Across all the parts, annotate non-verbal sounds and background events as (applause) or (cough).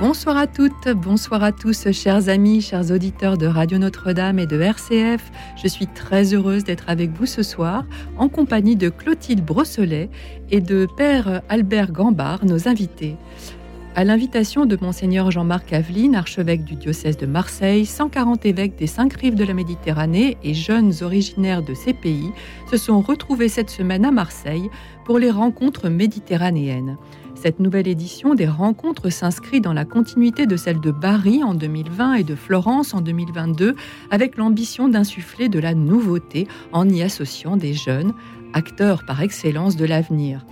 Bonsoir à toutes, bonsoir à tous, chers amis, chers auditeurs de Radio Notre-Dame et de RCF. Je suis très heureuse d'être avec vous ce soir en compagnie de Clotilde Brosselet et de Père Albert Gambard, nos invités. À l'invitation de Monseigneur Jean-Marc Aveline, archevêque du diocèse de Marseille, 140 évêques des cinq rives de la Méditerranée et jeunes originaires de ces pays se sont retrouvés cette semaine à Marseille pour les rencontres méditerranéennes. Cette nouvelle édition des rencontres s'inscrit dans la continuité de celle de Bari en 2020 et de Florence en 2022, avec l'ambition d'insuffler de la nouveauté en y associant des jeunes, acteurs par excellence de l'avenir.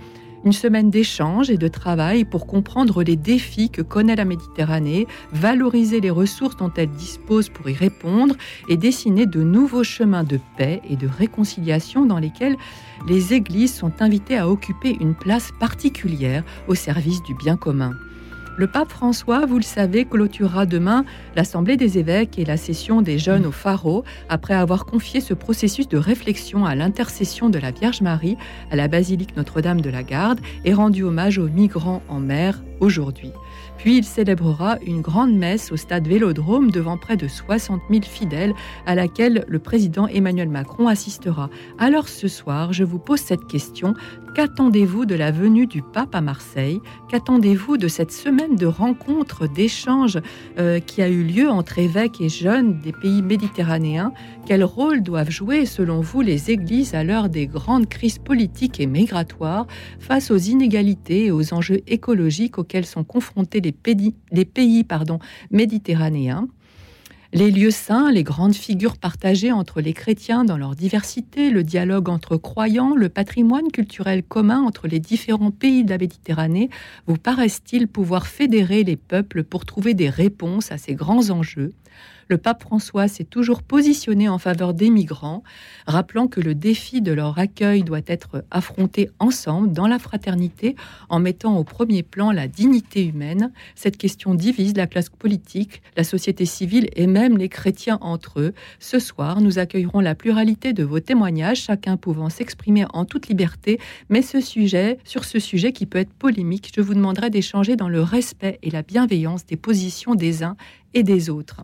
Une semaine d'échange et de travail pour comprendre les défis que connaît la Méditerranée, valoriser les ressources dont elle dispose pour y répondre et dessiner de nouveaux chemins de paix et de réconciliation dans lesquels les églises sont invitées à occuper une place particulière au service du bien commun. Le pape François, vous le savez, clôturera demain l'Assemblée des évêques et la session des jeunes au Pharaon, après avoir confié ce processus de réflexion à l'intercession de la Vierge Marie à la basilique Notre-Dame de la Garde et rendu hommage aux migrants en mer aujourd'hui. Puis il célébrera une grande messe au stade Vélodrome devant près de 60 000 fidèles à laquelle le président Emmanuel Macron assistera. Alors ce soir, je vous pose cette question. Qu'attendez-vous de la venue du pape à Marseille? Qu'attendez-vous de cette semaine de rencontres, d'échanges euh, qui a eu lieu entre évêques et jeunes des pays méditerranéens? Quel rôle doivent jouer, selon vous, les églises à l'heure des grandes crises politiques et migratoires face aux inégalités et aux enjeux écologiques auxquels sont confrontés les pays, méditerranéens? Les lieux saints, les grandes figures partagées entre les chrétiens dans leur diversité, le dialogue entre croyants, le patrimoine culturel commun entre les différents pays de la Méditerranée, vous paraissent-ils pouvoir fédérer les peuples pour trouver des réponses à ces grands enjeux? Le pape François s'est toujours positionné en faveur des migrants, rappelant que le défi de leur accueil doit être affronté ensemble dans la fraternité en mettant au premier plan la dignité humaine. Cette question divise la classe politique, la société civile et même les chrétiens entre eux. Ce soir, nous accueillerons la pluralité de vos témoignages, chacun pouvant s'exprimer en toute liberté, mais sur ce sujet qui peut être polémique, je vous demanderai d'échanger dans le respect et la bienveillance des positions des uns et des autres.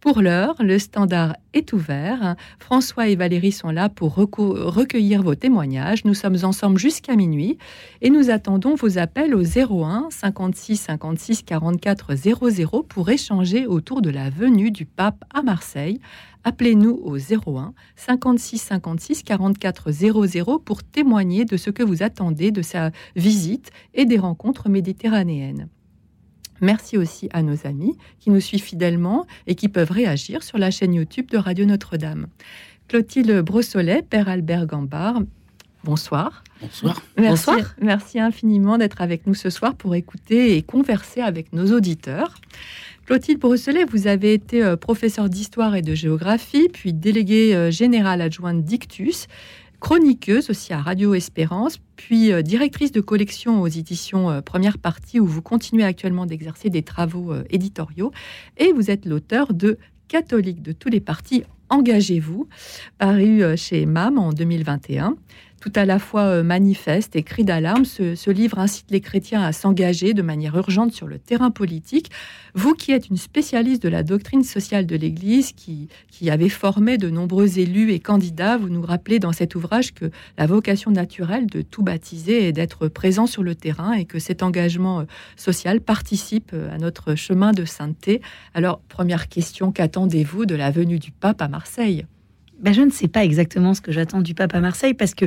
Pour l'heure, le standard est ouvert. François et Valérie sont là pour recueillir vos témoignages. Nous sommes ensemble jusqu'à minuit et nous attendons vos appels au 01 56 56 44 00 pour échanger autour de la venue du pape à Marseille. Appelez-nous au 01 56 56 44 00 pour témoigner de ce que vous attendez de sa visite et des rencontres méditerranéennes. Merci aussi à nos amis qui nous suivent fidèlement et qui peuvent réagir sur la chaîne YouTube de Radio Notre-Dame. Clotilde Brossolet, Père Albert Gambard, bonsoir. Bonsoir. Merci, merci infiniment d'être avec nous ce soir pour écouter et converser avec nos auditeurs. Clotilde Brosselet, vous avez été euh, professeur d'histoire et de géographie, puis déléguée euh, générale adjointe d'Ictus, chroniqueuse aussi à Radio Espérance, puis euh, directrice de collection aux éditions euh, Première Partie, où vous continuez actuellement d'exercer des travaux euh, éditoriaux. Et vous êtes l'auteur de Catholique de tous les partis, engagez-vous, paru chez MAM en 2021 tout à la fois euh, manifeste et cri d'alarme. Ce, livre incite les chrétiens à s'engager de manière urgente sur le terrain politique. Vous qui êtes une spécialiste de la doctrine sociale de l'Église, qui, qui avez formé de nombreux élus et candidats, vous nous rappelez dans cet ouvrage que la vocation naturelle de tout baptiser est d'être présent sur le terrain et que cet engagement euh, social participe euh, à notre chemin de sainteté. Alors, première question, qu'attendez-vous de la venue du pape à Marseille? Ben, je ne sais pas exactement ce que j'attends du pape à Marseille parce que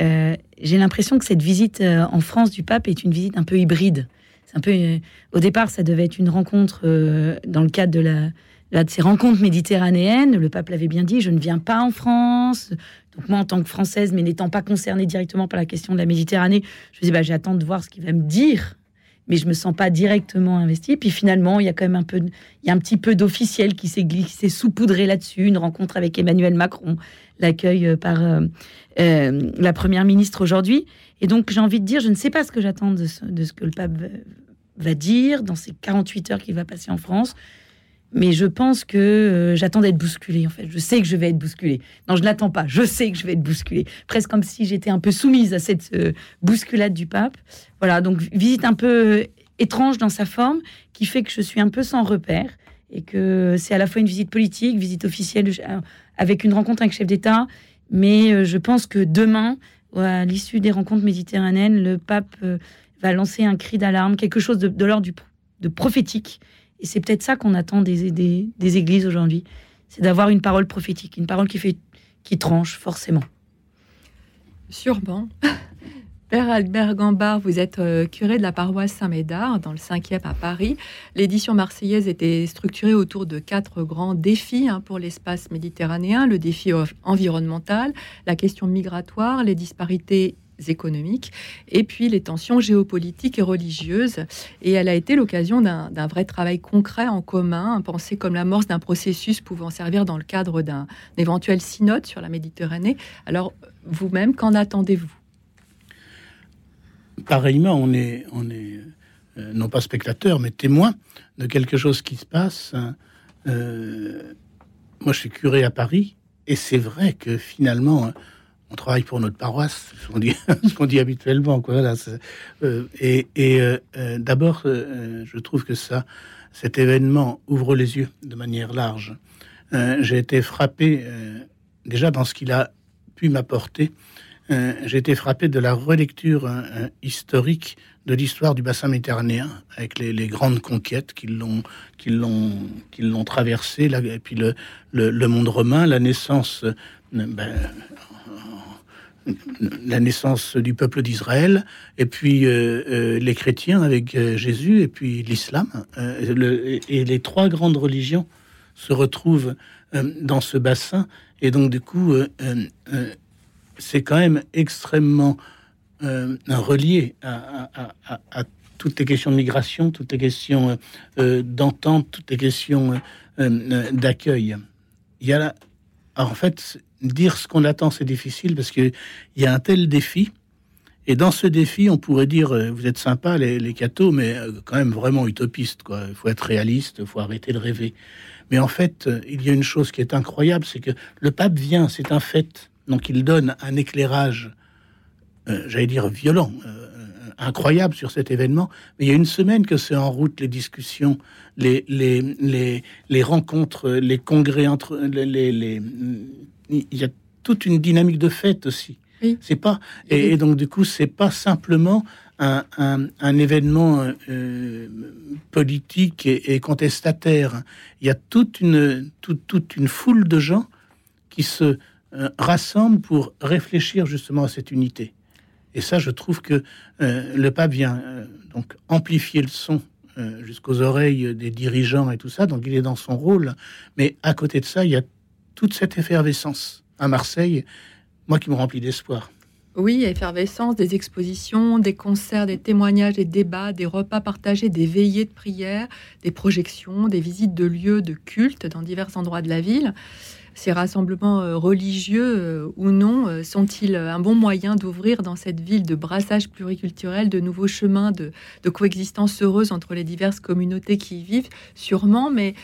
euh, j'ai l'impression que cette visite euh, en France du pape est une visite un peu hybride. Un peu, euh, au départ, ça devait être une rencontre dans le cadre de la, de ces rencontres méditerranéennes. Le pape l'avait bien dit, je ne viens pas en France. Donc moi, en tant que Française, mais n'étant pas concernée directement par la question de la Méditerranée, je me dis, bah, j'attends de voir ce qu'il va me dire mais je me sens pas directement investi. Puis finalement, il y a quand même un peu, il y a un petit peu d'officiel qui s'est glissé, saupoudré là-dessus. Une rencontre avec Emmanuel Macron, l'accueil euh, par euh, euh, la première ministre aujourd'hui. Et donc, j'ai envie de dire, je ne sais pas ce que j'attends de, ce que le pape va dire dans ces 48 heures qu'il va passer en France. Mais je pense que euh, j'attends d'être bousculée, en fait. Je sais que je vais être bousculée. Non, je n'attends pas. Je sais que je vais être bousculée. Presque comme si j'étais un peu soumise à cette euh, bousculade du pape. Voilà, donc visite un peu étrange dans sa forme, qui fait que je suis un peu sans repère. Et que c'est à la fois une visite politique, visite officielle, avec une rencontre avec chef d'État. Mais je pense que demain, à l'issue des rencontres méditerranéennes, le pape va lancer un cri d'alarme, quelque chose de, l'ordre de prophétique. Et c'est peut-être ça qu'on attend des, des, églises aujourd'hui, c'est d'avoir une parole prophétique, une parole qui, fait, qui tranche forcément. Sûrement. (laughs) Père Albert Gambard, vous êtes euh, curé de la paroisse Saint-Médard, dans le 5e à Paris. L'édition marseillaise était structurée autour de quatre grands défis hein, pour l'espace méditerranéen. Le défi environnemental, la question migratoire, les disparités économiques, et puis les tensions géopolitiques et religieuses. Et elle a été l'occasion d'un vrai travail concret en commun, pensé comme l'amorce d'un processus pouvant servir dans le cadre d'un éventuel synode sur la Méditerranée. Alors, vous-même, qu'en attendez-vous? Pareillement, on est, on est euh, non pas spectateur, mais témoin de quelque chose qui se passe. Euh, moi, je suis curé à Paris, et c'est vrai que finalement, on travaille pour notre paroisse, (laughs) ce qu'on dit, habituellement. Quoi, euh, et, euh, euh, d'abord, je trouve que ça, cet événement ouvre les yeux de manière large. j'ai été frappé déjà dans ce qu'il a pu m'apporter. j'ai été frappé de la relecture historique de l'histoire du bassin méditerranéen, avec les, grandes conquêtes qui l'ont, qui l'ont, qui l'ont traversé, là, et puis le, le, monde romain, la naissance ben, la naissance du peuple d'Israël, et puis euh, euh, les chrétiens avec euh, Jésus, et puis l'islam. et les trois grandes religions se retrouvent dans ce bassin. Et donc, du coup, c'est quand même extrêmement relié à, toutes les questions de migration, toutes les questions d'entente, toutes les questions d'accueil. Il y a en fait, dire ce qu'on attend, c'est difficile parce qu'il y a un tel défi. Et dans ce défi, on pourrait dire, euh, vous êtes sympas les, les cathos, mais euh, quand même vraiment utopiste. Il faut être réaliste, il faut arrêter de rêver. Mais en fait, euh, il y a une chose qui est incroyable, c'est que le pape vient, c'est un fait. Donc il donne un éclairage, j'allais dire violent, incroyable sur cet événement. Mais il y a une semaine que c'est en route les discussions, les, rencontres, les congrès entre les il y a toute une dynamique de fête aussi. C'est pas et, donc du coup c'est pas simplement un, un, événement euh, politique et, contestataire. Il y a toute une toute, une foule de gens qui se euh, rassemblent pour réfléchir justement à cette unité. Et ça, je trouve que euh, le pape vient donc amplifier le son jusqu'aux oreilles des dirigeants et tout ça. Donc il est dans son rôle. Mais à côté de ça, il y a toute cette effervescence à Marseille, moi qui me remplit d'espoir. Oui, effervescence, des expositions, des concerts, des témoignages, des débats, des repas partagés, des veillées de prière, des projections, des visites de lieux de culte dans divers endroits de la ville ces rassemblements euh, religieux euh, ou non euh, sont-ils un bon moyen d'ouvrir dans cette ville de brassage pluriculturel de nouveaux chemins de, coexistence heureuse entre les diverses communautés qui y vivent? Sûrement, mais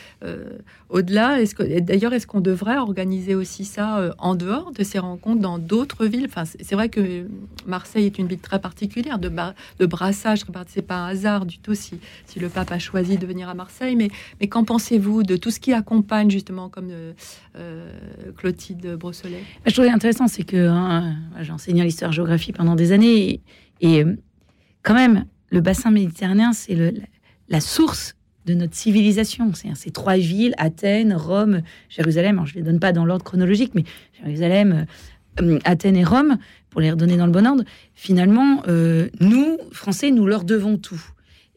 au-delà, d'ailleurs est-ce qu'on devrait organiser aussi ça en dehors de ces rencontres dans d'autres villes? Enfin, c'est vrai que Marseille est une ville très particulière de, de brassage. C'est pas un hasard du tout si, si le pape a choisi de venir à Marseille. Mais, mais qu'en pensez-vous de tout ce qui accompagne justement comme euh, Clotilde Brosselet Je trouvais intéressant, c'est que hein, j'ai enseigné l'histoire-géographie pendant des années et, euh, quand même, le bassin méditerranéen, c'est la source de notre civilisation. C'est ces trois villes, Athènes, Rome, Jérusalem. je ne les donne pas dans l'ordre chronologique, mais Jérusalem, euh, Athènes et Rome, pour les redonner dans le bon ordre. Finalement, nous, Français, nous leur devons tout.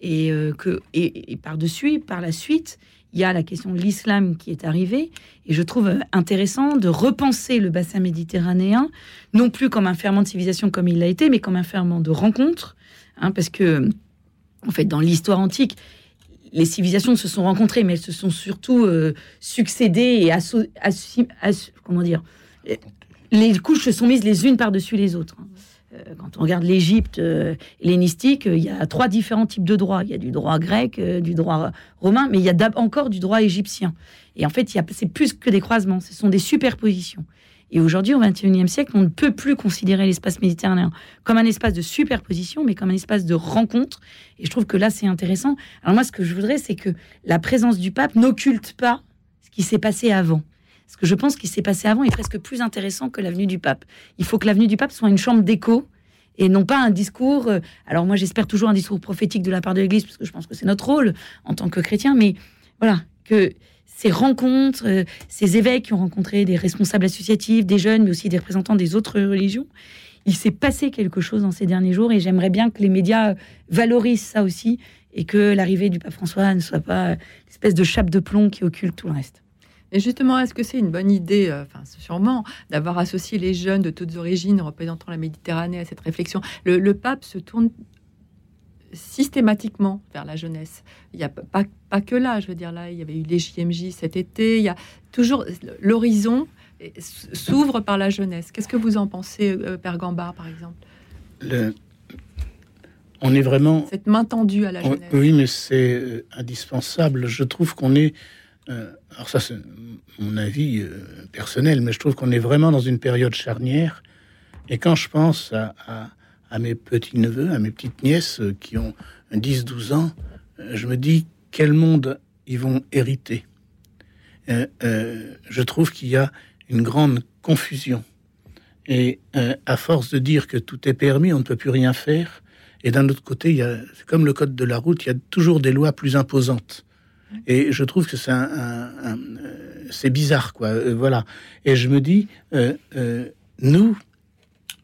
Et, et par-dessus, par la suite, il y a la question de l'islam qui est arrivée. Et je trouve intéressant de repenser le bassin méditerranéen, non plus comme un ferment de civilisation comme il l'a été, mais comme un ferment de rencontre. Hein, parce que, en fait, dans l'histoire antique, les civilisations se sont rencontrées, mais elles se sont surtout euh, succédées et comment dire les couches se sont mises les unes par-dessus les autres. Hein. euh, quand on regarde l'Égypte euh, hellénistique, il y a trois différents types de droits. Il y a du droit grec, du droit romain, mais il y a encore du droit égyptien. Et en fait, c'est plus que des croisements, ce sont des superpositions. Et aujourd'hui, au XXIe siècle, on ne peut plus considérer l'espace méditerranéen comme un espace de superposition, mais comme un espace de rencontre. Et je trouve que là, c'est intéressant. Alors moi, ce que je voudrais, c'est que la présence du pape n'occulte pas ce qui s'est passé avant. Parce que je pense qu'il s'est passé avant est presque plus intéressant que l'avenue du pape. Il faut que l'avenue du pape soit une chambre d'écho et non pas un discours. Euh, alors moi, j'espère toujours un discours prophétique de la part de l'Église, parce que je pense que c'est notre rôle en tant que chrétien. Mais voilà, que ces rencontres, euh, ces évêques qui ont rencontré des responsables associatifs, des jeunes, mais aussi des représentants des autres religions, il s'est passé quelque chose dans ces derniers jours et j'aimerais bien que les médias valorisent ça aussi et que l'arrivée du pape François ne soit pas l'espèce de chape de plomb qui occulte tout le reste. Et justement, est-ce que c'est une bonne idée, euh, enfin sûrement, d'avoir associé les jeunes de toutes origines représentant la Méditerranée à cette réflexion? Le, pape se tourne systématiquement vers la jeunesse. Il n'y a pas, pas que là, je veux dire, là, il y avait eu les JMJ cet été, il y a toujours l'horizon s'ouvre par la jeunesse. Qu'est-ce que vous en pensez, euh, Père Gambard, par exemple? On est vraiment... Cette main tendue à la jeunesse. Oui, mais c'est euh, indispensable. Je trouve qu'on est euh, alors ça c'est mon avis euh, personnel, mais je trouve qu'on est vraiment dans une période charnière. Et quand je pense à, mes petits-neveux, à mes petites-nièces euh, qui ont 10-12 ans, je me dis quel monde ils vont hériter? je trouve qu'il y a une grande confusion. Et à force de dire que tout est permis, on ne peut plus rien faire. Et d'un autre côté, c'est comme le code de la route, il y a toujours des lois plus imposantes. Et je trouve que c'est c'est bizarre, quoi. Euh, voilà. Et je me dis, euh, euh, nous,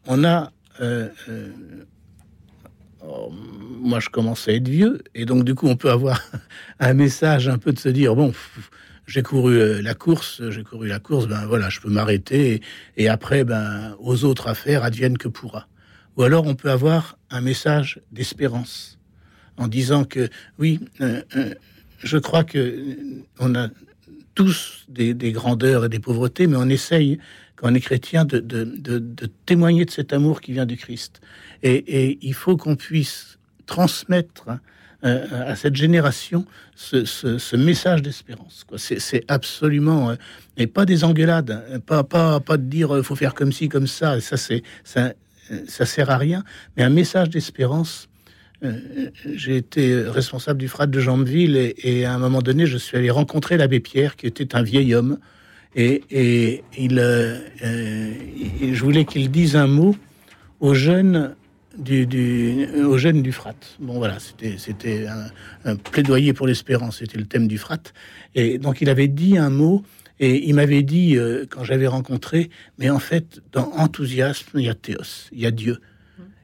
on a. Oh, moi, je commence à être vieux, et donc du coup, on peut avoir (laughs) un message un peu de se dire bon, j'ai couru la course, j'ai couru la course, ben voilà, je peux m'arrêter, et, après, ben aux autres affaires adviennent que pourra. Ou alors, on peut avoir un message d'espérance en disant que oui, je crois que on a tous des, grandeurs et des pauvretés, mais on essaye, quand on est chrétien, de, témoigner de cet amour qui vient du Christ. Et, il faut qu'on puisse transmettre euh, à cette génération ce, message d'espérance. C'est absolument... Euh, et pas des engueulades, hein, pas, de dire il faut faire comme ci, comme ça, ça, sert à rien, mais un message d'espérance euh, j'ai été responsable du frat de Jambeville et, à un moment donné, je suis allé rencontrer l'abbé Pierre, qui était un vieil homme, et, il, euh, euh, je voulais qu'il dise un mot aux jeunes du, aux jeunes du frat. Bon voilà, c'était c'était un, plaidoyer pour l'espérance, c'était le thème du frat. Et donc il avait dit un mot et il m'avait dit quand j'avais rencontré, mais en fait dans enthousiasme il y a théos, il y a Dieu.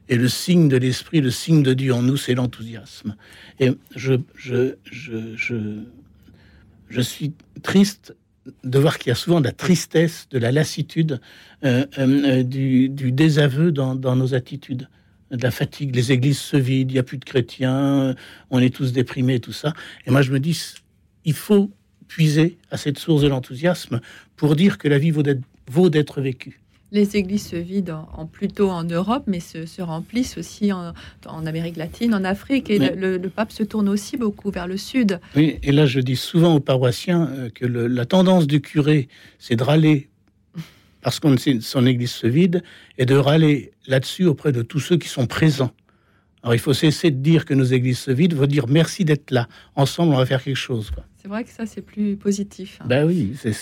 Et le signe de l'esprit, le signe de Dieu en nous, c'est l'enthousiasme. Et je, je, je, je, je suis triste de voir qu'il y a souvent de la tristesse, de la lassitude, euh, euh, du, du, désaveu dans, dans, nos attitudes, de la fatigue. Les églises se vident, il n'y a plus de chrétiens, on est tous déprimés, tout ça. Et moi, je me dis, il faut puiser à cette source de l'enthousiasme pour dire que la vie vaut d'être vécue les églises se vident en, plutôt en Europe, mais se, remplissent aussi en, Amérique latine, en Afrique. Et le, pape se tourne aussi beaucoup vers le sud. Oui, et là je dis souvent aux paroissiens euh, que la tendance du curé, c'est de râler (laughs) parce que son église se vide, et de râler là-dessus auprès de tous ceux qui sont présents. Alors il faut cesser de dire que nos églises se vident, il faut dire merci d'être là. Ensemble, on va faire quelque chose. C'est vrai que ça, c'est plus positif. Hein. Ben oui, c'est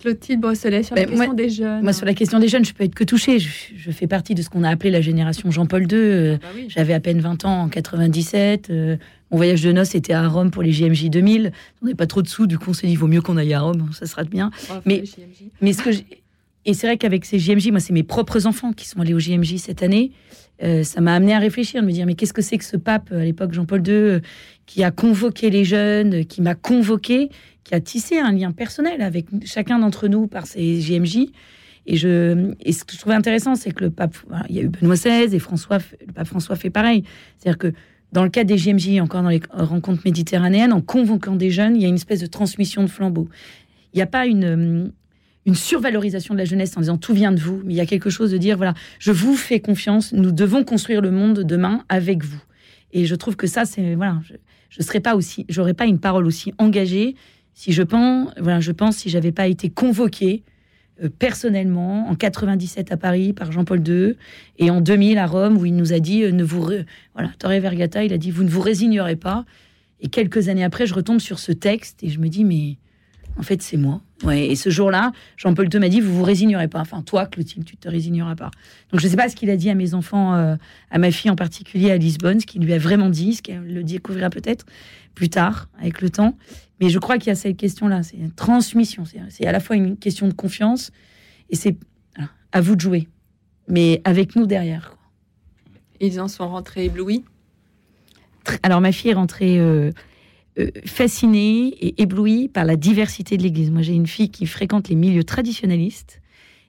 Clotilde Brosselet, sur la ben, question des jeunes. Moi, sur la question des jeunes, je peux être que touchée. Je, fais partie de ce qu'on a appelé la génération Jean-Paul II. Euh, ah bah j'avais à peine 20 ans en 97. Euh, mon voyage de noces était à Rome pour les JMJ 2000. On n'avait pas trop de sous, du coup, on s'est dit, il vaut mieux qu'on aille à Rome, ça sera bien. mais, mais ce que et c'est vrai qu'avec ces JMJ, moi, c'est mes propres enfants qui sont allés au JMJ cette année. Euh, ça m'a amené à réfléchir, de me dire, mais qu'est-ce que c'est que ce pape, à l'époque Jean-Paul II, qui a convoqué les jeunes, qui m'a convoqué qui a tissé un lien personnel avec chacun d'entre nous par ces JMJ. Et, je, et ce que je trouvais intéressant, c'est que le pape, il y a eu Benoît XVI et François, le pape François fait pareil. C'est-à-dire que dans le cas des JMJ, encore dans les rencontres méditerranéennes, en convoquant des jeunes, il y a une espèce de transmission de flambeau. Il n'y a pas une, une survalorisation de la jeunesse en disant tout vient de vous, mais il y a quelque chose de dire voilà, je vous fais confiance, nous devons construire le monde demain avec vous. Et je trouve que ça, c'est voilà, je, je serais pas aussi, j'aurais pas une parole aussi engagée si je pense, voilà, je pense si j'avais pas été convoqué euh, personnellement en 97 à Paris par Jean-Paul II et en 2000 à Rome où il nous a dit euh, ne vous voilà Torre Vergata il a dit vous ne vous résignerez pas. Et quelques années après je retombe sur ce texte et je me dis mais en fait c'est moi. Ouais et ce jour-là Jean-Paul II m'a dit vous vous résignerez pas. Enfin toi Clotilde tu te résigneras pas. Donc je sais pas ce qu'il a dit à mes enfants euh, à ma fille en particulier à Lisbonne ce qu'il lui a vraiment dit ce qu'elle le découvrira peut-être plus tard avec le temps mais je crois qu'il y a cette question-là, c'est une transmission. C'est à la fois une question de confiance et c'est à vous de jouer, mais avec nous derrière. Ils en sont rentrés éblouis? Alors ma fille est rentrée euh, euh, fascinée et éblouie par la diversité de l'Église. Moi j'ai une fille qui fréquente les milieux traditionnalistes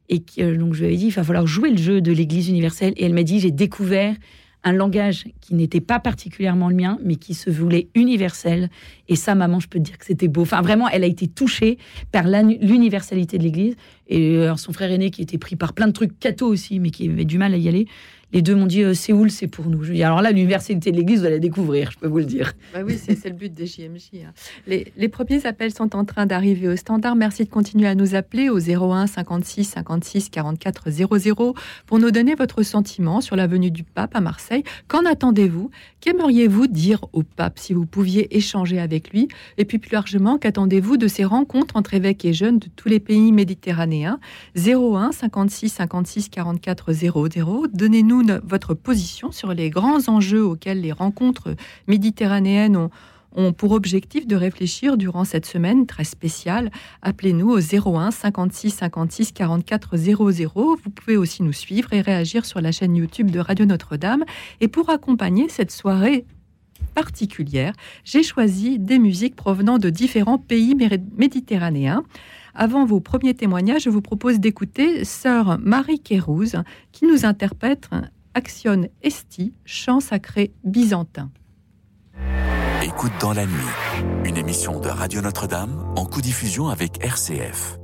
et qui, euh, donc je lui avais dit il va falloir jouer le jeu de l'Église universelle et elle m'a dit j'ai découvert un langage qui n'était pas particulièrement le mien, mais qui se voulait universel. Et ça, maman, je peux te dire que c'était beau. Enfin, vraiment, elle a été touchée par l'universalité de l'Église. Et euh, son frère aîné, qui était pris par plein de trucs catho aussi, mais qui avait du mal à y aller, les deux m'ont dit euh, Séoul, c'est pour nous. Je dis, alors là, l'universalité de l'Église, vous allez la découvrir, je peux vous le dire. Bah oui, c'est le but des JMJ. Hein. Les, les, premiers appels sont en train d'arriver au standard. Merci de continuer à nous appeler au 01 56 56 44 00 pour nous donner votre sentiment sur la venue du pape à Marseille. Qu'en attendez-vous? Qu'aimeriez-vous dire au pape si vous pouviez échanger avec lui? Et puis plus largement, qu'attendez-vous de ces rencontres entre évêques et jeunes de tous les pays méditerranéens? 01 56 56 44 00. Donnez-nous votre position sur les grands enjeux auxquels les rencontres méditerranéennes ont, pour objectif de réfléchir durant cette semaine très spéciale. Appelez-nous au 01 56 56 44 00. Vous pouvez aussi nous suivre et réagir sur la chaîne YouTube de Radio Notre-Dame. Et pour accompagner cette soirée particulière, j'ai choisi des musiques provenant de différents pays méditerranéens. Avant vos premiers témoignages, je vous propose d'écouter sœur Marie Kérouz qui nous interprète Action Esti, chant sacré byzantin. Écoute dans la nuit, une émission de Radio Notre-Dame en co-diffusion avec RCF.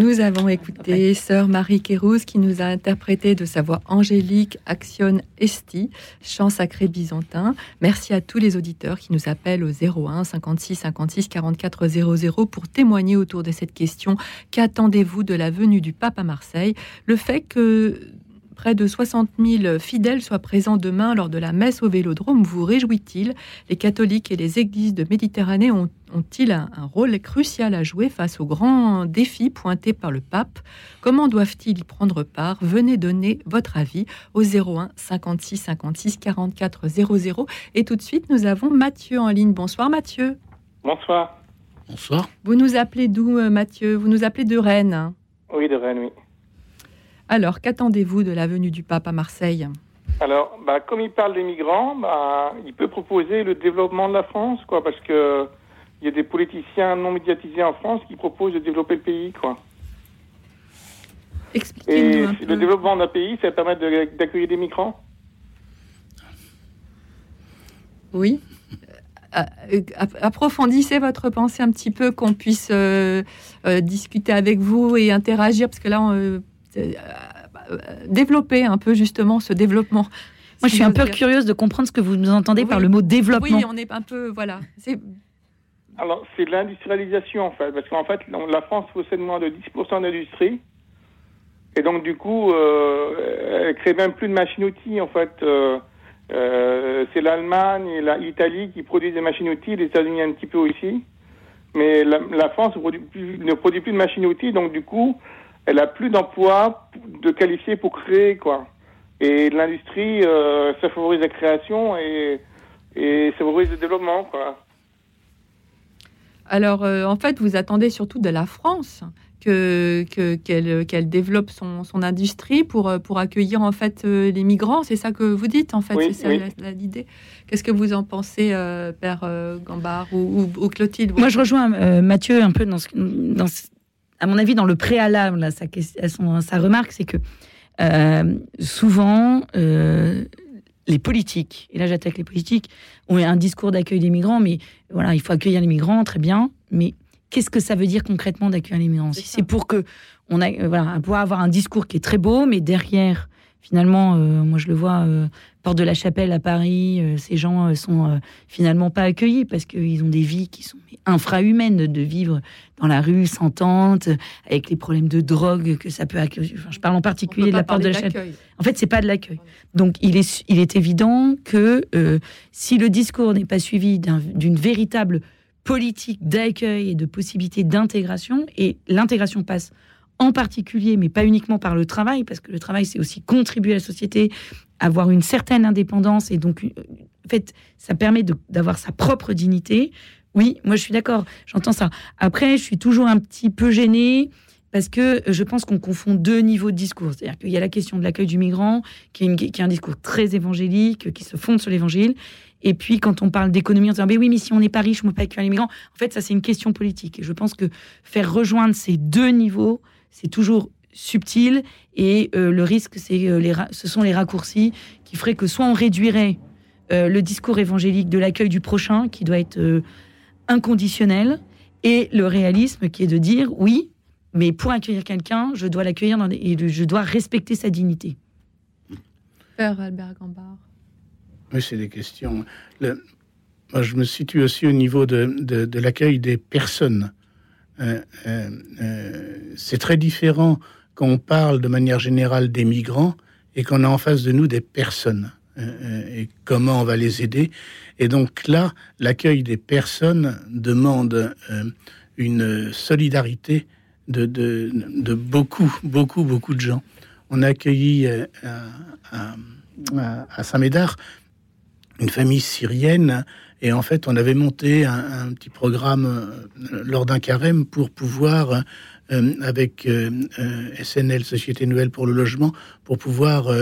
Nous avons écouté Sœur Marie Kérouz qui nous a interprété de sa voix angélique Action Esti, chant sacré byzantin. Merci à tous les auditeurs qui nous appellent au 01 56 56 44 00 pour témoigner autour de cette question. Qu'attendez-vous de la venue du pape à Marseille? Le fait que près de 60 000 fidèles soient présents demain lors de la messe au Vélodrome vous réjouit-il? Les catholiques et les églises de Méditerranée ont, ils un, rôle crucial à jouer face aux grands défis pointés par le pape? Comment doivent-ils y prendre part? Venez donner votre avis au 01 56 56 44 00. Et tout de suite, nous avons Mathieu en ligne. Bonsoir Mathieu. Bonsoir. Bonsoir. Vous nous appelez d'où euh, Mathieu? Vous nous appelez de Rennes Oui, de Rennes, oui. Alors, qu'attendez-vous de la venue du pape à Marseille? Alors, bah, comme il parle des migrants, bah, il peut proposer le développement de la France, quoi, parce que il y a des politiciens non médiatisés en France qui proposent de développer le pays, quoi. Expliquez-nous un peu. Le développement d'un pays, ça permet d'accueillir des migrants? Oui. Euh, euh, approfondissez votre pensée un petit peu, qu'on puisse euh, discuter avec vous et interagir, parce que là, on, développer un peu justement ce développement. Moi, je suis un peu curieuse de comprendre ce que vous nous entendez par le mot développement. Oui, on est un peu, voilà. Alors, c'est l'industrialisation, en fait, parce qu'en fait, la France possède moins de 10% d'industrie. Et donc, du coup, euh, elle crée même plus de machines-outils, en fait. Euh, euh, c'est l'Allemagne et l'Italie qui produisent des machines-outils, les États-Unis un petit peu aussi. Mais la, France ne produit, plus, ne produit plus de machines-outils, donc du coup, elle a plus d'emplois de qualifiés pour créer quoi. Et l'industrie, euh, ça favorise la création et, et ça favorise le développement quoi. Alors euh, en fait, vous attendez surtout de la France que qu'elle qu'elle développe son, son, industrie pour pour accueillir en fait euh, les migrants. C'est ça que vous dites en fait. c'est ça l'idée. Qu'est-ce que vous en pensez, Père Gambard ou, ou, Clotilde? Moi, je rejoins Mathieu un peu dans ce, dans à mon avis, dans le préalable à sa, sa remarque, c'est que euh, souvent, euh, les politiques, et là j'attaque les politiques, ont un discours d'accueil des migrants, mais voilà, il faut accueillir les migrants, très bien, mais qu'est-ce que ça veut dire concrètement d'accueillir les migrants? Si c'est pour que on a, voilà, pouvoir avoir un discours qui est très beau, mais derrière, finalement, euh, moi je le vois, Porte de la Chapelle à Paris, ces gens sont finalement pas accueillis parce qu'ils ont des vies qui sont infrahumaines de vivre dans la rue sans tente, avec les problèmes de drogue que ça peut accueillir. je parle en particulier de la porte de la chaîne. En fait, c'est pas de l'accueil. Donc, il est, il est évident que euh, si le discours n'est pas suivi d'une véritable politique d'accueil et de possibilité d'intégration, et l'intégration passe en particulier, mais pas uniquement par le travail, parce que le travail, c'est aussi contribuer à la société, avoir une certaine indépendance, et donc, en fait, ça permet d'avoir sa propre dignité. Oui, moi je suis d'accord, j'entends ça. Après, je suis toujours un petit peu gênée parce que je pense qu'on confond deux niveaux de discours. C'est-à-dire qu'il y a la question de l'accueil du migrant, qui est, un discours très évangélique, qui se fonde sur l'évangile. Et puis, quand on parle d'économie, on se dit, mais oui, mais si on n'est pas riche, on ne peut pas accueillir les migrants. En fait, ça, c'est une question politique. Et je pense que faire rejoindre ces deux niveaux, c'est toujours subtil. Et euh, le risque, c'est euh, les ce sont les raccourcis qui feraient que soit on réduirait euh, le discours évangélique de l'accueil du prochain, qui doit être inconditionnel et le réalisme qui est de dire oui, mais pour accueillir quelqu'un, je dois l'accueillir et je dois respecter sa dignité. Père Albert Gambard. Oui, c'est des questions. moi, je me situe aussi au niveau de, l'accueil des personnes. Euh, euh, euh, c'est très différent quand on parle de manière générale des migrants et qu'on a en face de nous des personnes. et comment on va les aider. Et donc là, l'accueil des personnes demande une solidarité de, beaucoup, beaucoup, beaucoup de gens. On a accueilli à, Saint-Médard une famille syrienne et en fait, on avait monté un, petit programme euh, lors d'un carême pour pouvoir, avec SNL, Société Nouvelle pour le Logement, pour pouvoir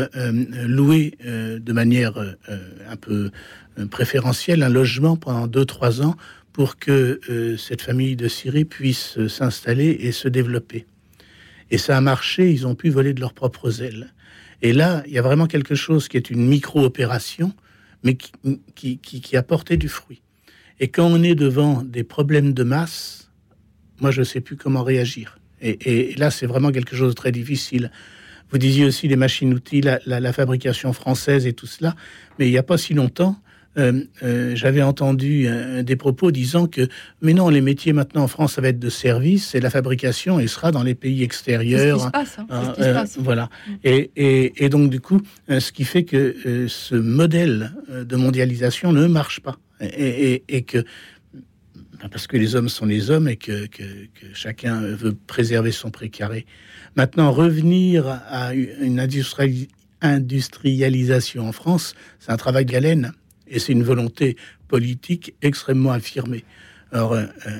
louer de manière un peu euh, préférentiel, un logement pendant 2-3 ans pour que euh, cette famille de Syrie puisse euh, s'installer et se développer. Et ça a marché, ils ont pu voler de leurs propres ailes. Et là, il y a vraiment quelque chose qui est une micro-opération, mais qui, qui, a porté du fruit. Et quand on est devant des problèmes de masse, moi, je ne sais plus comment réagir. Et, là, c'est vraiment quelque chose de très difficile. Vous disiez aussi les machines-outils, la, fabrication française et tout cela. Mais il n'y a pas si longtemps, euh, euh, j'avais entendu euh, des propos disant que, mais non, les métiers maintenant en France, ça va être de service et la fabrication, elle sera dans les pays extérieurs. Ce qui se passe. Hein. ce qui se passe. Voilà. Mm. Et, et, donc, du coup, ce qui fait que ce modèle de mondialisation ne marche pas. Et, et que parce que les hommes sont les hommes et que, que, que chacun veut préserver son précaré. Maintenant, revenir à une industrialisation en France, c'est un travail de galène et c'est une volonté politique extrêmement affirmée. Alors, euh, euh,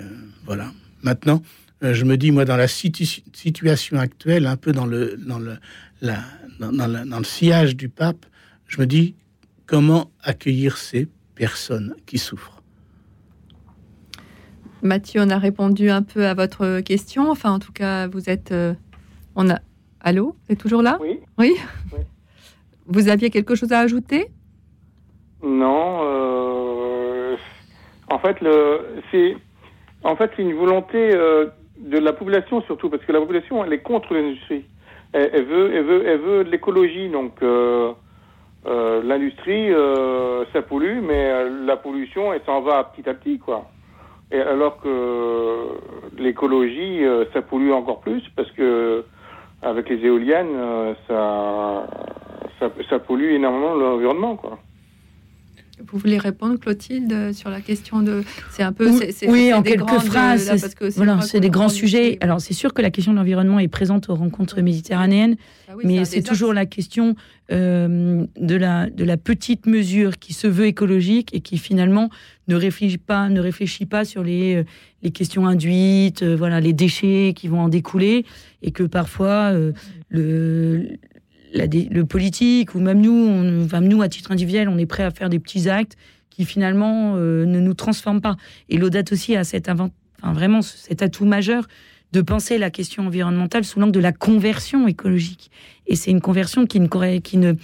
voilà. Maintenant, euh, je me dis, moi, dans la situation actuelle, un peu dans le, dans le, la, dans, dans le sillage du pape, je me dis, comment accueillir ces personnes qui souffrent? Mathieu, on a répondu un peu à votre question. Enfin, en tout cas, vous êtes. Euh, on a. Allô? Vous êtes toujours là? Oui? oui. Vous aviez quelque chose à ajouter? Non. Euh, en fait, c'est en fait une volonté euh, de la population surtout parce que la population elle est contre l'industrie. Elle, veut, elle veut, elle veut de l'écologie. Donc l'industrie, ça pollue, mais la pollution, elle s'en va petit à petit, quoi. Et alors que l'écologie, euh, ça pollue encore plus parce que avec les éoliennes, euh, ça, ça, ça pollue énormément l'environnement, quoi. Vous voulez répondre, Clotilde, sur la question de. C'est un peu. Oui, en quelques phrases. voilà, c'est des grands sujets. Alors, c'est sûr que la question de l'environnement est présente aux rencontres méditerranéennes, ah mais c'est toujours la question euh, de, la, de la petite mesure qui se veut écologique et qui finalement ne réfléchit pas, ne réfléchit pas sur les, euh, les questions induites, euh, voilà, les déchets qui vont en découler, et que parfois le, le politique ou même nous, enfin, nous à titre individuel, on est prêt à faire des petits actes qui finalement euh, ne nous transforment pas. Et l'audat aussi a cet enfin, vraiment cet atout majeur de penser la question environnementale sous l'angle de la conversion écologique. Et c'est une conversion qui ne, qui ne,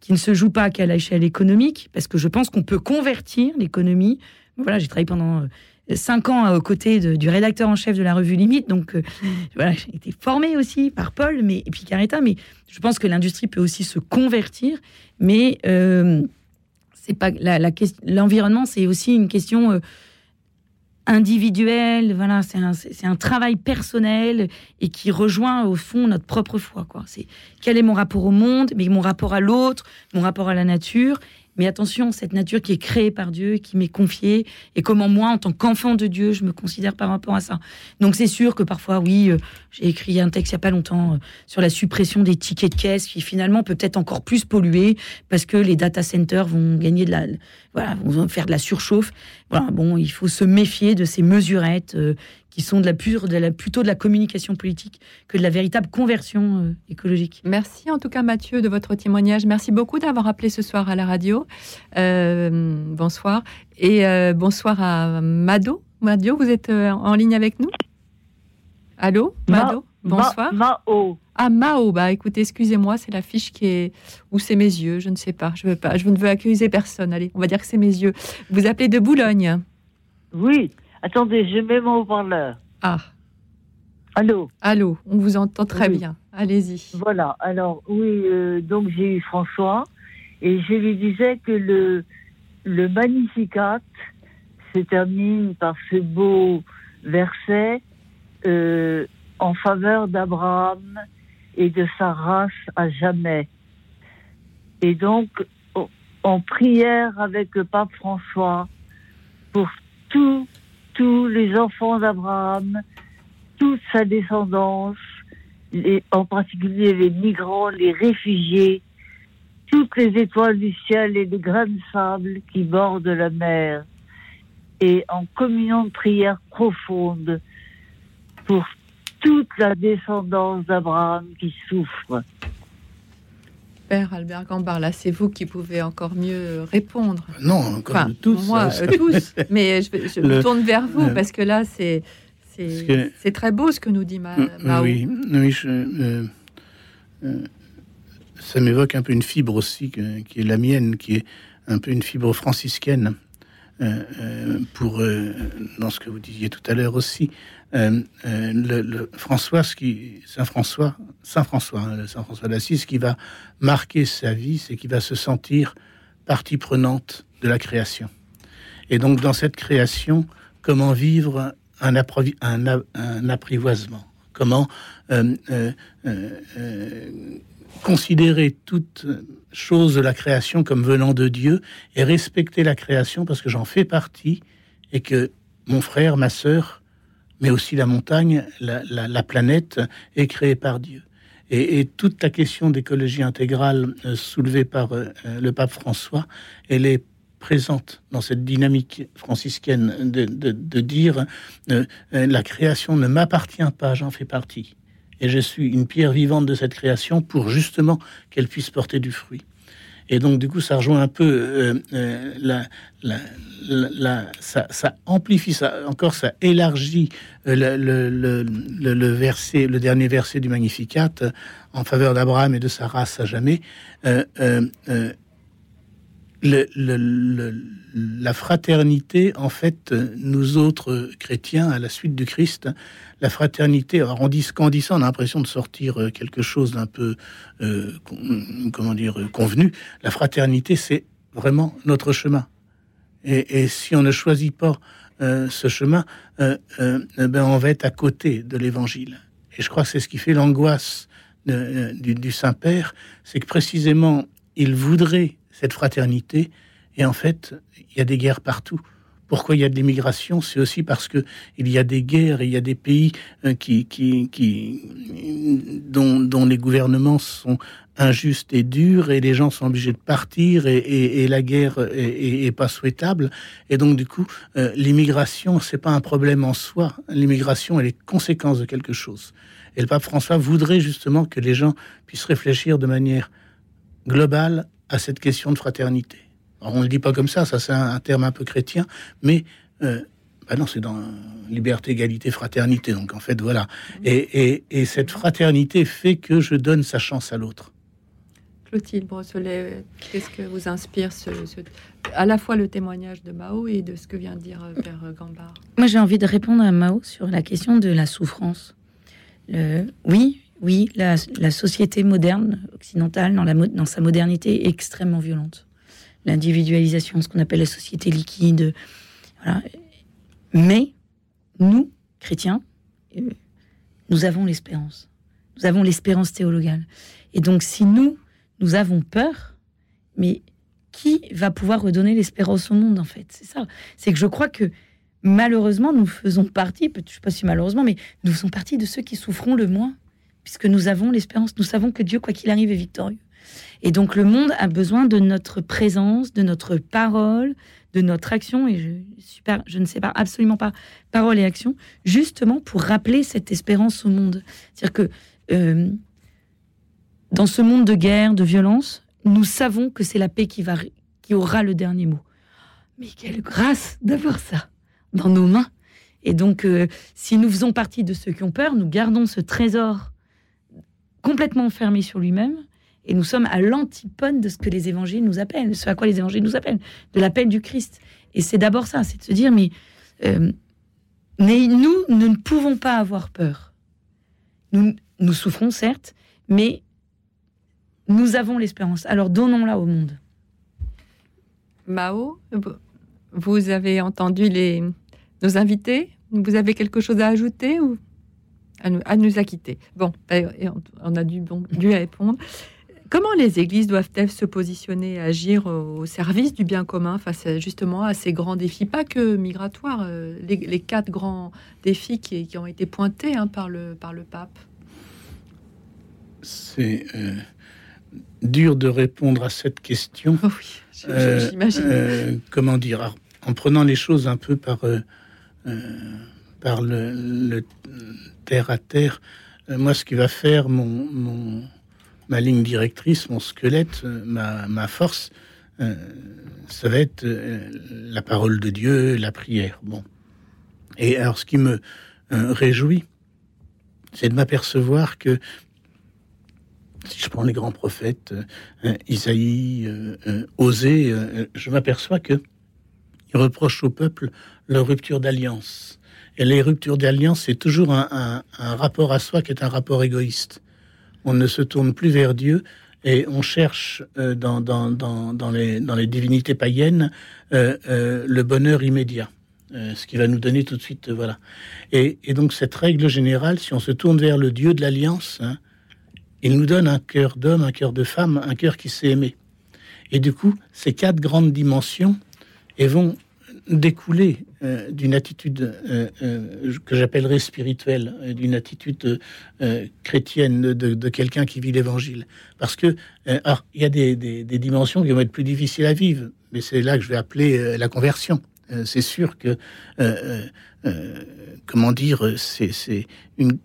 qui ne se joue pas qu'à l'échelle économique, parce que je pense qu'on peut convertir l'économie. Voilà, j'ai travaillé pendant euh, cinq ans euh, aux côtés du rédacteur en chef de la revue Limite. Donc euh, voilà, j'ai été formée aussi par Paul mais, et puis Caretta. Mais je pense que l'industrie peut aussi se convertir. Mais euh, c'est pas la, l'environnement, c'est aussi une question individuelle. Voilà, c'est un, un travail personnel et qui rejoint au fond notre propre foi. Quoi. C'est quel est mon rapport au monde, mais mon rapport à l'autre, mon rapport à la nature mais attention, cette nature qui est créée par Dieu, qui m'est confiée, et comment moi, en tant qu'enfant de Dieu, je me considère par rapport à ça. Donc c'est sûr que parfois, oui, euh, j'ai écrit un texte il n'y a pas longtemps euh, sur la suppression des tickets de caisse, qui finalement peut être encore plus polluer parce que les data centers vont gagner de la, voilà, vont faire de la surchauffe. Voilà, bon, il faut se méfier de ces mesurettes euh, qui sont de la pure, de la, plutôt de la communication politique que de la véritable conversion euh, écologique. Merci en tout cas Mathieu de votre témoignage. Merci beaucoup d'avoir appelé ce soir à la radio. Euh, bonsoir. Et euh, bonsoir à Mado. Mado, vous êtes en ligne avec nous? Allô? Mado? Bonsoir. Mao. Ah, Mao. Bah écoutez, excusez-moi, c'est la fiche qui est. Ou c'est mes yeux, je ne sais pas. Je, veux pas. je ne veux accuser personne. Allez, on va dire que c'est mes yeux. Vous appelez de Boulogne Oui. Attendez, je mets mon haut-parleur. Ah. Allô Allô, on vous entend très bien. Allez-y. Voilà, alors oui, euh, donc j'ai eu François et je lui disais que le, le Magnificat se termine par ce beau verset euh, en faveur d'Abraham et de sa race à jamais. Et donc, en prière avec le pape François pour tout tous les enfants d'Abraham, toute sa descendance, en particulier les migrants, les réfugiés, toutes les étoiles du ciel et les grains de sable qui bordent la mer, et en communion de prière profonde pour toute la descendance d'Abraham qui souffre. Père Albert Gambard, là, c'est vous qui pouvez encore mieux répondre. Non, comme tous. Moi, euh, tous. (laughs) Mais je, me tourne vers vous parce que là, c'est c'est très beau ce que nous dit ma, Mao. Oui, oui euh, euh, ça m'évoque un peu une fibre aussi qui est la mienne, qui est un peu une fibre franciscaine. Pour dans ce que vous disiez tout à l'heure aussi. le, François, qui Saint François, Saint François, hein, Saint François d'Assise, qui va marquer sa vie, c'est qu'il va se sentir partie prenante de la création. Et donc dans cette création, comment vivre un, apprivoisement? Comment euh, euh, euh, considérer toute chose de la création comme venant de Dieu et respecter la création parce que j'en fais partie et que mon frère, ma sœur, mais aussi la montagne, la, planète est créée par Dieu. Et, toute la question d'écologie intégrale soulevée par le pape François, elle est présente dans cette dynamique franciscaine de, dire euh, euh, la création ne m'appartient pas, j'en fais partie. Et je suis une pierre vivante de cette création pour justement qu'elle puisse porter du fruit. Et donc, du coup, ça rejoint un peu euh, la, la, ça, amplifie, ça, encore, ça élargit le, le, verset, le dernier verset du Magnificat en faveur d'Abraham et de sa race à jamais le, la fraternité, en fait, nous autres chrétiens, à la suite du Christ, la fraternité, alors dit, quand on a l'impression de sortir euh, quelque chose d'un peu, euh, comment dire, convenu. La fraternité, c'est vraiment notre chemin. Et, si on ne choisit pas euh, ce chemin, ben on va être à côté de l'évangile. Et je crois que c'est ce qui fait l'angoisse du Saint-Père, c'est que précisément, il voudrait cette fraternité. Et en fait, il y a des guerres partout. Pourquoi il y a de l'immigration? C'est aussi parce que il y a des guerres il y a des pays euh, qui, qui, qui dont, dont, les gouvernements sont injustes et durs et les gens sont obligés de partir et, la guerre est, pas souhaitable. Et donc du coup, euh, l'immigration c'est pas un problème en soi. L'immigration elle est conséquence de quelque chose. Et le pape François voudrait justement que les gens puissent réfléchir de manière globale à cette question de fraternité. on ne le dit pas comme ça, ça c'est un, terme un peu chrétien, mais euh, bah non, c'est dans liberté, égalité, fraternité. Donc en fait, voilà. Et, cette fraternité fait que je donne sa chance à l'autre. Clotilde Brosselet, qu'est-ce que vous inspire ce, à la fois le témoignage de Mao et de ce que vient de dire euh, Père Gambard? Moi, j'ai envie de répondre à Mao sur la question de la souffrance. oui, oui, la, société moderne occidentale, dans, sa modernité, est extrêmement violente. L'individualisation, ce qu'on appelle la société liquide. Mais nous, chrétiens, euh, nous avons l'espérance. Nous avons l'espérance théologale. Et donc, si nous, nous avons peur, mais qui va pouvoir redonner l'espérance au monde, en fait? C'est ça. C'est que je crois que malheureusement, nous faisons partie, je ne sais pas si malheureusement, mais nous faisons partie de ceux qui souffront le moins puisque nous avons l'espérance, nous savons que Dieu, quoi qu'il arrive, est victorieux. Et donc le monde a besoin de notre présence, de notre parole, de notre action, et je, ne sais pas absolument pas parole et action, justement pour rappeler cette espérance au monde. C'est-à-dire que euh, dans ce monde de guerre, de violence, nous savons que c'est la paix qui aura le dernier mot. Mais quelle grâce d'avoir ça dans nos mains. Et donc, euh, si nous faisons partie de ceux qui ont peur, nous gardons ce trésor complètement fermé sur lui-même. Et nous sommes à l'antipode de ce que les évangiles nous appellent, ce à quoi les évangiles nous appellent, de l'appel du Christ. Et c'est d'abord ça, c'est de se dire, mais, euh, nous, nous ne pouvons pas avoir peur. Nous, nous souffrons, certes, mais nous avons l'espérance. Alors donnons-la au monde. Mao, vous avez entendu les, nos invités? Vous avez quelque chose à ajouter ou? À nous, à nous acquitter. Bon, on a dû, bon, dû répondre. Comment les églises doivent-elles se positionner, agir au service du bien commun face justement à ces grands défis, pas que migratoires, euh, les, quatre grands défis qui, qui ont été pointés hein, par, le, par le pape? C'est euh, dur de répondre à cette question. Oh oui, j'imagine. Euh, comment dire En prenant les choses un peu par, par le, terre à terre. Euh, moi, ce qui va faire mon, ma ligne directrice, mon squelette, euh, ma, force, euh, ça va être la parole de Dieu, la prière. Bon. Et alors, ce qui me réjouit, c'est de m'apercevoir que si je prends les grands prophètes, Isaïe, Osée, je m'aperçois que il reproche au peuple leur rupture d'alliance. Et les ruptures d'alliance, c'est toujours un, rapport à soi qui est un rapport égoïste. On ne se tourne plus vers Dieu et on cherche euh, dans, les, divinités païennes euh, euh, le bonheur immédiat. ce qui va nous donner tout de suite, voilà. Et, donc cette règle générale, si on se tourne vers le Dieu de l'alliance, hein, il nous donne un cœur d'homme, un cœur de femme, un cœur qui sait aimer. Et du coup, ces quatre grandes dimensions et vont découler euh, d'une attitude euh, euh, que j'appellerais spirituelle, d'une attitude chrétienne de, quelqu'un qui vit l'Évangile. Parce que alors, il y a des, dimensions qui vont être plus difficiles à vivre, mais c'est là que je vais appeler la conversion. c'est sûr que comment dire, c'est une,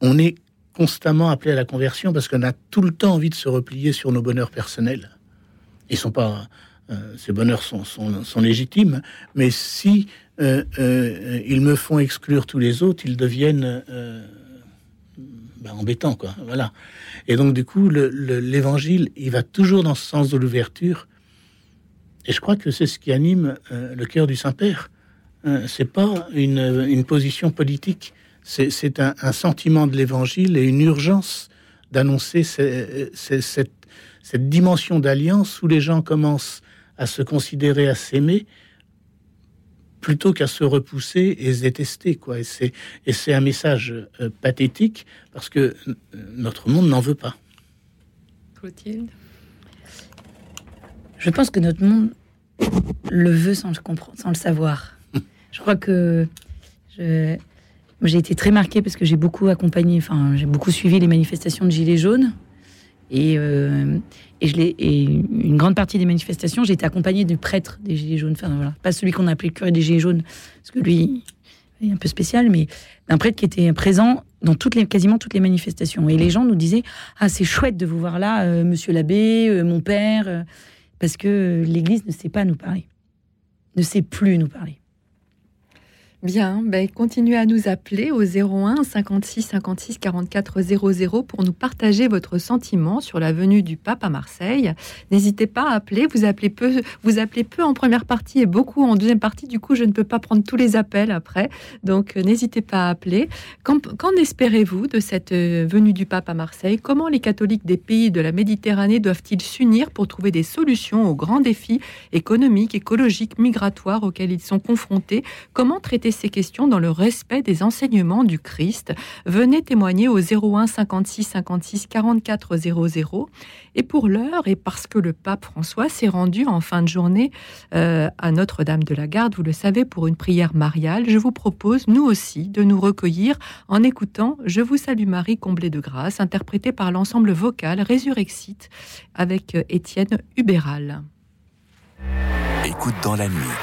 on est constamment appelé à la conversion parce qu'on a tout le temps envie de se replier sur nos bonheurs personnels. Ils sont pas ces bonheurs sont, légitimes, mais si euh, euh, ils me font exclure tous les autres, ils deviennent ben, embêtants, quoi. Voilà. Et donc, du coup, l'évangile, il va toujours dans ce sens de l'ouverture. Et je crois que c'est ce qui anime le cœur du Saint-Père. c'est pas une, position politique, c'est un, un, sentiment de l'évangile et une urgence d'annoncer cette, cette dimension d'alliance où les gens commencent à se considérer, à s'aimer, plutôt qu'à se repousser et se détester. Quoi. Et, c'est, et c'est un message euh, pathétique parce que euh, notre monde n'en veut pas. Clotilde? Je pense que notre monde le veut sans le comprendre, sans le savoir. (laughs) Je crois que je, j'ai été très marquée parce que j'ai beaucoup accompagné, enfin, j'ai beaucoup suivi les manifestations de Gilets jaunes. Et, euh, et, je et une grande partie des manifestations, j'ai été accompagnée du prêtre des Gilets jaunes. Enfin, voilà. Pas celui qu'on appelait le curé des Gilets jaunes, parce que lui, est un peu spécial, mais d'un prêtre qui était présent dans toutes les, quasiment toutes les manifestations. Et les gens nous disaient Ah, c'est chouette de vous voir là, euh, monsieur l'abbé, euh, mon père, parce que l'Église ne sait pas nous parler, ne sait plus nous parler. Bien, ben, continuez à nous appeler au 01 56 56 44 00 pour nous partager votre sentiment sur la venue du pape à Marseille. N'hésitez pas à appeler, vous appelez peu, vous appelez peu en première partie et beaucoup en deuxième partie. Du coup, je ne peux pas prendre tous les appels après, donc euh, n'hésitez pas à appeler. Qu'en espérez-vous de cette euh, venue du pape à Marseille? Comment les catholiques des pays de la Méditerranée doivent-ils s'unir pour trouver des solutions aux grands défis économiques, écologiques, migratoires auxquels ils sont confrontés? Comment traiter ces questions dans le respect des enseignements du Christ. Venez témoigner au 01 56 56 44 00. Et pour l'heure, et parce que le pape François s'est rendu en fin de journée euh, à Notre-Dame de la Garde, vous le savez, pour une prière mariale, je vous propose, nous aussi, de nous recueillir en écoutant Je vous salue Marie, comblée de grâce, interprété par l'ensemble vocal Résurrexite avec euh, Étienne Hubéral. Écoute dans la nuit,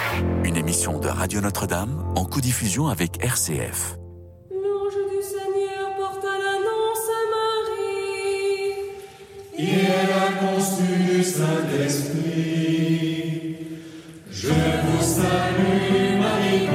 une émission de Radio Notre-Dame en co-diffusion avec RCF. L'ange du Seigneur porta l'annonce à Marie. Et elle a conçu du Saint-Esprit. Je vous salue, Marie,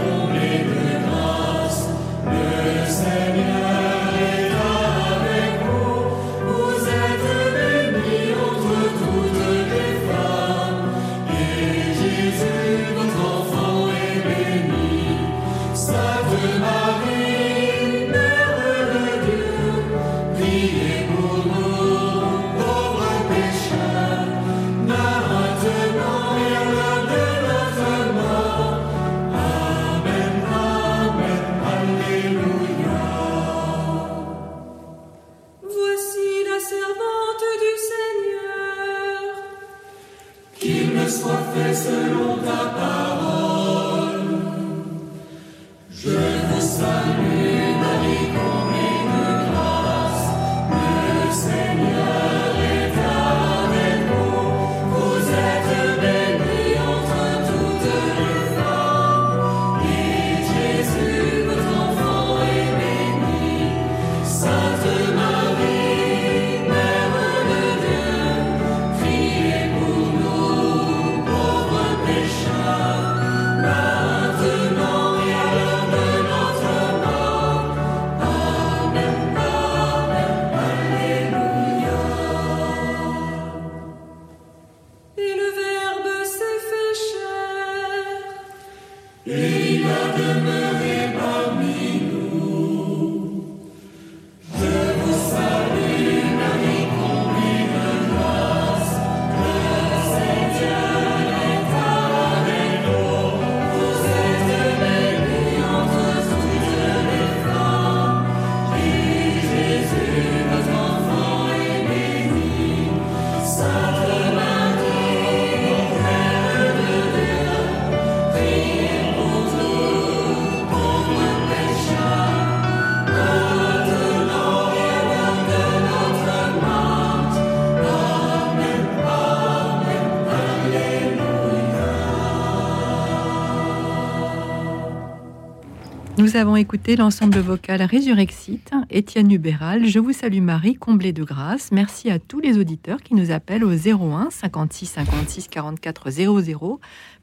Nous avons écouté l'ensemble vocal Résurrexite, Étienne Hubéral. Je vous salue Marie, comblée de grâce. Merci à tous les auditeurs qui nous appellent au 01 56 56 44 00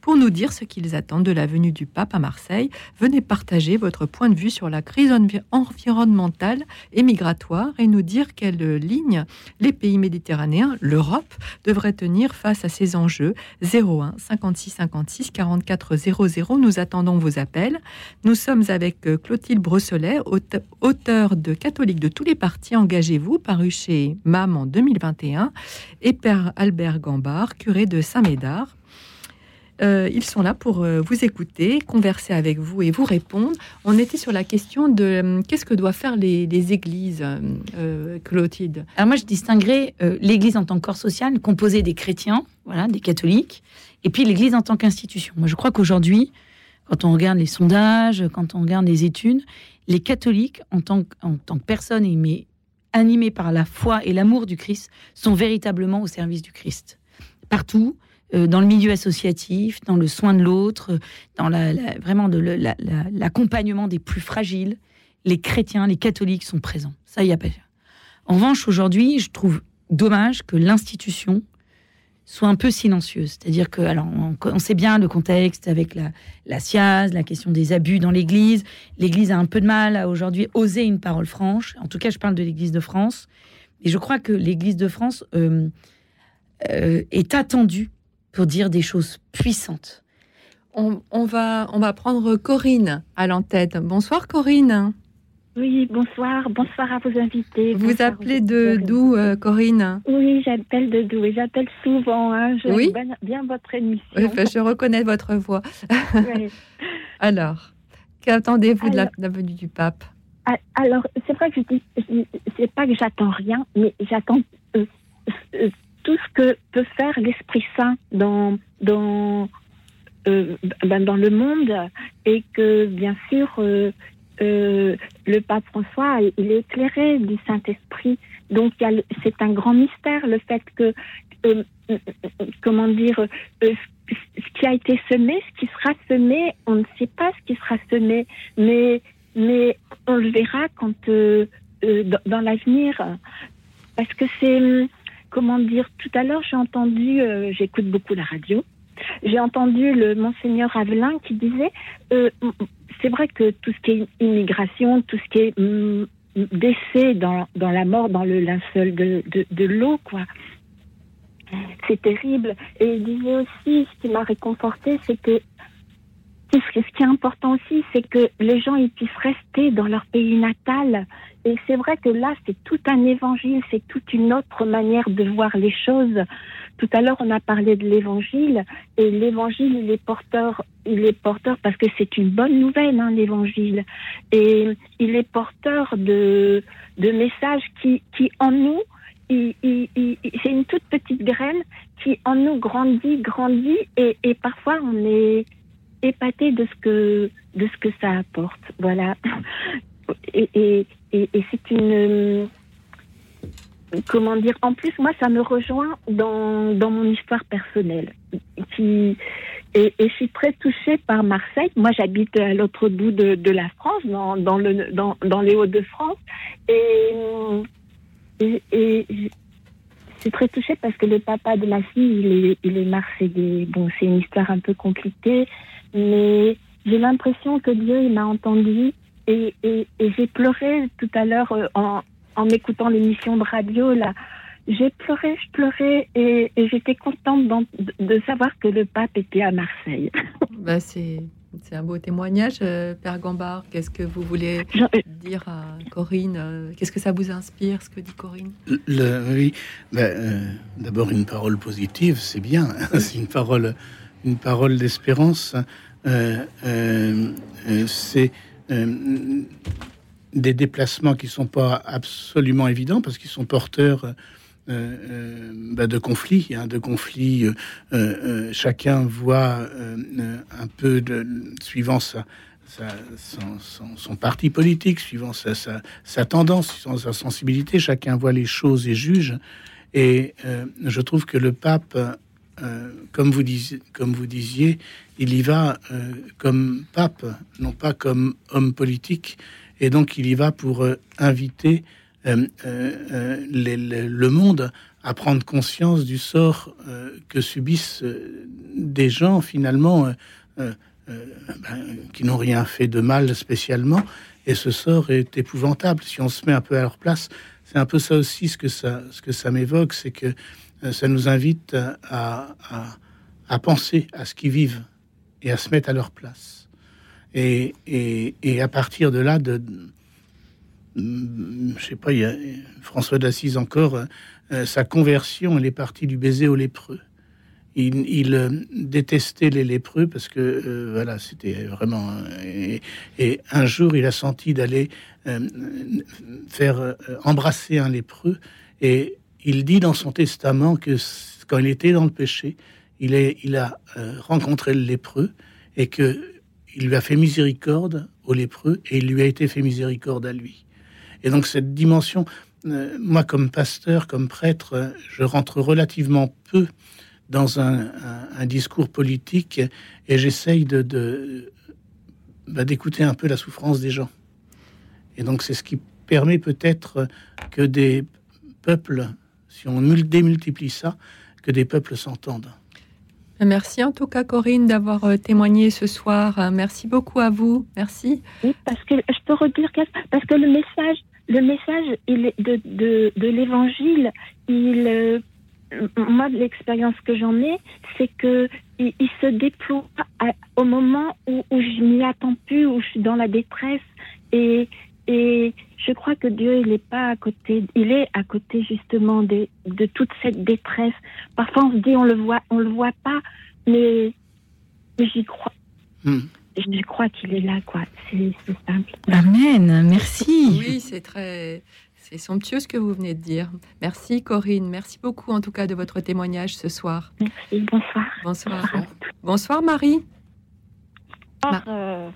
pour nous dire ce qu'ils attendent de la venue du pape à Marseille. Venez partager votre point de vue sur la crise envi- environnementale et migratoire et nous dire quelle ligne les pays méditerranéens, l'Europe, devraient tenir face à ces enjeux. 01 56 56 44 00. Nous attendons vos appels. Nous sommes avec euh, Clotilde Brosselet, aute- auteure de Catholiques de tous les partis, engagez-vous, paru chez MAM en 2021, et Père Albert Gambard, curé de Saint-Médard. Euh, ils sont là pour euh, vous écouter, converser avec vous et vous répondre. On était sur la question de euh, qu'est-ce que doivent faire les, églises, Clotilde? Alors moi, je distinguerais l'Église en tant que corps social, composé des chrétiens, voilà, des catholiques, et puis l'Église en tant qu'institution. Moi, je crois qu'aujourd'hui, quand on regarde les sondages, quand on regarde les études, les catholiques, en tant que, en tant que personnes aimées, animées par la foi et l'amour du Christ, sont véritablement au service du Christ. Partout, dans le milieu associatif, dans le soin de l'autre, euh, dans la, vraiment de l'accompagnement des plus fragiles, les chrétiens, les catholiques sont présents. Ça, il y a pas. En revanche, aujourd'hui, je trouve dommage que l'institution soit un peu silencieuse. C'est-à-dire que, alors, on, on sait bien le contexte avec la, la SIAZ, la question des abus dans l'Église. L'Église a un peu de mal à aujourd'hui oser une parole franche. En tout cas, je parle de l'Église de France. Et je crois que l'Église de France euh, euh, est attendue pour dire des choses puissantes. On, on va, on va prendre Corinne à l'entête. Bonsoir Corinne. Oui, bonsoir, bonsoir à vos invités. Vous bonsoir appelez de d'où euh, Corinne? Oui, j'appelle de d'où et j'appelle souvent. Hein. J'aime Oui. bien, bien votre émission. Oui, Je reconnais votre voix. (laughs) Alors, qu'attendez-vous de la, venue du pape? Ah, Alors, c'est vrai que je dis, je- c'est pas que j'attends rien, mais j'attends euh, euh, tout ce que peut faire l'Esprit Saint dans dans euh, ben, dans le monde et que bien sûr euh, euh, le pape François il est éclairé du Saint Esprit. Donc c'est un grand mystère le fait que euh, comment dire euh, ce qui a été semé, ce qui sera semé, on ne sait pas ce qui sera semé, mais mais on le verra quand euh, dans, dans l'avenir, parce que c'est comment dire. Tout à l'heure, j'ai entendu, euh, j'écoute beaucoup la radio, j'ai entendu le monseigneur Avelin qui disait, euh, c'est vrai que tout ce qui est immigration, tout ce qui est hum, décès dans, dans la mort, dans le linceul de, de, de l'eau, quoi. C'est terrible. Et il disait aussi, ce qui m'a réconforté, c'est que ce ce qui est important aussi, c'est que les gens ils puissent rester dans leur pays natal. Et c'est vrai que là, c'est tout un évangile, c'est toute une autre manière de voir les choses. Tout à l'heure, on a parlé de l'évangile, et l'évangile, il est porteur, il est porteur parce que c'est une bonne nouvelle, hein, l'évangile. Et il est porteur de, de messages qui, qui en nous, c'est une toute petite graine qui en nous grandit, grandit, et, et parfois on est épaté de ce que de ce que ça apporte. Voilà. Et, et, et, c'est une comment dire. En plus, moi, ça me rejoint dans dans mon histoire personnelle. Qui et, je suis très touchée par Marseille. Moi, j'habite à l'autre bout de, de la France, dans, dans le dans, dans les Hauts-de-France, et je- suis très touchée parce que le papa de ma fille, il est, il est marseillais. Bon, c'est une histoire un peu compliquée, mais j'ai l'impression que Dieu, il m'a entendu et, et, j'ai pleuré tout à l'heure euh, en, en écoutant l'émission de radio, là. J'ai pleuré, je pleurais et, j'étais contente de, de savoir que le pape était à Marseille. Bah, c'est C'est un beau témoignage, euh, Père Gambard. Qu'est-ce que vous voulez dire à Corinne euh, Qu'est-ce que ça vous inspire, ce que dit Corinne? Le- oui, ben, euh, d'abord une parole positive, c'est bien. (laughs) c'est une parole, une parole d'espérance. Euh, euh, euh, c'est euh, des déplacements qui sont pas absolument évidents parce qu'ils sont porteurs. Euh, euh, ben, de conflits, hein, de conflits. euh, chacun voit un peu suivant son, parti politique, suivant sa, tendance, suivant sa sensibilité, chacun voit les choses et juge. Et je trouve que le pape, comme, vous disiez, il y va comme pape, non pas comme homme politique. Et donc il y va pour inviter euh, euh, euh, le monde à prendre conscience du sort que subissent des gens finalement ben, qui n'ont rien fait de mal spécialement. Et ce sort est épouvantable. Si on se met un peu à leur place, c'est un peu ça aussi ce que ça, ce que ça m'évoque, c'est que ça nous invite à, à, à penser à ce qu'ils vivent et à se mettre à leur place. Et, et, et à partir de là, de, je sais pas, il y a François d'Assise encore, euh, euh, sa conversion, elle est partie du baiser aux lépreux. Il, euh, détestait les lépreux parce que voilà, c'était vraiment. et, et un jour, il a senti d'aller faire embrasser un lépreux, et il dit dans son testament que quand il était dans le péché, il, est, il a rencontré le lépreux et que il lui a fait miséricorde au lépreux et il lui a été fait miséricorde à lui. Et donc cette dimension, euh, moi comme pasteur, comme prêtre, euh, je rentre relativement peu dans un, un- un discours politique et j'essaye de, de- bah, d'écouter un peu la souffrance des gens. Et donc c'est ce qui permet peut-être que des peuples, si on mul- démultiplie ça, que des peuples s'entendent. Merci en tout cas, Corinne, d'avoir euh, témoigné ce soir. Merci beaucoup à vous. Merci. Oui, parce que je peux redire parce que le message, le message il de, de, de l'évangile, il, euh, moi, l'expérience que j'en ai, c'est que il, se déploie au moment où, où je m'y attends plus, où je suis dans la détresse, et, et je crois que Dieu, il n'est pas à côté, il est à côté justement des, de toute cette détresse. Parfois, on se dit, on le voit, on le voit pas, mais, mais j'y crois. Hmm. Je crois qu'il est là, quoi. C'est simple. Amen. Merci. Oui, c'est très. C'est somptueux ce que vous venez de dire. Merci Corinne, merci beaucoup en tout cas de votre témoignage ce soir. Merci. Bonsoir. Bonsoir. Bonsoir Marie. Euh,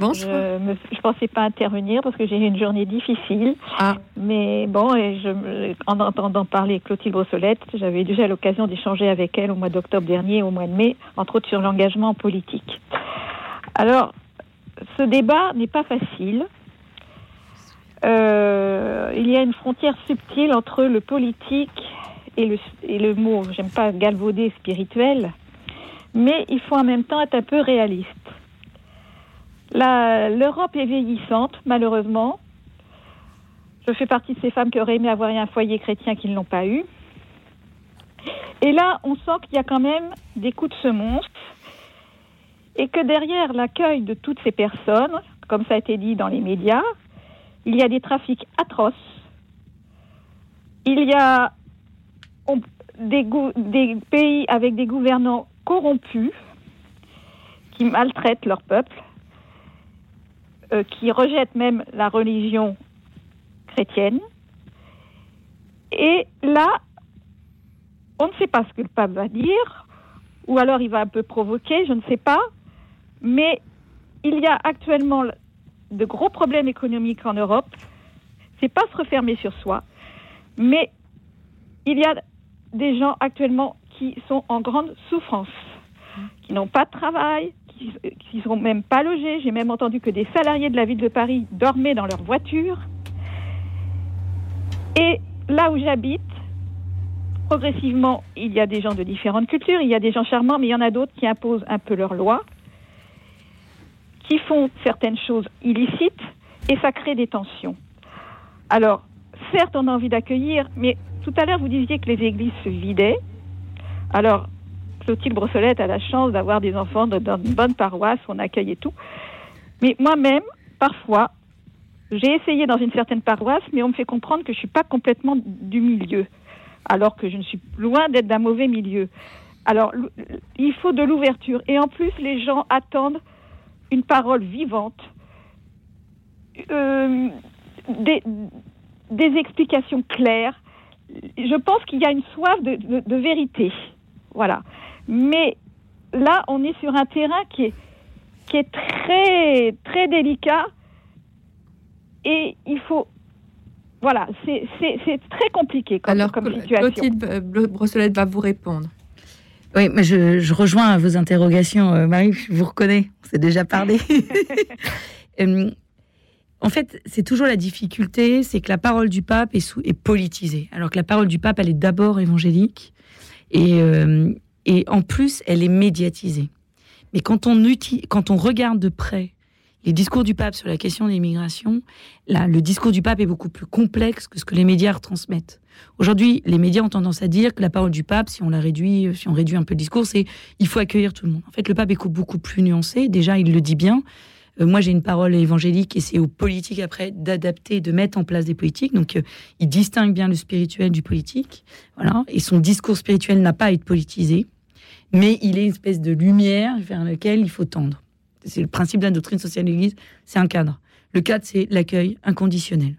Bonsoir. Je ne pensais pas intervenir parce que j'ai eu une journée difficile. Ah. Mais bon, et je, en entendant parler Clotilde Brossolette, j'avais déjà l'occasion d'échanger avec elle au mois d'octobre dernier, au mois de mai, entre autres sur l'engagement politique. Alors, ce débat n'est pas facile. Euh, il y a une frontière subtile entre le politique et le, et mot, j'aime pas galvauder, spirituel, mais il faut en même temps être un peu réaliste. L'Europe est vieillissante, malheureusement. Je fais partie de ces femmes qui auraient aimé avoir un foyer chrétien qui ne l'ont pas eu. Et là, on sent qu'il y a quand même des coups de semonce et que derrière l'accueil de toutes ces personnes, comme ça a été dit dans les médias, il y a des trafics atroces. Il y a des pays avec des gouvernants corrompus qui maltraitent leur peuple, euh, qui rejettent même la religion chrétienne. Et là, on ne sait pas ce que le pape va dire, ou alors il va un peu provoquer, je ne sais pas, mais il y a actuellement de gros problèmes économiques en Europe. C'est pas se refermer sur soi, mais il y a des gens actuellement qui sont en grande souffrance, qui n'ont pas de travail, qui ne sont même pas logés. J'ai même entendu que des salariés de la ville de Paris dormaient dans leur voiture. Et là où j'habite, progressivement, il y a des gens de différentes cultures, il y a des gens charmants, mais il y en a d'autres qui imposent un peu leurs lois, qui font certaines choses illicites, et ça crée des tensions. Alors, certes, on a envie d'accueillir, mais tout à l'heure, vous disiez que les églises se vidaient. Alors, Clotilde Brossolette a la chance d'avoir des enfants dans une bonne paroisse, on accueille et tout. Mais moi-même, parfois, j'ai essayé dans une certaine paroisse, mais on me fait comprendre que je suis pas complètement du milieu, alors que je ne suis loin d'être d'un mauvais milieu. Alors, il faut de l'ouverture. Et en plus, les gens attendent une parole vivante, euh, des, des explications claires. Je pense qu'il y a une soif de, de- de vérité. Voilà. Mais là, on est sur un terrain qui est, qui est très, très délicat. Et il faut. Voilà, c'est très compliqué comme, Alors, comme situation. Clotilde Brossolette va vous répondre. Oui, mais je, je rejoins vos interrogations, euh, Marie, je vous reconnais, on s'est déjà parlé. (laughs) (laughs) Euh, en fait, c'est toujours la difficulté, c'est que la parole du pape est, sous- est politisée, alors que la parole du pape, elle est d'abord évangélique, et, euh, et en plus, elle est médiatisée. Mais quand on, uti- quand on regarde de près les discours du pape sur la question de l'immigration, là, le discours du pape est beaucoup plus complexe que ce que les médias retransmettent. Aujourd'hui, les médias ont tendance à dire que la parole du pape, si on la réduit, si on réduit un peu le discours, c'est il faut accueillir tout le monde. En fait, le pape est beaucoup plus nuancé. Déjà, il le dit bien. Euh, moi, j'ai une parole évangélique et c'est aux politiques après d'adapter, de mettre en place des politiques. Donc, euh, il distingue bien le spirituel du politique. Voilà. Et son discours spirituel n'a pas à être politisé, mais il est une espèce de lumière vers laquelle il faut tendre. C'est le principe de la doctrine sociale de l'Église. C'est un cadre. Le cadre, c'est l'accueil inconditionnel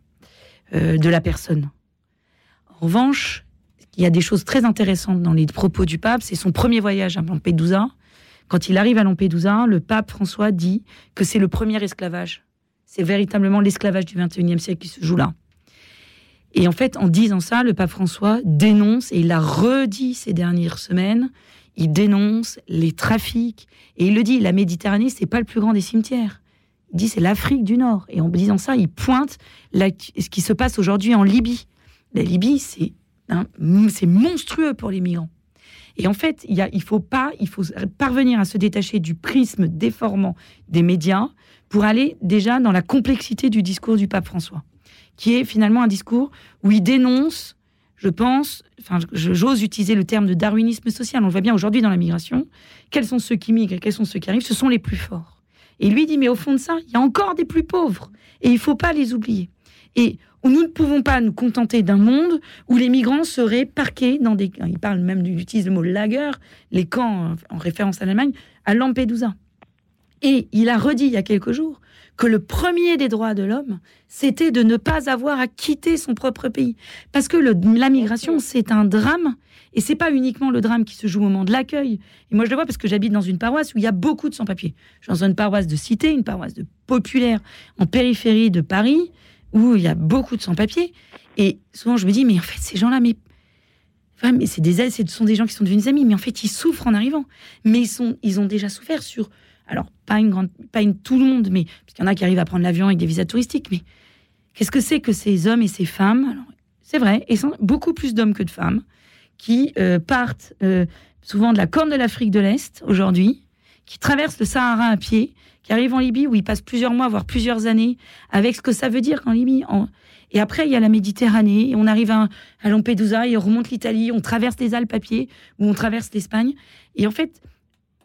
euh, de la personne. En revanche, il y a des choses très intéressantes dans les propos du pape. C'est son premier voyage à Lampedusa. Quand il arrive à Lampedusa, le pape François dit que c'est le premier esclavage. C'est véritablement l'esclavage du 21e siècle qui se joue là. Et en fait, en disant ça, le pape François dénonce, et il l'a redit ces dernières semaines, il dénonce les trafics. Et il le dit, la Méditerranée, c'est pas le plus grand des cimetières. Il dit, c'est l'Afrique du Nord. Et en disant ça, il pointe ce qui se passe aujourd'hui en Libye. La Libye, c'est hein, monstrueux pour les migrants. Et en fait, il, faut pas, il faut parvenir à se détacher du prisme déformant des médias pour aller déjà dans la complexité du discours du pape François, qui est finalement un discours où il dénonce, je pense, enfin, j'ose utiliser le terme de darwinisme social. On le voit bien aujourd'hui dans la migration. Quels sont ceux qui migrent quels sont ceux qui arrivent? Ce sont les plus forts. Et lui dit, mais au fond de ça, il y a encore des plus pauvres. Et il faut pas les oublier. Et nous ne pouvons pas nous contenter d'un monde où les migrants seraient parqués dans des... Il parle même, il utilise le mot lager, les camps, euh, en référence à l'Allemagne, à Lampedusa. Et il a redit il y a quelques jours que le premier des droits de l'homme, c'était de ne pas avoir à quitter son propre pays. Parce que le- la migration, c'est un drame. Et c'est pas uniquement le drame qui se joue au moment de l'accueil. Et moi, je le vois parce que j'habite dans une paroisse où il y a beaucoup de sans-papiers. Je suis dans une paroisse de cité, une paroisse de populaire en périphérie de Paris, où il y a beaucoup de sans-papiers. Et souvent, je me dis, mais en fait, ces gens-là, mais, enfin, mais c'est des, ce sont des gens qui sont devenus des amis, mais en fait, ils souffrent en arrivant. Mais ils, sont, ils ont déjà souffert sur, alors, pas une grande, pas une tout le monde, mais, parce qu'il y en a qui arrivent à prendre l'avion avec des visas touristiques, mais qu'est-ce que c'est que ces hommes et ces femmes? C'est vrai, et sont beaucoup plus d'hommes que de femmes qui euh, partent euh, souvent de la corne de l'Afrique de l'Est aujourd'hui, qui traversent le Sahara à pied, qui arrivent en Libye où ils passent plusieurs mois, voire plusieurs années, avec ce que ça veut dire qu'en Libye. Et après, il y a la Méditerranée, et on arrive à, à Lampedusa, et on remonte l'Italie, on traverse les Alpes à pied, ou on traverse l'Espagne. Et en fait,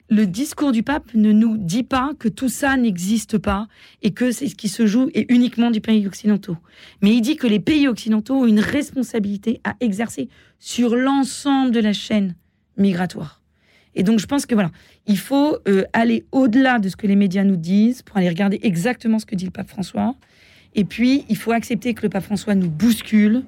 le discours du pape ne nous dit pas que tout ça n'existe pas et que c'est ce qui se joue est uniquement du pays occidentaux. Mais il dit que les pays occidentaux ont une responsabilité à exercer sur l'ensemble de la chaîne migratoire. Et donc je pense que voilà, il faut euh, aller au-delà de ce que les médias nous disent pour aller regarder exactement ce que dit le pape François. Et puis il faut accepter que le pape François nous bouscule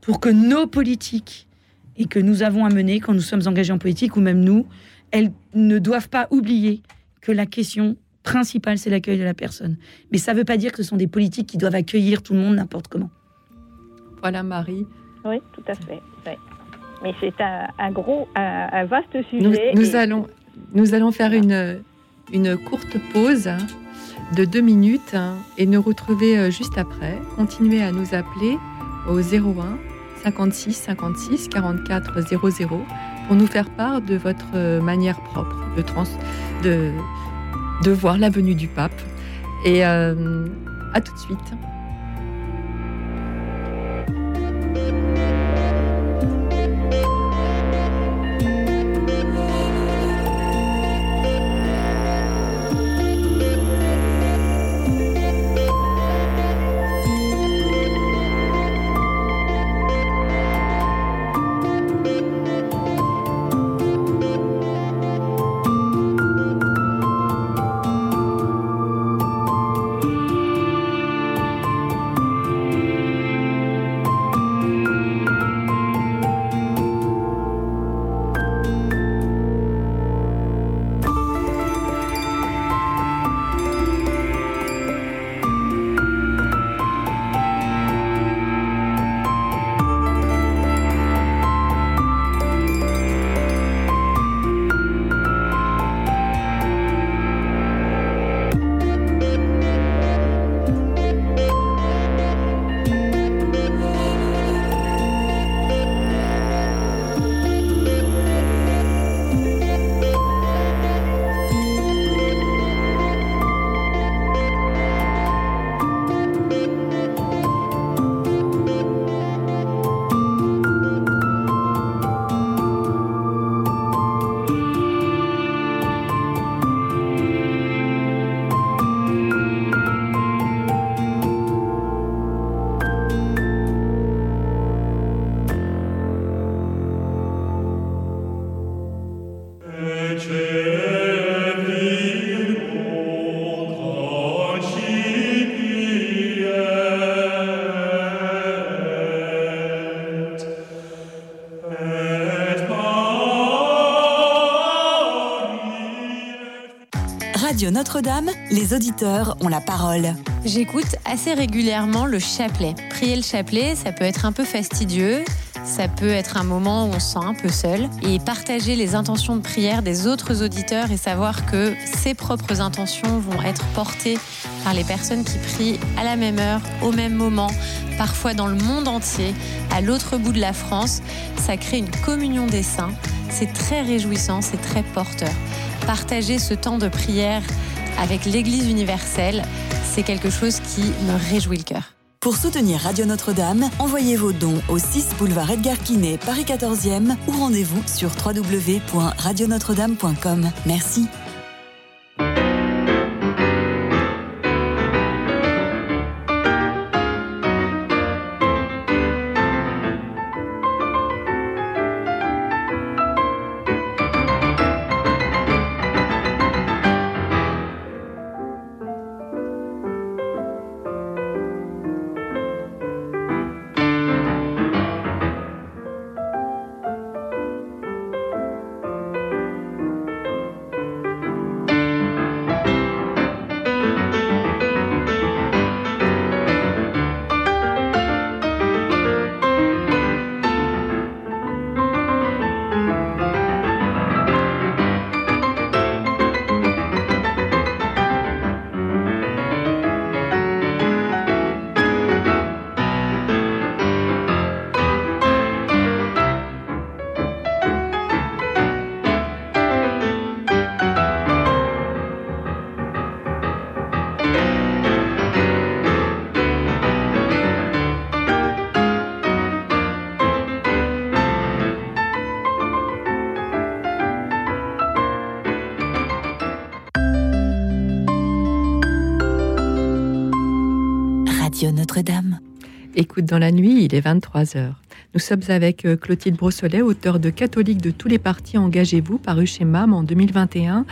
pour que nos politiques et que nous avons à mener quand nous sommes engagés en politique ou même nous, elles ne doivent pas oublier que la question principale, c'est l'accueil de la personne. Mais ça ne veut pas dire que ce sont des politiques qui doivent accueillir tout le monde n'importe comment. Voilà, Marie. Oui, tout à fait. oui. Mais c'est un, un gros, un, un vaste sujet. nous et- allons, nous allons faire une, une courte pause de deux minutes hein, et nous retrouver euh, juste après. Continuez à nous appeler au 01 56 56 44 00 pour nous faire part de votre euh, manière propre de, trans, de, de voir la venue du pape. Et euh, à tout de suite. Radio Notre-Dame, les auditeurs ont la parole. J'écoute assez régulièrement le chapelet. Prier le chapelet, ça peut être un peu fastidieux, ça peut être un moment où on se sent un peu seul. Et partager les intentions de prière des autres auditeurs et savoir que ses propres intentions vont être portées par les personnes qui prient à la même heure, au même moment, parfois dans le monde entier, à l'autre bout de la France, ça crée une communion des saints. C'est très réjouissant, c'est très porteur. Partager ce temps de prière avec l'Église universelle, c'est quelque chose qui me réjouit le cœur. Pour soutenir Radio Notre-Dame, envoyez vos dons au 6 boulevard Edgar Quinet, Paris 14e ou rendez-vous sur www.radionotre-dame.com. Merci. Écoute dans la nuit, il est 23h. Nous sommes avec euh, Clotilde Brossolet, auteur de Catholiques de tous les partis, engagez-vous, paru chez MAM en 2021,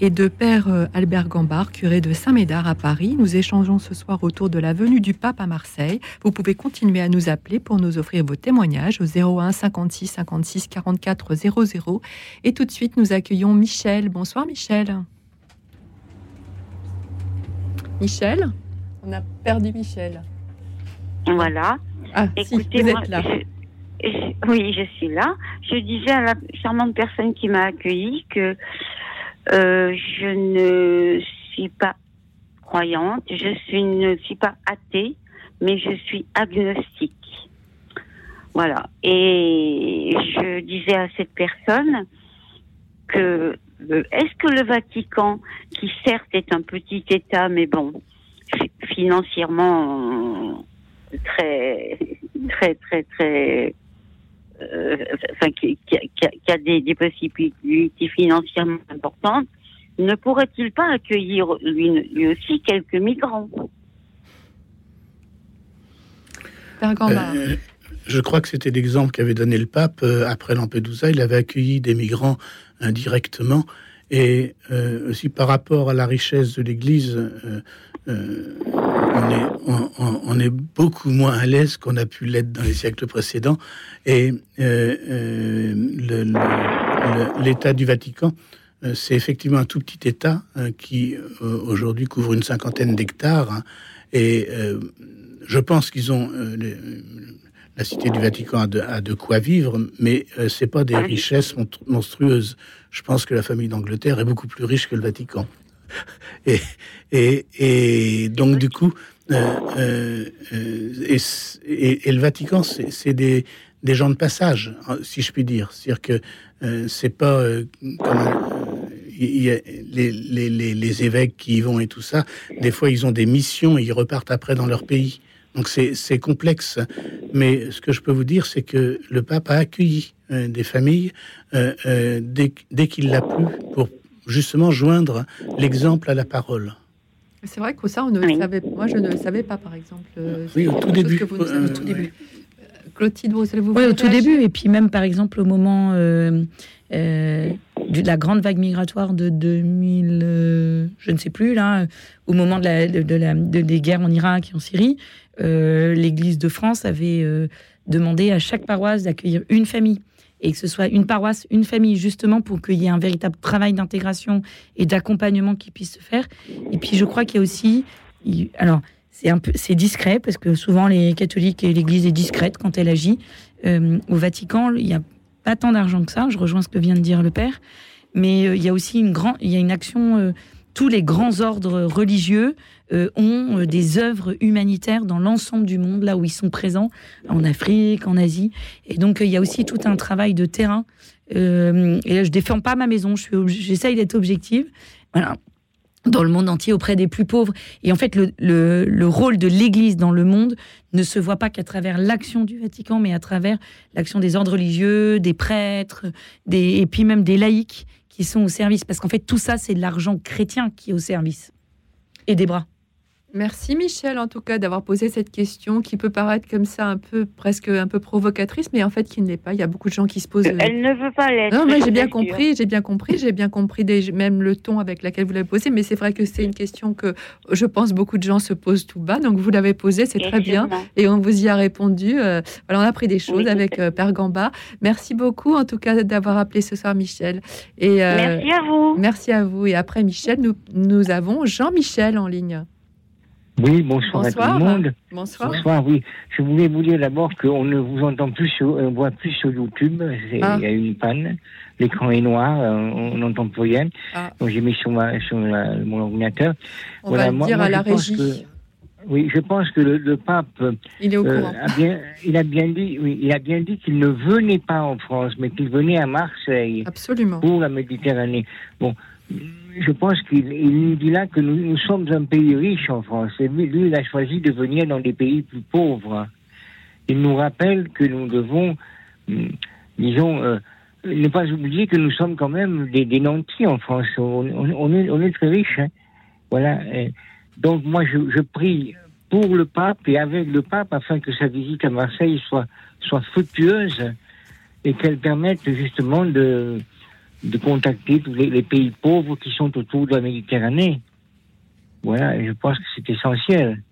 et de Père euh, Albert Gambard, curé de Saint-Médard à Paris. Nous échangeons ce soir autour de la venue du pape à Marseille. Vous pouvez continuer à nous appeler pour nous offrir vos témoignages au 01 56 56 44 00. Et tout de suite, nous accueillons Michel. Bonsoir Michel. Michel? On a perdu Michel. Voilà. Ah, si, Écoutez, vous moi, êtes là. je- je- oui, je suis là. Je disais à la charmante personne qui m'a accueillie que euh, je ne suis pas croyante, je suis, ne suis pas athée, mais je suis agnostique. Voilà. Et je disais à cette personne que euh, est-ce que le Vatican, qui certes est un petit État, mais bon, fi- financièrement très, très, très, très, euh, enfin, qui, qui a, qui a- qui a des, des possibilités financièrement importantes, ne pourrait-il pas accueillir lui, lui aussi quelques migrants? Euh, je crois que c'était l'exemple qu'avait donné le pape euh, après Lampedusa. Il avait accueilli des migrants indirectement. Et euh, aussi par rapport à la richesse de l'Église, euh, euh, on, est, on- on- on est beaucoup moins à l'aise qu'on a pu l'être dans les siècles précédents. Et euh, euh, l'État du Vatican, c'est effectivement un tout petit État qui aujourd'hui couvre une cinquantaine d'hectares. hein. et je pense qu'ils ont les- la cité du Vatican a de, a de quoi vivre, mais euh, c'est pas des richesses mont- monstrueuses. Je pense que la famille d'Angleterre est beaucoup plus riche que le Vatican. Et, et, et donc du coup, euh, euh, euh, et, le Vatican, c'est des, des gens de passage, hein, si je puis dire. C'est-à-dire que c'est pas comme les, les, les, évêques qui y vont et tout ça. Des fois, ils ont des missions et ils repartent après dans leur pays. Donc c'est complexe. Mais ce que je peux vous dire, c'est que le pape a accueilli des familles dès, dès qu'il l'a pu pour justement joindre l'exemple à la parole. C'est vrai que ça, on ne le savait. Moi, je ne le savais pas, par exemple. Euh, Oui, au tout début. que vous nous avez- Euh, au tout début. Euh, Clotilde, vous allez vous Oui, au tout début. Et puis même, par exemple, au moment euh, euh, de la grande vague migratoire de 2000, euh, je ne sais plus, là, au moment de la, de, de la, de- des guerres en Irak et en Syrie, euh, l'Église de France avait euh, demandé à chaque paroisse d'accueillir une famille. Et que ce soit une paroisse, une famille, justement pour qu'il y ait un véritable travail d'intégration et d'accompagnement qui puisse se faire. Et puis je crois qu'il y a aussi, alors c'est un peu, c'est discret parce que souvent les catholiques et l'Église est discrète quand elle agit. Euh, au Vatican, il n'y a pas tant d'argent que ça. Je rejoins ce que vient de dire le père, mais euh, il y a aussi une grande, il y a une action. Tous les grands ordres religieux euh, ont euh, des œuvres humanitaires dans l'ensemble du monde, là où ils sont présents, en Afrique, en Asie. Et donc, euh, il y a aussi tout un travail de terrain. Et là, je défends pas ma maison, j'essaye d'être objective. Voilà. Dans le monde entier, auprès des plus pauvres. Et en fait, le, le- le rôle de l'Église dans le monde ne se voit pas qu'à travers l'action du Vatican, mais à travers l'action des ordres religieux, des prêtres, et puis même des laïcs qui sont au service. Parce qu'en fait, tout ça, c'est de l'argent chrétien qui est au service. Et des bras. Merci Michel en tout cas d'avoir posé cette question qui peut paraître comme ça un peu presque un peu provocatrice mais en fait qui ne l'est pas. Il y a beaucoup de gens qui se posent. euh, Elle ne veut pas l'être. Non, mais j'ai (laughs) bien compris, j'ai bien compris, j'ai bien compris des- même le ton avec lequel vous l'avez posé, mais c'est vrai que c'est une question que je pense beaucoup de gens se posent tout bas. Donc vous l'avez posée, c'est très bien, et on vous y a répondu. euh, voilà, on a appris des choses Oui, avec euh, Père Gamba. Merci beaucoup en tout cas d'avoir appelé ce soir Michel. Et euh, Merci à vous. Merci à vous. Et après Michel, nous nous avons Jean-Michel en ligne. Oui, bonsoir, Bonsoir. à tout le monde. Bonsoir. Bonsoir, oui. Je voulais vous dire d'abord qu'on ne vous entend plus, sur, on voit plus sur YouTube. C'est- Il Ah. y a eu une panne. L'écran est noir, euh, on n'entend plus rien. Ah. Donc j'ai mis sur, ma, sur la- mon ordinateur. On va le dire à la régie. que- oui, je pense que le, le pape Il est au euh, courant. a bien, il a bien dit, oui, il a bien dit qu'il ne venait pas en France, mais qu'il venait à Marseille Absolument. pour la Méditerranée. Bon, je pense qu'il il nous dit là que nous, nous sommes un pays riche en France. Et lui, il a choisi de venir dans des pays plus pauvres. Il nous rappelle que nous devons, hum, disons, euh, ne pas oublier que nous sommes quand même des, des nantis en France. On, on- on est, on est très riches. hein. Voilà. Donc moi, je, je prie pour le pape et avec le pape afin que sa visite à Marseille soit, soit fructueuse et qu'elle permette justement de, de contacter tous les, les pays pauvres qui sont autour de la Méditerranée. Voilà, et je pense que c'est essentiel.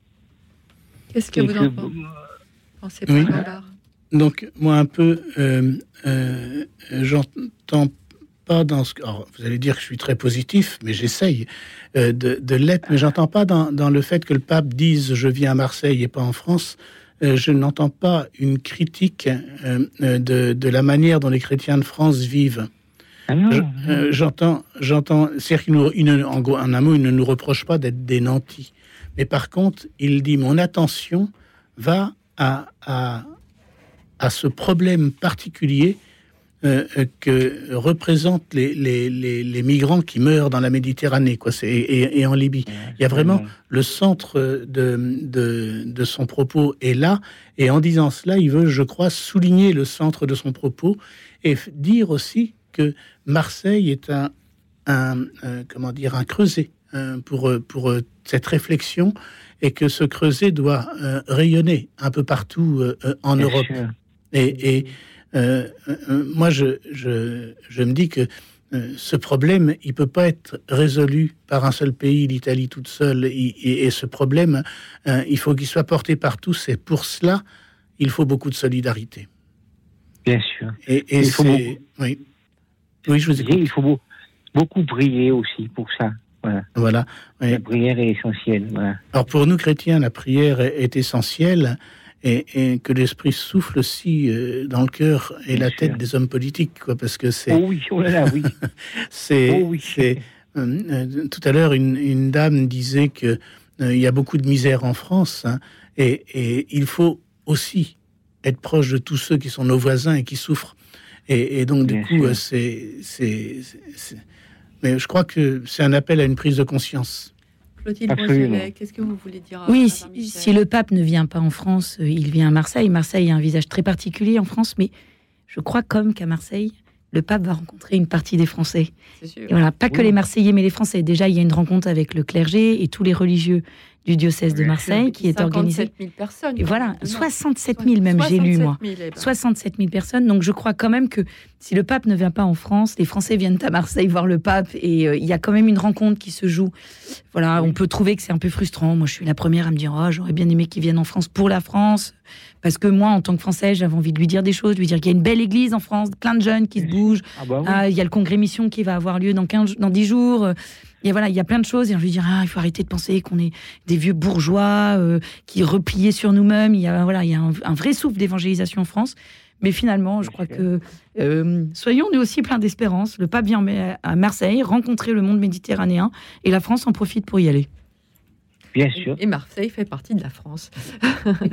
Qu'est-ce que Et vous que- en pensez pensez, Oui. Donc, moi, un peu, euh, euh, j'entends pas dans ce que. alors, vous allez dire que je suis très positif, mais j'essaye euh, de, de l'être, mais j'entends pas dans, dans le fait que le pape dise je viens à Marseille et pas en France. euh, je n'entends pas une critique euh, de, de la manière dont les chrétiens de France vivent. Je- euh, J'entends, j'entends, c'est-à-dire qu'il nous, il ne- en, gros, en un mot, il ne nous reproche pas d'être des nantis. Mais par contre, il dit mon attention va à, à, à ce problème particulier euh, euh, que représentent les, les, les, les migrants qui meurent dans la Méditerranée quoi, c'est- et, et en Libye. Il y a vraiment le centre de, de, de son propos est là, et en disant cela, il veut, je crois, souligner le centre de son propos et dire aussi que Marseille est un, un euh, comment dire, un creuset euh, pour, euh, pour cette réflexion et que ce creuset doit rayonner un peu partout en Bien Europe. sûr. Et, et, euh, euh, moi, je, je, je me dis que euh, ce problème, il peut pas être résolu par un seul pays, l'Italie toute seule. Et, et- et ce problème, il faut qu'il soit porté par tous. Et pour cela, il faut beaucoup de solidarité. Bien sûr. Et, et Il faut beaucoup- oui. Oui, je vous écoute. Il faut beau- beaucoup prier aussi pour ça. Voilà. Voilà. La prière est essentielle. Voilà. Alors pour nous chrétiens, la prière est, essentielle et, et que l'esprit souffle aussi euh, dans le cœur et la tête des hommes politiques, quoi, parce que c'est. Oh oui, oh là là, oui. (laughs) c'est. Oh oui. c'est, euh, euh, tout à l'heure, une, une dame disait que euh, il y a beaucoup de misère en France hein, et, et il faut aussi être proche de tous ceux qui sont nos voisins et qui souffrent. Et, et donc du coup, c'est, mais je crois que c'est un appel à une prise de conscience. Clotilde qu'est-ce que vous voulez dire à Oui, si, le pape ne vient pas en France, euh, il vient à Marseille. Marseille a un visage très particulier en France, mais je crois comme qu'à Marseille, le pape va rencontrer une partie des Français. C'est sûr. Et voilà, pas que les Marseillais, mais les Français. Déjà, il y a une rencontre avec le clergé et tous les religieux du diocèse de Marseille qui est organisé. 57 000 personnes. Et voilà, Non, 67 000 même, j'ai lu moi. 67 000, eh ben. 67 000 personnes. Donc je crois quand même que si le pape ne vient pas en France, les Français viennent à Marseille voir le pape et euh, il y a quand même une rencontre qui se joue. Voilà, on peut trouver que c'est un peu frustrant. Moi, je suis la première à me dire, oh, j'aurais bien aimé qu'il vienne en France pour la France. Parce que moi, en tant que Français, j'avais envie de lui dire des choses, de lui dire qu'il y a une belle église en France, plein de jeunes qui se bougent. Ah bah oui. Ah, il y a le congrès mission qui va avoir lieu dans, 15, dans 10 jours. Et voilà, il y a plein de choses. Et je lui dire, ah, il faut arrêter de penser qu'on est des vieux bourgeois euh, qui repliés sur nous-mêmes. Il y a, voilà, il y a un, un vrai souffle d'évangélisation en France. Mais finalement, je crois que euh, soyons nous aussi pleins d'espérance. Le pape vient à Marseille rencontrer le monde méditerranéen et la France en profite pour y aller. Bien sûr, Et Marseille fait partie de la France.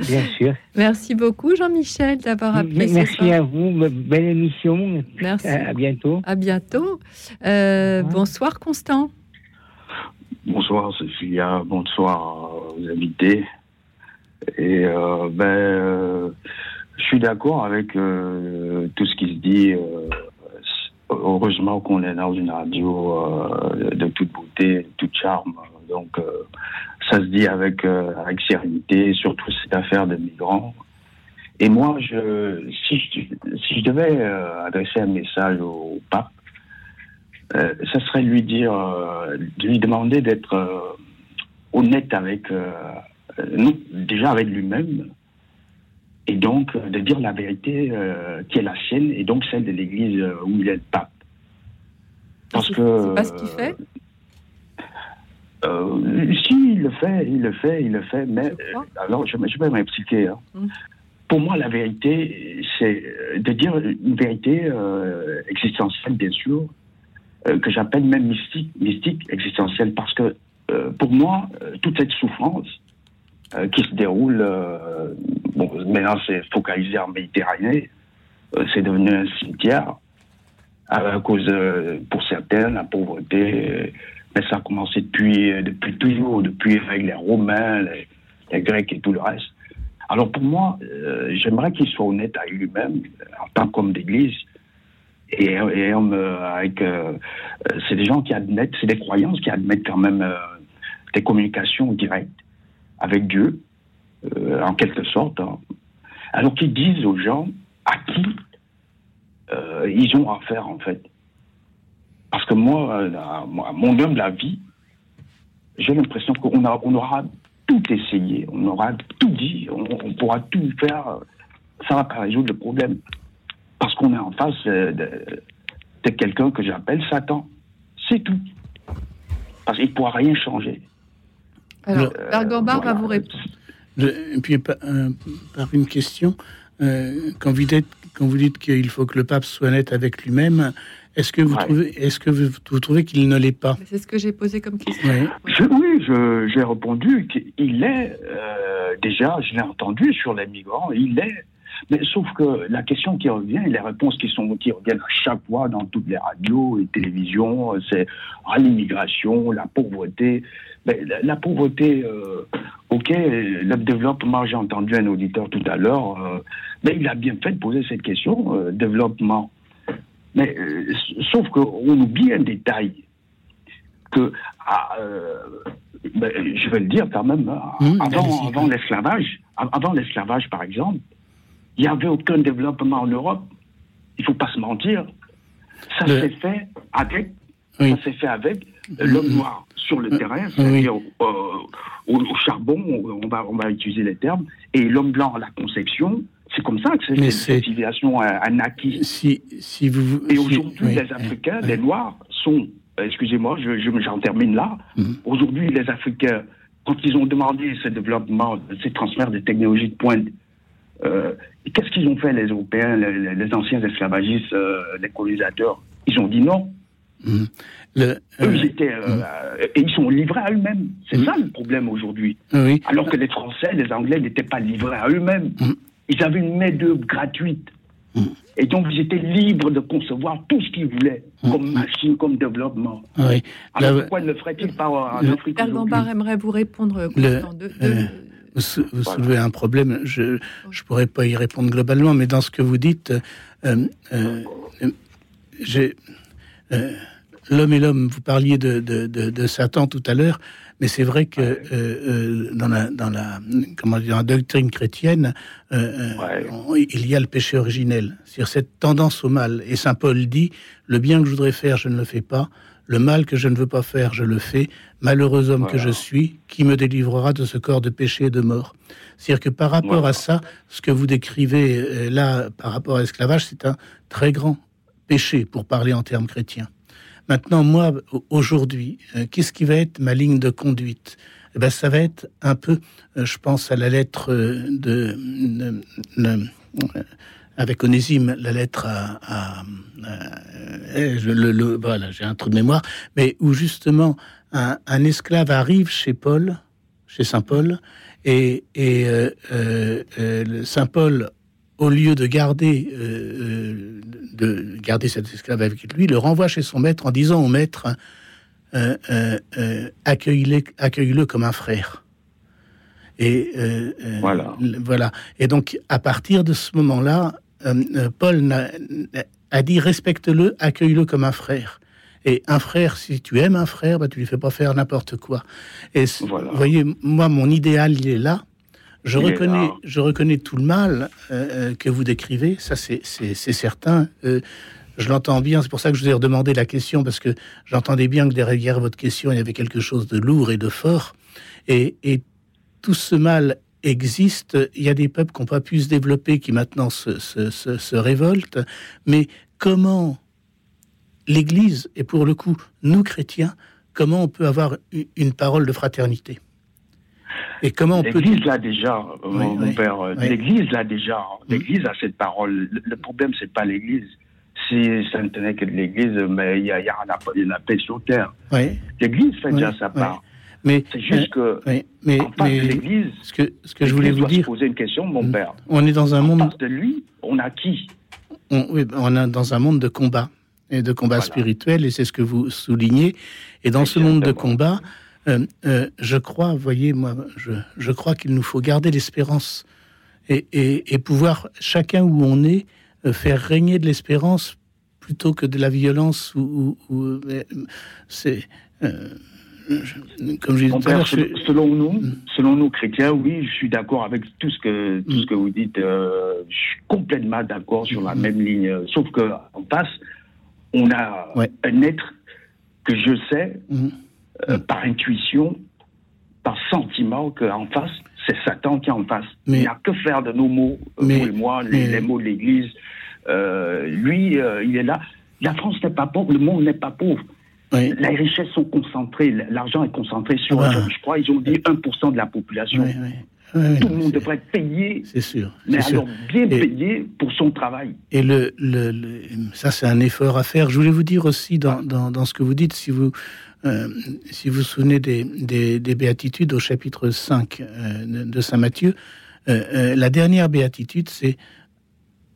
bien sûr. (laughs) Merci beaucoup, Jean-Michel, d'avoir appelé ce Merci soir. à vous, be- belle émission. Merci. À à bientôt. À bientôt. Euh, bonsoir, Constant. Bonsoir Sophia, bonsoir aux invités. Et euh, ben, euh, je suis d'accord avec euh, tout ce qui se dit. euh, heureusement qu'on est dans une radio euh, de toute beauté, de tout charme. Donc euh, ça se dit avec euh, avec sérénité, surtout cette affaire de migrants. Et moi, je, si, je, devais euh, adresser un message au pape, euh, ça serait lui dire, euh, lui demander d'être euh, honnête avec, nous, déjà avec lui-même, et donc de dire la vérité qui est la sienne, et donc celle de l'Église où il est le pape. Parce que C'est pas ce qu'il fait si, il le fait, il le fait, il le fait, mais alors je, je vais m'expliquer. hein. Mm. Pour moi, la vérité, c'est de dire une vérité existentielle, bien sûr, euh, que j'appelle même mystique, mystique existentielle, parce que euh, pour moi, euh, toute cette souffrance qui se déroule, bon, maintenant c'est focalisé en Méditerranée, c'est devenu un cimetière à cause, pour certains, la pauvreté. mais ça a commencé depuis, depuis toujours, depuis avec les Romains, les, Grecs et tout le reste. Alors pour moi, j'aimerais qu'il soit honnête avec lui-même, en tant qu'homme d'église, et, homme avec. euh, c'est des gens qui admettent, c'est des croyances qui admettent quand même euh, des communications directes avec Dieu, euh, en quelque sorte. hein. Alors qu'ils disent aux gens à qui ils ont affaire en fait. Parce que moi, à moi, mon humble avis, j'ai l'impression qu'on on aura tout essayé, on aura tout dit, on, pourra tout faire. Ça va pas résoudre le problème. Parce qu'on est en face euh, de, de quelqu'un que j'appelle Satan. C'est tout. Parce qu'il ne pourra rien changer. Alors, Euh, Bergambar va vous répondre. Et puis, par, euh, par une question, euh, quand, vous dites, quand vous dites qu'il faut que le pape soit net avec lui-même, est-ce que vous Ouais. trouvez, est-ce que vous, vous trouvez qu'il ne l'est pas? C'est ce que j'ai posé comme question. Ouais. Je- oui, je- j'ai répondu qu'il est euh, déjà, je l'ai entendu sur les migrants, il est. Mais sauf que la question qui revient et les réponses qui sont qui reviennent à chaque fois dans toutes les radios et télévisions, euh, c'est ah, l'immigration, la pauvreté. Mais la, la pauvreté, euh, ok, le développement, j'ai entendu un auditeur tout à l'heure, euh, mais il a bien fait de poser cette question, euh, développement. Mais sauf qu'on oublie un détail que, ah, ben, je vais le dire quand même, hein, Mmh, avant, l'esclavage, av- avant l'esclavage par exemple, il n'y avait aucun développement en Europe. Il faut pas se mentir. Ça Le- s'est fait avec, Oui. ça s'est fait avec euh, l'homme noir sur le Euh, terrain, oui. c'est-à-dire euh, au, au charbon, on va, on va utiliser les termes, et l'homme blanc à la conception. C'est comme ça que c'est cette c'est- civilisation a, a naquis. Si, si vous, Et si- aujourd'hui, oui, les Africains, les. Noirs, sont, euh, excusez-moi, je, je- j'en termine là. Mhm. Aujourd'hui, les Africains, quand ils ont demandé ce développement, ces transferts de technologies de pointe, euh, qu'est-ce qu'ils ont fait, les Européens, les, anciens esclavagistes, euh, les colonisateurs? Ils ont dit non. Mhm. Le, Eux, euh, ils étaient, euh, et ils sont livrés à eux-mêmes. C'est Mhm. ça le problème aujourd'hui. oui. Alors que les Français, les Anglais n'étaient pas livrés à eux-mêmes. Mhm. Ils avaient une main-d'œuvre gratuite. Et donc, ils étaient libres de concevoir tout ce qu'ils voulaient, comme machine, comme développement. oui. Alors, pourquoi ne le ferait-il pas en Le- Afrique Bergambar aimerait vous répondre, Le-. De, de- euh, vous, sou- vous soulevez un problème. Je ne pourrais pas y répondre globalement, mais dans ce que vous dites, euh, euh, euh, j'ai, l'homme et l'homme, vous parliez de, de, de, de Satan tout à l'heure, mais c'est vrai que euh, dans, la, dans, la, comment dire, dans la doctrine chrétienne, euh, on- il y a le péché originel, c'est-à-dire cette tendance au mal. Et Saint Paul dit, le bien que je voudrais faire, je ne le fais pas, le mal que je ne veux pas faire, je le fais. Malheureux homme que je suis, qui me délivrera de ce corps de péché et de mort? C'est-à-dire que par rapport à ça, ce que vous décrivez euh, là, par rapport à l'esclavage, c'est un très grand péché, pour parler en termes chrétiens. Maintenant, moi, au- aujourd'hui, euh, qu'est-ce qui va être ma ligne de conduite? Eh ben, Ça va être un peu, euh, je pense à la lettre de... de- de- avec Onésime, la lettre à... à- à- euh, je- le- le- voilà, j'ai un trou de mémoire, mais où justement un, un esclave arrive chez Paul, chez Saint Paul, et, et euh, euh, Saint Paul, au lieu de garder, euh, de garder cet esclave avec lui, le renvoie chez son maître en disant au maître accueille-le accueille-le comme un frère. Et euh, Voilà. voilà. Et donc, à partir de ce moment-là, Paul n'a- a dit respecte-le, accueille-le comme un frère. Et un frère, si tu aimes un frère, bah, tu lui fais pas faire n'importe quoi. Et vous voyez, moi, mon idéal, il est là. Je Il reconnais, là. je reconnais tout le mal euh, euh, que vous décrivez, ça c'est certain. Euh, je l'entends bien, c'est pour ça que je vous ai redemandé la question, parce que j'entendais bien que derrière votre question, il y avait quelque chose de lourd et de fort. Et, et tout ce mal existe. Il y a des peuples qui n'ont pas pu se développer, qui maintenant se, se- se- se révoltent. Mais comment l'Église, et pour le coup, nous chrétiens, comment on peut avoir une parole de fraternité? Et comment on peut... L'Église l'a déjà, euh, Oui, mon, oui, père. euh, oui. L'Église l'a déjà. L'Église a cette parole. Le, problème, c'est pas l'Église. Si ça ne tenait que de l'Église, mais il y a, il y a un appel, une appel sur terre. L'Église fait déjà sa part. Mais C'est juste que mais, face mais de l'Église, ce que, ce que je voulais vous doit se dire, poser une question, mon père. on est dans un En monde... face de lui, on a qui? On, ben, on est dans un monde de combat et de combat spirituel, et c'est ce que vous soulignez. Et dans ce monde de combat, euh, euh, je crois, voyez, moi, je, je crois qu'il nous faut garder l'espérance et, et, et pouvoir, chacun où on est, euh, faire régner de l'espérance plutôt que de la violence ou, euh, c'est euh, comme disais Mon tout à père, l'heure, selon, nous, selon nous chrétiens, oui, je suis d'accord avec tout ce que tout ce que vous dites. euh, je suis complètement d'accord sur la même ligne. Sauf que en face, on a un être que je sais euh, par intuition, par sentiment qu'en face, c'est Satan qui est en face. Il n'a que faire de nos mots, euh, Mais- vous et moi, les, mais- les mots de l'Église. Euh, lui, euh, il est là. La France n'est pas pauvre, le monde n'est pas pauvre. Les richesses sont concentrées, l'argent est concentré sur, Ah. je crois, ils ont dit 1% de la population. Ouais, Tout le monde devrait être payé, c'est sûr. mais sûr. alors bien Et- payé pour son travail. Et le, le- le- ça, c'est un effort à faire. Je voulais vous dire aussi dans, dans, dans ce que vous dites, si vous euh, si vous vous souvenez des, des, des béatitudes au chapitre 5 euh, de Saint Matthieu, euh, euh, la dernière béatitude, c'est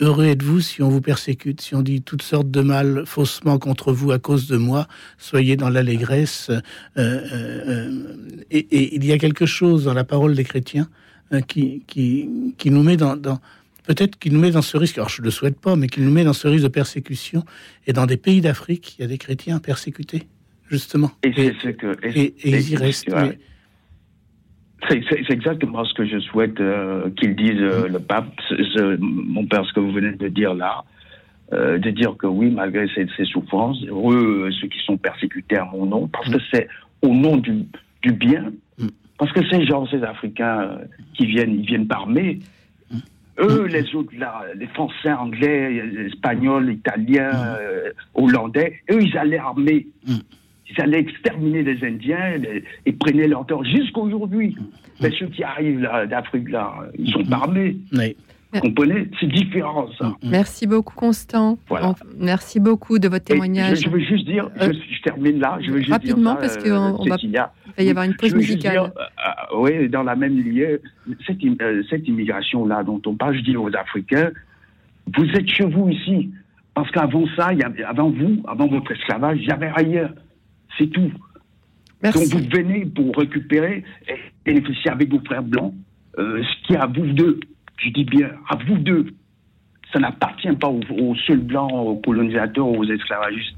Heureux êtes-vous si on vous persécute, si on dit toutes sortes de mal faussement contre vous à cause de moi, soyez dans l'allégresse. euh, euh, euh, et, et il y a quelque chose dans la parole des chrétiens euh, qui, qui, qui nous met dans, dans peut-être qui nous met dans ce risque, alors je ne le souhaite pas, mais qui nous met dans ce risque de persécution. Et dans des pays d'Afrique, il y a des chrétiens persécutés, justement. Et c'est ce que. et- et ils y restent, mais- C'est exactement ce que je souhaite euh, qu'il dise euh, le pape. Ce- ce- mon père, ce que vous venez de dire là, euh, de dire que oui, malgré ces, ces souffrances, heureux euh, ceux qui sont persécutés à mon nom, parce que c'est au nom du, du bien, parce que ces gens, ces Africains qui viennent, ils viennent par mai. Eux, les autres là, les Français, Anglais, Espagnols, Italiens, Hollandais, eux, ils allaient armer. Ils allaient exterminer les Indiens les- et prenaient leur temps jusqu'à aujourd'hui. Mais ceux qui arrivent d'Afrique, là, ils sont pas armés. Vous comprenez? C'est différent, ça. Merci beaucoup, Constant. Voilà. Merci beaucoup de votre témoignage. Je, je veux juste dire, je, Euh, je termine là, je veux juste rapidement, dire ça, parce euh, qu'on on va, y avoir une pause Je veux juste musicale. dire, euh, euh, oui, dans la même lignée, cette, im- euh, cette immigration-là dont on parle, je dis aux Africains, vous êtes chez vous ici. Parce qu'avant ça, il y avait, avant vous, avant votre esclavage, il y avait ailleurs. C'est tout. Donc vous venez pour récupérer et bénéficier avec vos frères blancs euh, ce qui est à vous deux. Je dis bien, à vous deux. Ça n'appartient pas aux, aux seuls blancs, aux colonisateurs, aux esclavagistes.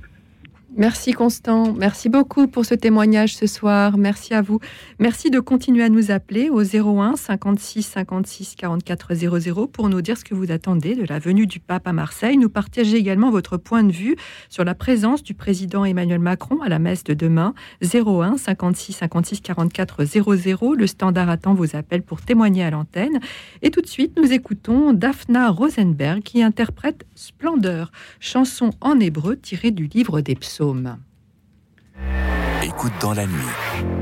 Merci Constant, merci beaucoup pour ce témoignage ce soir. Merci à vous. Merci de continuer à nous appeler au 01 56 56 44 00 pour nous dire ce que vous attendez de la venue du pape à Marseille. Nous partagez également votre point de vue sur la présence du président Emmanuel Macron à la messe de demain. 01 56 56 44 00. Le standard attend vos appels pour témoigner à l'antenne. Et tout de suite, nous écoutons Daphna Rosenberg qui interprète Splendeur, chanson en hébreu tirée du livre des psaumes. Écoute dans la nuit,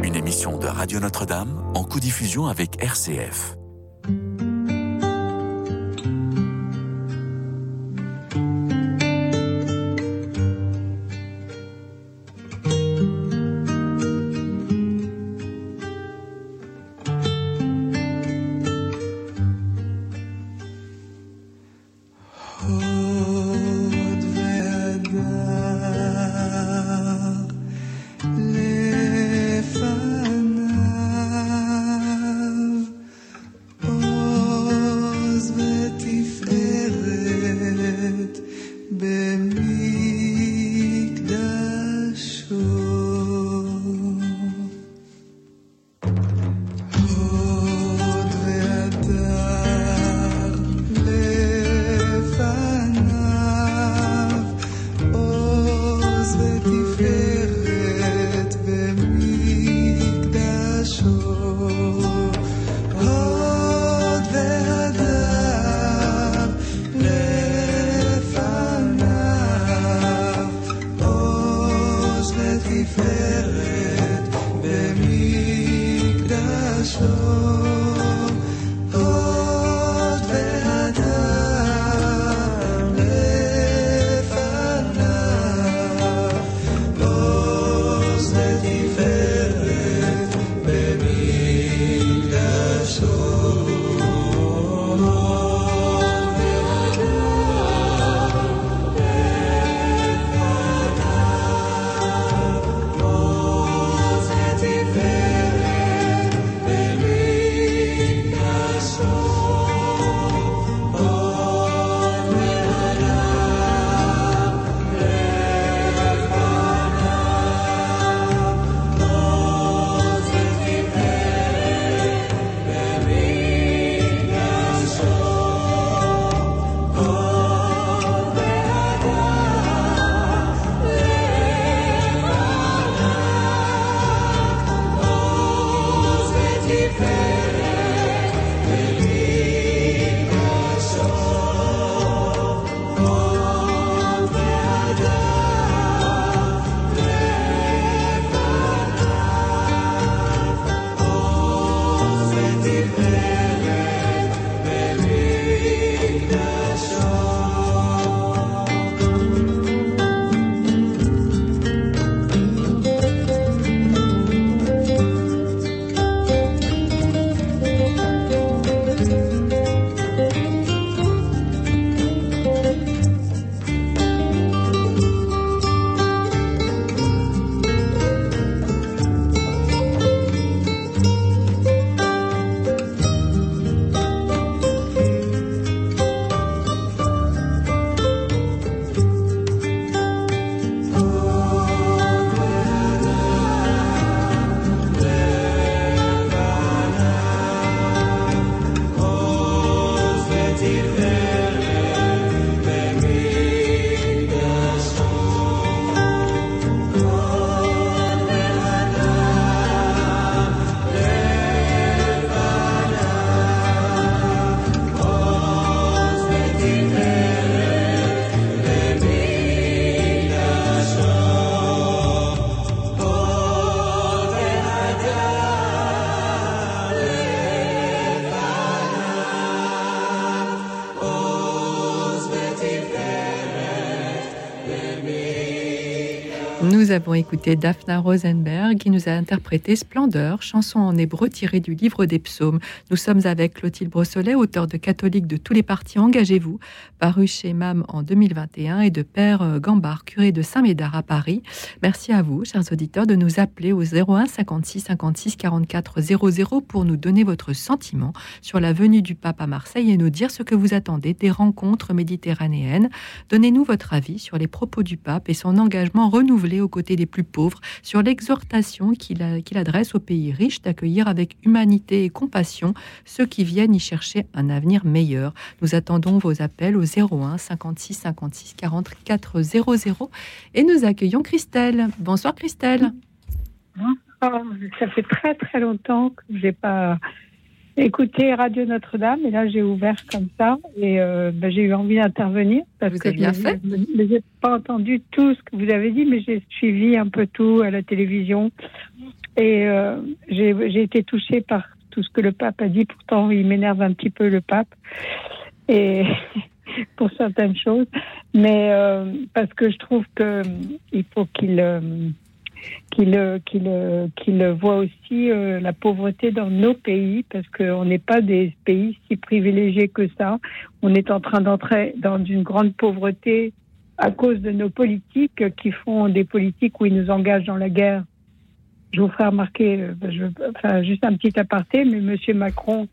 une émission de Radio Notre-Dame en co-diffusion avec RCF. Avons écouté Daphna Rosenberg qui nous a interprété Splendeur, chanson en hébreu tirée du livre des psaumes. Nous sommes avec Clotilde Brossolet, auteur de Catholique de tous les partis, engagez-vous, paru chez MAM en 2021, et de Père euh, Gambard, curé de Saint-Médard à Paris. Merci à vous, chers auditeurs, de nous appeler au 01 56 56 44 00 pour nous donner votre sentiment sur la venue du pape à Marseille et nous dire ce que vous attendez des rencontres méditerranéennes. Donnez-nous votre avis sur les propos du pape et son engagement renouvelé aux côtés des plus pauvres, sur l'exhortation qu'il adresse aux pays riches d'accueillir avec humanité et compassion ceux qui viennent y chercher un avenir meilleur. Nous attendons vos appels au 01 56 56 44 00 et nous accueillons Christelle. Bonsoir Christelle. Ça fait très très longtemps que j'ai pas écouté Radio Notre-Dame et là j'ai ouvert comme ça et euh, ben, j'ai eu envie d'intervenir parce Vous que avez bien je fait. je n'ai pas entendu tout ce que vous avez dit mais j'ai suivi un peu tout à la télévision. Et euh, j'ai j'ai été touchée par tout ce que le pape a dit. Pourtant il m'énerve un petit peu le pape et (laughs) pour certaines choses. Mais euh, parce que je trouve que il faut qu'il euh, qu'il euh, euh, qu'il voit aussi euh, la pauvreté dans nos pays parce qu'on n'est pas des pays si privilégiés que ça. On est en train d'entrer dans une grande pauvreté à cause de nos politiques qui font des politiques où ils nous engagent dans la guerre. Je vous ferai remarquer, enfin juste un petit aparté, mais Monsieur Macron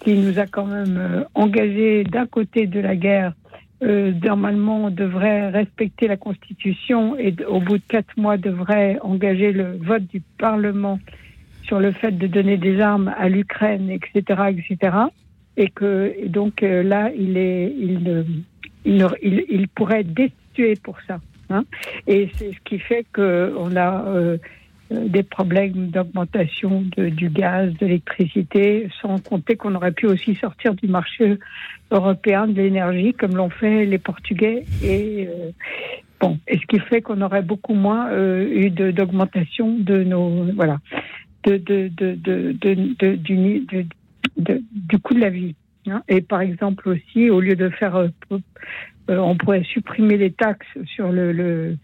qui nous a quand même engagés d'un côté de la guerre euh, normalement, on devrait respecter la Constitution et au bout de quatre mois, devrait engager le vote du Parlement sur le fait de donner des armes à l'Ukraine, etc., etc. Et que et donc euh, là, il est, il, il, il, pourrait être destitué pour ça. hein. Et c'est ce qui fait qu'on a euh, euh, des problèmes d'augmentation du gaz, de l'électricité, sans compter qu'on aurait pu aussi sortir du marché européen de l'énergie, comme l'ont fait les Portugais. Et euh, bon, et ce qui fait qu'on aurait beaucoup moins euh, eu d'augmentation de, nos voilà de, du, coût de la vie. hein. Et par exemple aussi, au lieu de faire, euh, euh, on pourrait supprimer les taxes sur le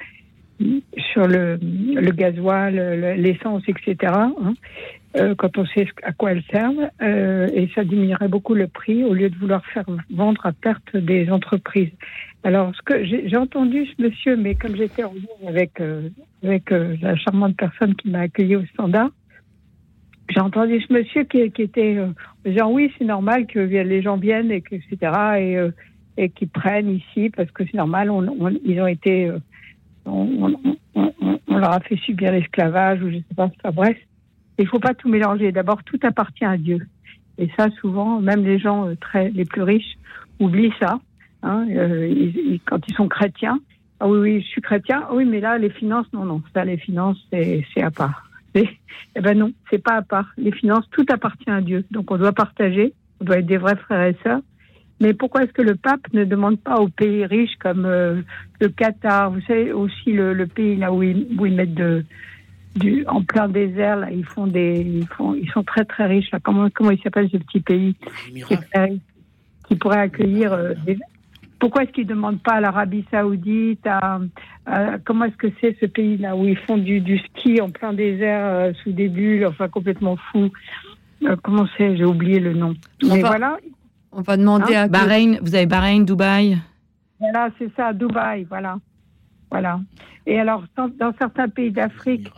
sur le, le gasoil, le- l'essence, etc. hein, euh, quand on sait à quoi elles servent, euh, et ça diminuerait beaucoup le prix au lieu de vouloir faire vendre à perte des entreprises. Alors, ce que j'ai entendu ce monsieur, mais comme j'étais en ligne avec euh, avec euh, la charmante personne qui m'a accueilli au standard, j'ai entendu ce monsieur qui, qui était euh, en disant oui, c'est normal que les gens viennent et que etc. et euh, et qu'ils prennent ici parce que c'est normal. On, on- ils ont été, euh, on, leur a fait subir l'esclavage ou je sais pas. Enfin, bref, il faut pas tout mélanger. D'abord, tout appartient à Dieu. Et ça, souvent, même les gens euh, très les plus riches oublient ça. hein. Euh, quand ils sont chrétiens, ah oui, oui, je suis chrétien. Ah oui, mais là, les finances, non, non, ça, les finances, c'est à part. Eh ben non, c'est pas à part. Les finances, tout appartient à Dieu. Donc on doit partager, on doit être des vrais frères et sœurs. Mais pourquoi est-ce que le pape ne demande pas aux pays riches comme euh, le Qatar, vous savez aussi le, le pays là où ils, où ils mettent de, du, en plein désert, là, ils font des, ils font, ils sont très très riches. Là. Comment comment il s'appelle ce petit pays qui, pourrait accueillir euh, des, pourquoi est-ce qu'ils ne demandent pas à l'Arabie Saoudite à, à- Comment est-ce que c'est ce pays-là où ils font du, du ski en plein désert euh, sous des bulles, enfin complètement fou Euh, Comment c'est J'ai oublié le nom. Mais voilà, On va demander Hein? à Bahreïn, vous avez Bahreïn, Dubaï. voilà c'est ça, Dubaï, voilà. voilà. Et alors, dans, dans certains pays d'Afrique,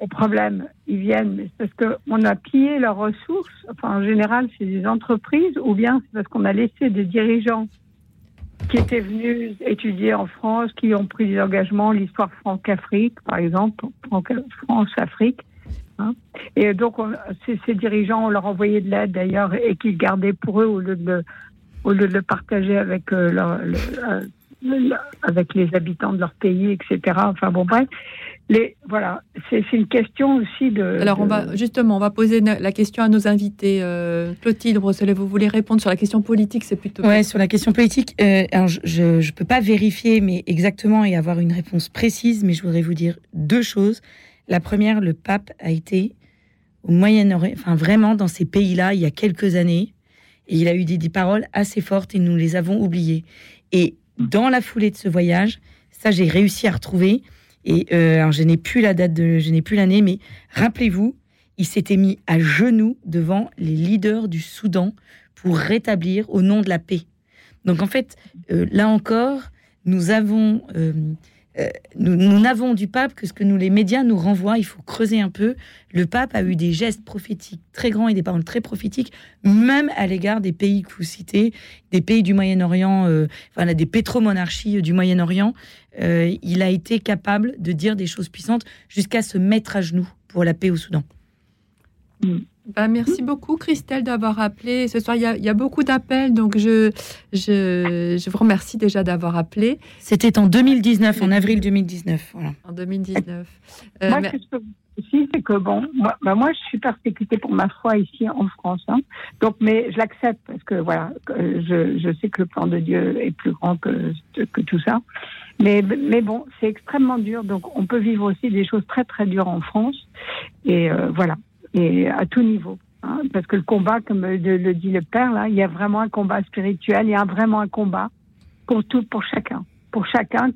le problème, ils viennent mais c'est parce qu'on a pillé leurs ressources. Enfin, en général, c'est des entreprises, ou bien c'est parce qu'on a laissé des dirigeants qui étaient venus étudier en France, qui ont pris des engagements, l'histoire France-Afrique, par exemple, Franc- France-Afrique. Hein. Et donc, on- ces, ces dirigeants, on leur envoyait de l'aide d'ailleurs, et qu'ils gardaient pour eux au lieu de le, au lieu de le partager avec, euh, leur- le- euh, le- avec les habitants de leur pays, etc. Enfin bon, bref. Les, voilà, c'est une question aussi de. Alors, on va justement, on va poser la question à nos invités. Euh, Clotilde Brosselet, vous voulez répondre sur la question politique C'est plutôt. Ouais, sur la question politique, euh, alors je ne peux pas vérifier mais exactement et avoir une réponse précise, mais je voudrais vous dire deux choses. La première, le pape a été au Moyen-Orient, enfin vraiment dans ces pays-là il y a quelques années, et il a eu des, paroles assez fortes et nous les avons oubliées. Et dans la foulée de ce voyage, ça j'ai réussi à retrouver, Et euh, alors, je n'ai plus la date, je n'ai plus l'année, mais rappelez-vous, il s'était mis à genoux devant les leaders du Soudan pour rétablir au nom de la paix. Donc en fait, euh, là encore, nous avons, euh, nous, nous n'avons du pape que ce que nous les médias nous renvoient. Il faut creuser un peu. Le pape a eu des gestes prophétiques très grands et des paroles très prophétiques, même à l'égard des pays que vous citez, des pays du Moyen-Orient, euh, enfin des pétromonarchies du Moyen-Orient. Euh, il a été capable de dire des choses puissantes jusqu'à se mettre à genoux pour la paix au Soudan. Bah, merci beaucoup, Christelle, d'avoir appelé. Ce soir, il y a, il y a beaucoup d'appels, donc je, je, je vous remercie déjà d'avoir appelé. C'était en 2019, en avril 2019. Voilà. En 2019. Euh, moi, mais- ce que je peux vous dire aussi, c'est que bon, moi, bah, moi, je suis persécutée pour ma foi ici en France. hein. Donc, mais je l'accepte parce que voilà, je, je sais que le plan de Dieu est plus grand que, que tout ça. Mais, mais bon, c'est extrêmement dur. Donc, on peut vivre aussi des choses très très dures en France. Et euh, voilà, et à tout niveau. hein. parce que le combat, comme le, dit le père, là, il y a vraiment un combat spirituel. Il y a vraiment un combat pour tout, pour chacun, pour chacun,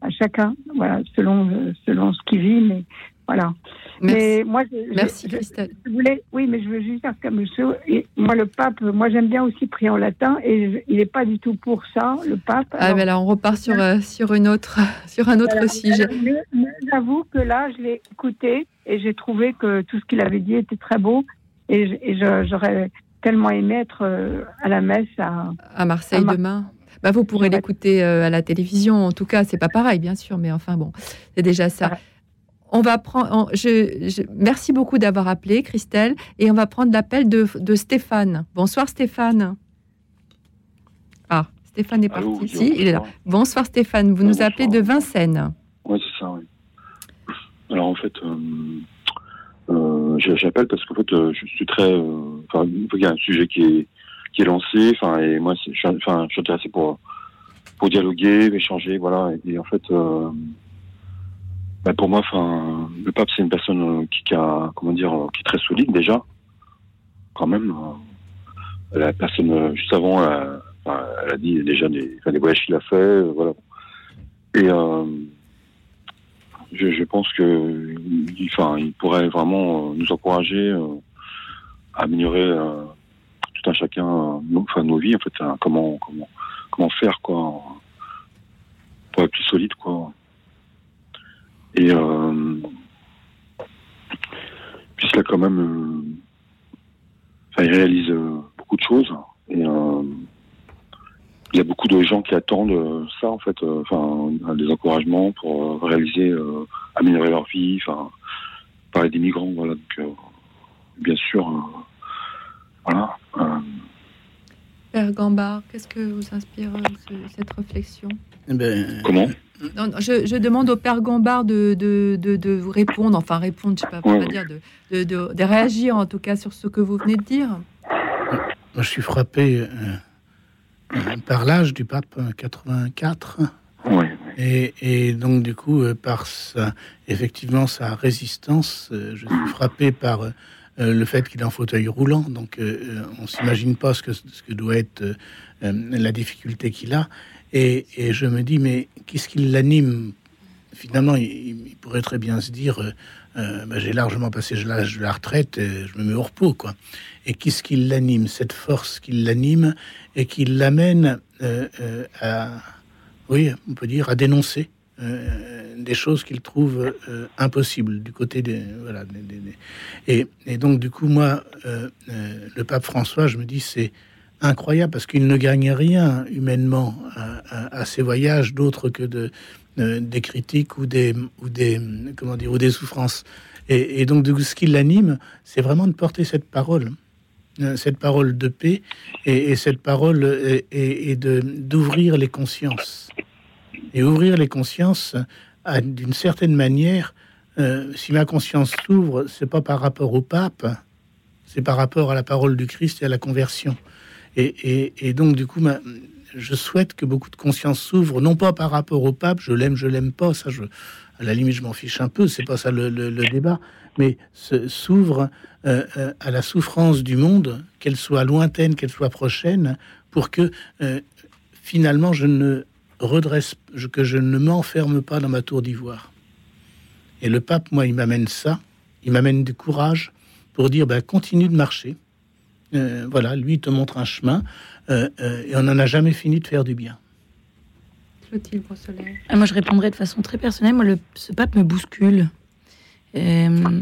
à chacun, voilà, selon selon ce qu'il vit, mais voilà. Merci. Mais moi, je, je- Merci, je- Christelle. je voulais, oui, mais je veux juste dire comme monsieur, et moi le pape, moi j'aime bien aussi prier en latin, et il n'est pas du tout pour ça, le pape. Ah, Alors, ben là, on repart sur, euh, sur, une autre, (laughs) sur un autre sujet. Mais, mais j'avoue que là, je l'ai écouté et j'ai trouvé que tout ce qu'il avait dit était très beau, et, j'aurais tellement aimé être euh, à la messe à, À Marseille à Mar- demain. Bah, vous pourrez l'écouter euh, à la télévision. En tout cas, c'est pas pareil, bien sûr, mais enfin bon, c'est déjà ça. On va prendre. on- je, je- merci beaucoup d'avoir appelé, Christelle, et on va prendre l'appel de, de Stéphane. Bonsoir, Stéphane. Ah, Stéphane est Allô, parti. oui, Si, il est là. bonsoir. Stéphane. Vous nous appelez de Vincennes. Oui, c'est ça, oui. Alors, en fait, euh, euh, j'appelle parce qu'en fait, euh, je suis très. euh, Enfin, il y a un sujet qui est, qui est lancé, enfin, et moi, je suis, enfin, je suis intéressé pour, pour dialoguer, échanger, voilà. Et, et en fait, bah, pour moi, enfin, le pape, c'est une personne euh, qui, a, comment dire, euh, qui est très solide déjà, quand même. euh. la personne, juste avant, elle a, dit déjà des, enfin, des voyages qu'il a fait, voilà. Et je, pense que, il- enfin, il pourrait vraiment nous encourager à améliorer tout un chacun, nos, enfin, nos vies, en fait, hein, comment, comment, comment faire, quoi, pour être plus solide, quoi. Et euh, puisqu'il a quand même, euh, il réalise euh, beaucoup de choses, et il y a beaucoup de gens qui attendent ça, en fait, enfin, des encouragements pour réaliser, améliorer leur vie, enfin, parler des migrants, voilà. Donc, bien sûr, voilà. Père Gambard, qu'est-ce que vous inspire euh, ce- cette réflexion? Comment? Non, non, je, je demande au Père Gambard de, de, de, de vous répondre, enfin répondre, je ne sais pas, ouais. dire, de, de, de- de réagir en tout cas sur ce que vous venez de dire. Moi, je suis frappé euh, euh, par l'âge du pape, euh, 84. Et, et donc, du coup, euh, par sa, effectivement sa résistance, euh, je suis frappé par le fait qu'il est en fauteuil roulant. Donc, euh, euh, on s'imagine pas ce que, ce que doit être euh, euh, la difficulté qu'il a. Et, et je me dis, mais qu'est-ce qui l'anime? Finalement, il, pourrait très bien se dire, euh, euh, bah, j'ai largement passé l'âge de la retraite, euh, je me mets au repos, quoi. Et qu'est-ce qui l'anime? Cette force qui l'anime et qui l'amène euh, euh, à, oui, on peut dire, à dénoncer euh, des choses qu'il trouve euh, impossibles du côté des voilà. Et, et donc du coup, moi, euh, euh, le pape François, je me dis, c'est incroyable parce qu'il ne gagne rien humainement à, à- à ses voyages d'autre que de des critiques ou des ou des comment dire ou des souffrances. Et, donc du coup, ce qui l'anime, c'est vraiment de porter cette parole cette parole de paix et, et cette parole et, et de d'ouvrir les consciences et ouvrir les consciences d'une certaine manière euh, si ma conscience s'ouvre c'est pas par rapport au pape c'est par rapport à la parole du Christ et à la conversion. Et, donc du coup je souhaite que beaucoup de consciences s'ouvrent non pas par rapport au pape je l'aime je l'aime pas ça je à la limite je m'en fiche un peu c'est pas ça le, débat mais s'ouvre euh, euh, à la souffrance du monde, qu'elle soit lointaine, qu'elle soit prochaine, pour que euh, finalement je ne redresse, je- que je ne m'enferme pas dans ma tour d'ivoire. Et le pape, moi, il m'amène ça, il m'amène du courage pour dire, ben, continue de marcher. Euh, voilà, lui, il te montre un chemin, euh, euh, et on n'en a jamais fini de faire du bien. Clotilde Brosselet. Ah, moi, je répondrai de façon très personnelle. Moi, le, ce pape me bouscule. Euh,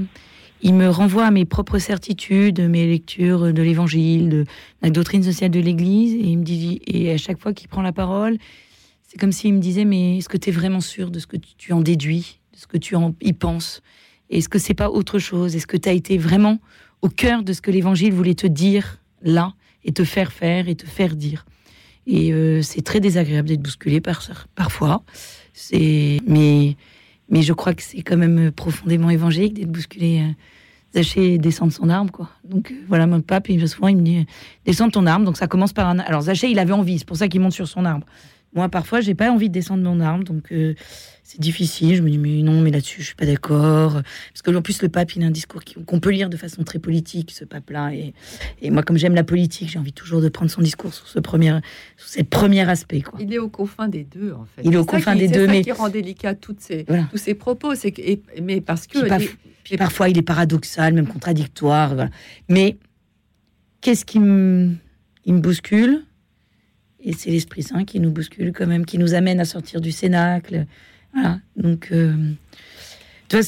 il me renvoie à mes propres certitudes, mes lectures de l'Évangile, de la doctrine sociale de l'Église, et il me dit, et à chaque fois qu'il prend la parole, c'est comme s'il me disait, mais est-ce que tu es vraiment sûr de ce que tu, en déduis, de ce que tu en y penses? Est-ce que c'est pas autre chose? Est-ce que tu as été vraiment au cœur de ce que l'Évangile voulait te dire là, et te faire faire, et te faire dire? Et euh, c'est très désagréable d'être bousculé par, parfois. C'est, mais, mais je crois que c'est quand même profondément évangélique d'être bousculé. euh, Zaché descend de son arbre, quoi. Donc euh, voilà, mon pape, il, souvent, il me dit euh, descends de ton arbre. Donc ça commence par un. Alors Zaché, il avait envie, c'est pour ça qu'il monte sur son arbre. Moi, parfois, j'ai pas envie de descendre de mon arbre, donc euh, c'est difficile. Je me dis mais non, mais là-dessus, je suis pas d'accord. Parce que en plus, le pape, il a un discours qu'on peut lire de façon très politique, ce pape-là. Et, et moi, comme j'aime la politique, j'ai envie toujours de prendre son discours sur ce premier, sur premier aspect, quoi. Il est aux confins des deux, en fait. Il est aux confins qui- des deux, ça mais- qui rend délicat toutes ces, Voilà. tous ces propos. C'est que, et- mais parce que Puis, paf- les- puis parfois, il est paradoxal, même contradictoire. voilà. Mais qu'est-ce qui me, il me bouscule? Et c'est l'Esprit Saint qui nous bouscule quand même, qui nous amène à sortir du cénacle. Voilà. Donc, euh,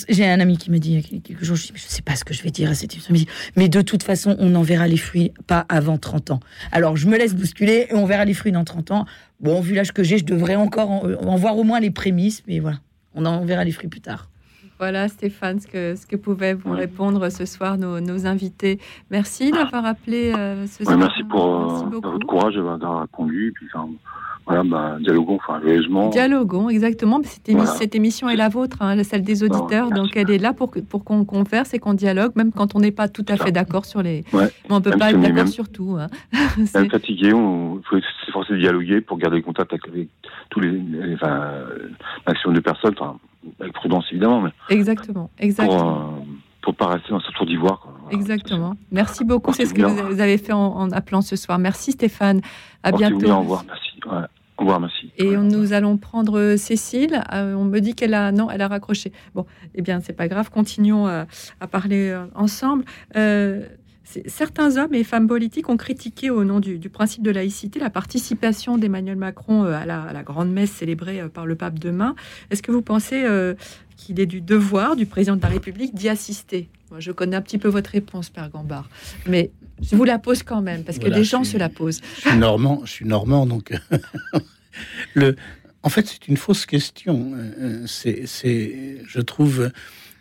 j'ai un ami qui m'a dit il y a quelques jours, je je sais pas ce que je vais dire à cette émission. Mais de toute façon, on n'en verra les fruits pas avant 30 ans. Alors, je me laisse bousculer et on verra les fruits dans 30 ans. Bon, vu l'âge que j'ai, je devrais encore en, en voir au moins les prémices, mais voilà, on en verra les fruits plus tard. Voilà, Stéphane, ce que, ce que pouvaient vous répondre ce soir nos, nos invités. Merci d'avoir appelé euh, ce Ouais, soir. merci pour Merci euh, votre courage d'avoir répondu. Puis, enfin, voilà, bah, dialoguons, enfin, joyeusement. Dialoguons, exactement. Cette, émi- Voilà. cette émission est la vôtre, hein, celle des auditeurs. donc, elle est là pour, qu'on converse et qu'on dialogue, même quand on n'est pas tout à fait d'accord sur les. Ouais. On peut Même pas si être d'accord sur tout. hein. Même (laughs) fatigué, on- il faut s'efforcer de dialoguer pour garder contact avec, avec tous les, les- enfin, maximum de personnes, enfin, avec prudence évidemment, mais Exactement, pour, exactement. euh, pour pas rester dans ce tour d'ivoire. Exactement. Merci beaucoup. C'est ce que vous avez fait en, en appelant ce soir. Merci Stéphane. À bientôt. bien, Au revoir, merci. Ouais. Au revoir, merci. Et on- nous allons prendre euh, Cécile. Euh, on me dit qu'elle a non, elle a raccroché. Bon, eh bien, c'est pas grave. Continuons euh, à parler ensemble. Euh, Certains hommes et femmes politiques ont critiqué au nom du, du principe de laïcité la participation d'Emmanuel Macron euh, à la, à la grande messe célébrée euh, par le pape demain. Est-ce que vous pensez euh, qu'il est du devoir du président de la République d'y assister? Moi, je connais un petit peu votre réponse, Père Gambard, mais je vous la pose quand même parce que Voilà, les gens se la posent. Je suis normand, je suis normand, donc (laughs) le. En fait, c'est une fausse question. C'est, je trouve,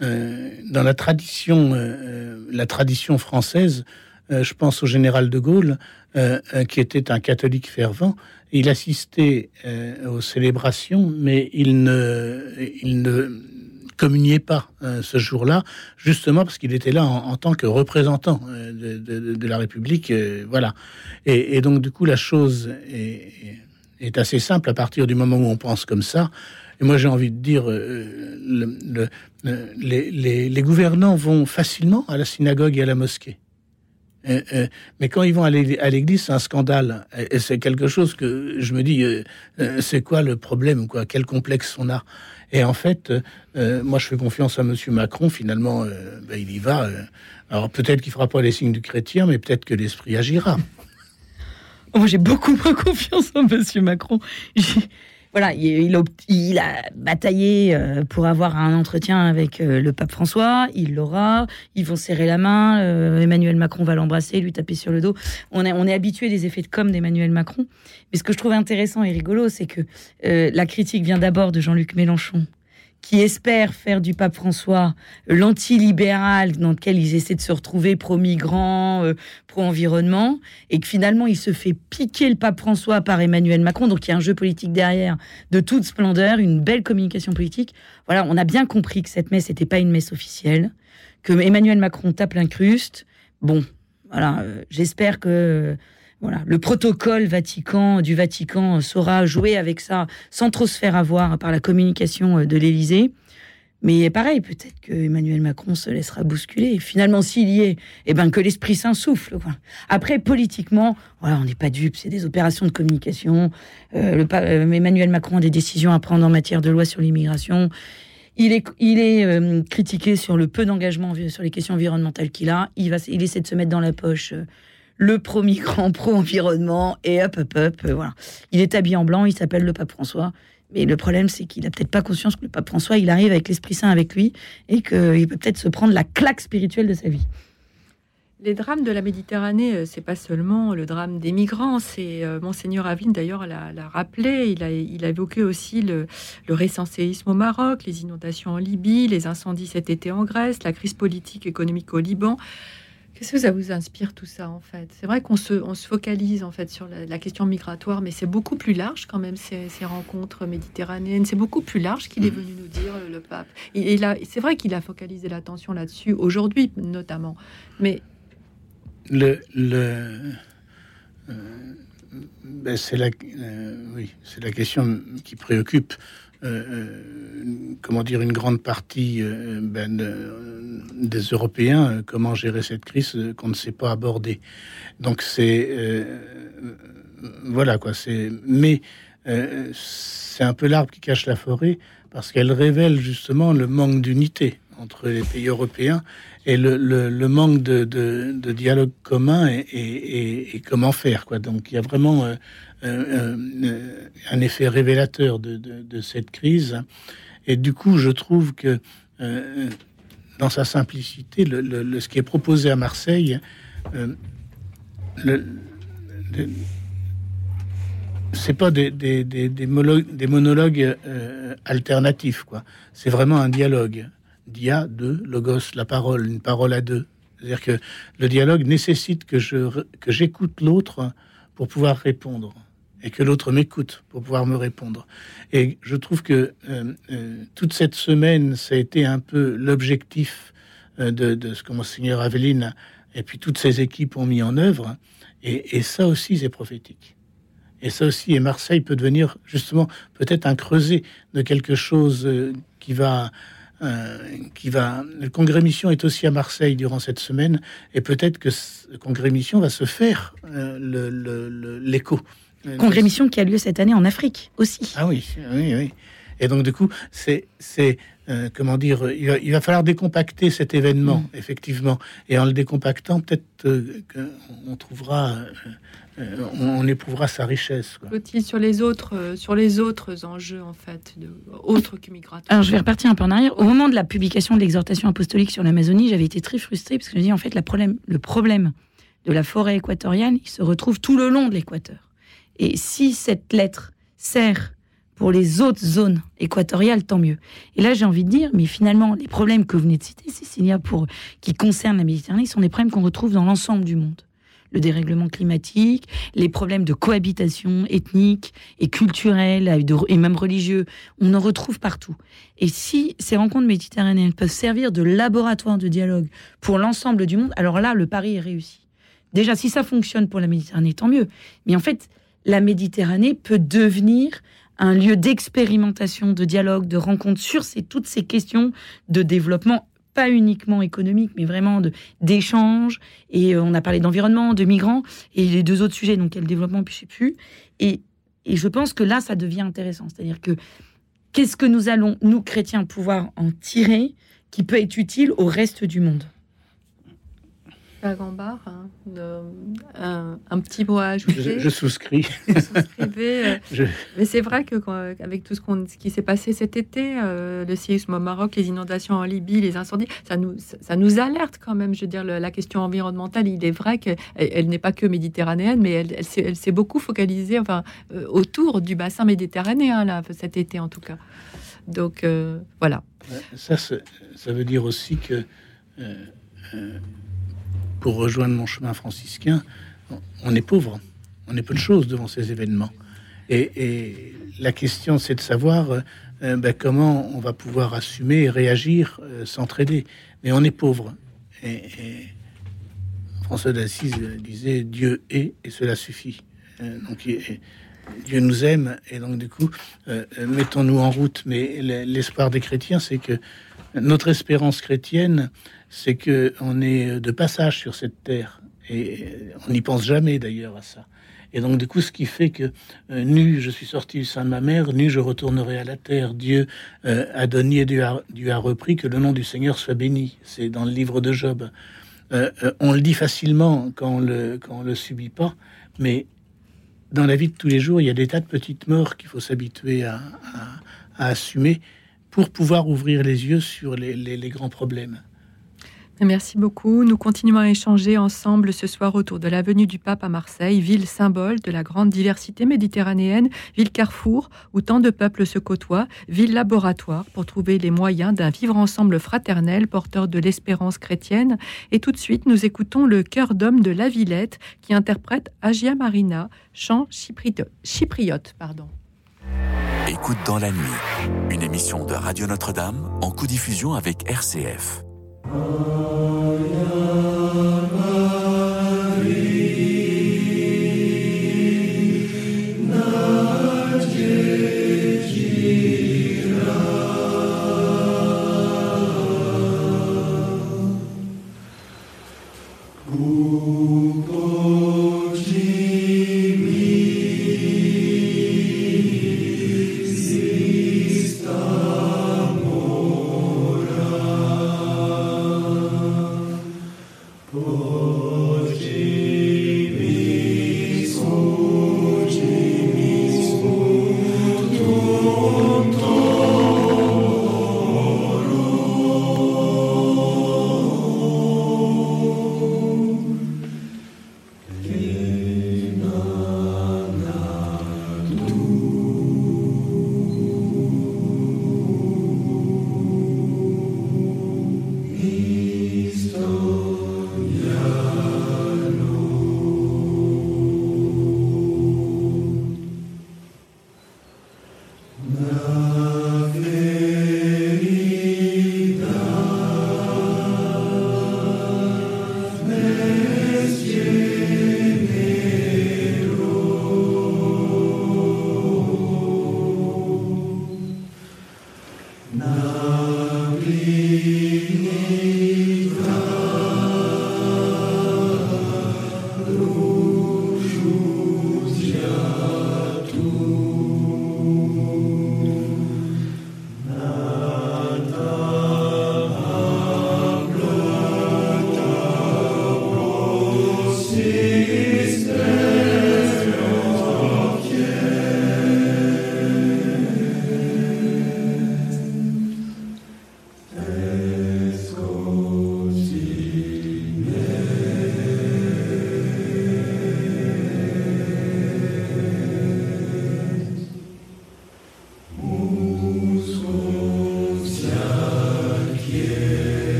dans la tradition, euh, la tradition française. euh, je pense au général de Gaulle, euh, euh, qui était un catholique fervent. Il assistait euh, aux célébrations, mais il ne, il ne communiait pas euh, ce jour-là, justement parce qu'il était là en, tant que représentant euh, de, la République. euh, voilà. Et, donc, du coup, la chose est assez simple à partir du moment où on pense comme ça. Et moi, j'ai envie de dire, euh, le- le- le- les, gouvernants vont facilement à la synagogue et à la mosquée. Euh, euh, mais quand ils vont à l'é- à l'église, c'est un scandale. Et, c'est quelque chose que je me dis, c'est quoi le problème quoi? Quel complexe on a? Et en fait, moi, je fais confiance à Monsieur Macron. Finalement, ben, il y va. alors peut-être qu'il fera pas les signes du chrétien, mais peut-être que l'esprit agira. (laughs) Moi, j'ai beaucoup moins confiance en Monsieur Macron. Voilà, il, a, il a bataillé euh, pour avoir un entretien avec euh, le pape François. Il l'aura. Ils vont serrer la main. euh, Emmanuel Macron va l'embrasser, lui taper sur le dos. On est, habitué des effets de com d'Emmanuel Macron. Mais ce que je trouve intéressant et rigolo, c'est que la critique vient d'abord de Jean-Luc Mélenchon, qui espère faire du pape François l'anti-libéral dans lequel ils essaient de se retrouver pro-migrants, euh, pro-environnement, et que finalement il se fait piquer le pape François par Emmanuel Macron, donc il y a un jeu politique derrière de toute splendeur, une belle communication politique. Voilà, on a bien compris que cette messe n'était pas une messe officielle, que Emmanuel Macron tape l'incruste. Bon, voilà, euh, j'espère que voilà, le protocole Vatican du Vatican saura jouer avec ça sans trop se faire avoir par la communication euh, de l'Élysée. Mais pareil, peut-être que Emmanuel Macron se laissera bousculer. Finalement, s'il y est, eh ben que l'esprit saint souffle. Après, politiquement, voilà, on n'est pas dupes, c'est des opérations de communication. Euh, euh, Emmanuel Macron a des décisions à prendre en matière de loi sur l'immigration. Il est, il est euh, critiqué sur le peu d'engagement sur les questions environnementales qu'il a. Il, va, il essaie de se mettre dans la poche euh, le premier (laughs) grand pro-environnement et hop, hop, hop. euh, voilà. Il est habillé en blanc, il s'appelle le pape François. Mais le problème, c'est qu'il a peut-être pas conscience que le pape François, il arrive avec l'Esprit Saint avec lui et qu'il peut peut-être se prendre la claque spirituelle de sa vie. Les drames de la Méditerranée, euh, c'est pas seulement le drame des migrants, c'est euh, Monseigneur Aveline d'ailleurs l'a rappelé, il a, il a évoqué aussi le, le récent séisme au Maroc, les inondations en Libye, les incendies cet été en Grèce, la crise politique économique au Liban. Qu'est-ce que ça vous inspire tout ça en fait? C'est vrai qu'on se, on se focalise en fait sur la, la question migratoire, mais c'est beaucoup plus large quand même ces, ces rencontres méditerranéennes. C'est beaucoup plus large qu'il est venu nous dire le pape. Et, et là, c'est vrai qu'il a focalisé l'attention là-dessus aujourd'hui notamment, mais le, le- euh, ben, c'est la, euh, oui, c'est la question qui préoccupe, comment dire, une grande partie euh, ben, de- des Européens. euh, comment gérer cette crise euh, qu'on ne sait pas aborder. Donc c'est, euh, voilà quoi. C'est, mais euh, c'est un peu l'arbre qui cache la forêt parce qu'elle révèle justement le manque d'unité entre les pays européens et le, manque de, dialogue commun et, comment faire. Quoi. Donc il y a vraiment euh, euh, euh, un effet révélateur de, de- cette crise. Et du coup, je trouve que euh, dans sa simplicité, le, le- ce qui est proposé à Marseille, euh, c'est pas des, des, des, des monologues euh, alternatifs, quoi. C'est vraiment un dialogue. Dia, deux, logos, la parole, une parole à deux. C'est-à-dire que le dialogue nécessite que re- que j'écoute l'autre pour pouvoir répondre et que l'autre m'écoute pour pouvoir me répondre. Et je trouve que euh, euh, toute cette semaine, ça a été un peu l'objectif euh, de, ce que Monseigneur Aveline et puis toutes ses équipes ont mis en œuvre. Et, ça aussi, c'est prophétique. Et ça aussi, et Marseille peut devenir justement peut-être un creuset de quelque chose qui va, qui va. Le congrès mission est aussi à Marseille durant cette semaine, et peut-être que ce congrès mission va se faire le- Congrès mission qui a lieu cette année en Afrique aussi. Ah oui, oui, oui. Et donc du coup, c'est, c'est euh, comment dire, il va, il va falloir décompacter cet événement, effectivement. Et en le décompactant, peut-être euh, qu'on trouvera, euh, on, on éprouvera sa richesse. quoi. Clotilde, sur les autres, euh, sur les autres enjeux en fait, de, autres que migratoires. Alors, je vais repartir un peu en arrière. Au moment de la publication de l'exhortation apostolique sur l'Amazonie, j'avais été très frustrée parce que je me dis, en fait, la problème, le problème de la forêt équatoriale, il se retrouve tout le long de l'équateur. Et si cette lettre sert pour les autres zones équatoriales, tant mieux. Et là, j'ai envie de dire, mais finalement, les problèmes que vous venez de citer, Cécilia, pour, qui concernent la Méditerranée, sont des problèmes qu'on retrouve dans l'ensemble du monde. Le dérèglement climatique, les problèmes de cohabitation ethnique et culturelle, et même religieux, on en retrouve partout. Et si ces rencontres méditerranéennes peuvent servir de laboratoire de dialogue pour l'ensemble du monde, alors là, le pari est réussi. Déjà, si ça fonctionne pour la Méditerranée, tant mieux. Mais en fait, la Méditerranée peut devenir un lieu d'expérimentation, de dialogue, de rencontre sur ces, toutes ces questions de développement, pas uniquement économique, mais vraiment de- d'échange. Et euh, on a parlé d'environnement, de migrants, et les deux autres sujets, donc quel développement, puis je sais plus. Et, et je pense que là, ça devient intéressant. C'est-à-dire que qu'est-ce que nous allons, nous chrétiens, pouvoir en tirer qui peut être utile au reste du monde? Agambar, hein, de- un, un petit mot à ajouter. Je, je souscris. (laughs) Souscrivez, euh, (laughs) Je- Mais c'est vrai que quand- avec tout ce, qui s'est passé cet été, euh, le séisme au Maroc, les inondations en Libye, les incendies, ça nous, ça nous alerte quand même. Je veux dire, le- la question environnementale, il est vrai qu'elle elle, n'est pas que méditerranéenne, mais elle, elle s'est beaucoup focalisée enfin, euh, autour du bassin méditerranéen, là, cet été en tout cas. Donc euh, voilà. Ça, veut dire aussi que, euh, euh, pour rejoindre mon chemin franciscain, on- est pauvre, on est peu de choses devant ces événements. Et, la question, c'est de savoir euh, ben, comment on va pouvoir assumer réagir, euh, s'entraider. Mais on est pauvre. Et, et François d'Assise disait Dieu est et cela suffit. Euh, donc, et- Dieu nous aime et donc du coup, euh, mettons-nous en route. Mais l'espoir des chrétiens, c'est que notre espérance chrétienne, c'est que on est de passage sur cette terre et on n'y pense jamais d'ailleurs à ça. Et donc, du coup, ce qui fait que euh, nu, je suis sorti du sein de ma mère, nu, je retournerai à la terre. Dieu euh, a donné, a, Dieu a repris, que le nom du Seigneur soit béni. C'est dans le livre de Job. Euh, on le dit facilement quand on le, quand on le subit pas, mais dans la vie de tous les jours, il y a des tas de petites morts qu'il faut s'habituer à- à assumer pour pouvoir ouvrir les yeux sur les, grands problèmes. Merci beaucoup. Nous continuons à échanger ensemble ce soir autour de l'avenue du Pape à Marseille, ville symbole de la grande diversité méditerranéenne, ville carrefour où tant de peuples se côtoient, ville laboratoire pour trouver les moyens d'un vivre ensemble fraternel porteur de l'espérance chrétienne. Et tout de suite, nous écoutons le chœur d'homme de la Villette qui interprète Agia Marina, chant chypriote. chypriote pardon. Écoute dans la nuit, une émission de Radio Notre-Dame en co-diffusion avec RCF.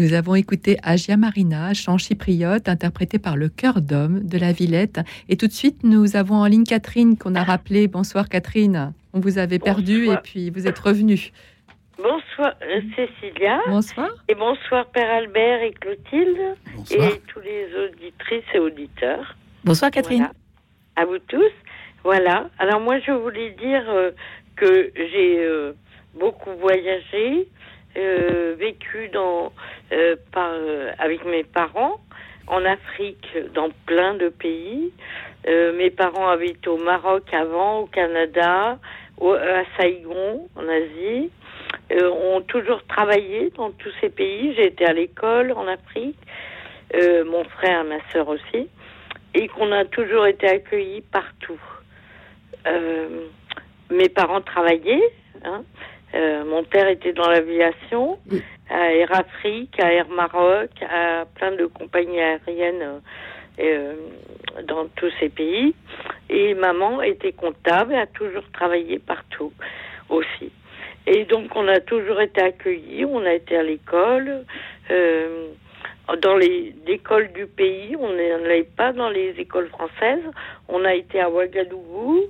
Nous avons écouté Agia Marina, chant chypriote, interprété par le chœur d'homme de la Villette. Et tout de suite, nous avons en ligne Catherine, qu'on a rappelé. Bonsoir Catherine. On vous avait perdu et puis vous êtes revenue. Bonsoir euh, Cécilia. Bonsoir. Et bonsoir Père Albert et Clotilde. Bonsoir. Et tous les auditrices et auditeurs. Bonsoir Catherine. Voilà. À vous tous. Voilà. Alors moi je voulais dire euh, que j'ai euh, beaucoup voyagé, euh, vécu dans, euh, par, euh, avec mes parents en Afrique, dans plein de pays. Euh, mes parents habitent au Maroc avant, au Canada, à Saigon, en Asie. Ont toujours travaillé dans tous ces pays. J'ai été à l'école en Afrique, mon frère, ma sœur aussi, et qu'on a toujours été accueillis partout. Mes parents travaillaient. hein. Euh, mon père était dans l'aviation, à Air Afrique, à Air Maroc, à plein de compagnies aériennes euh, euh, dans tous ces pays. Et maman était comptable, a toujours travaillé partout aussi. Et donc on a toujours été accueillis, on a été à l'école, euh, dans les écoles du pays, on n'allait pas dans les écoles françaises, on a été à Ouagadougou,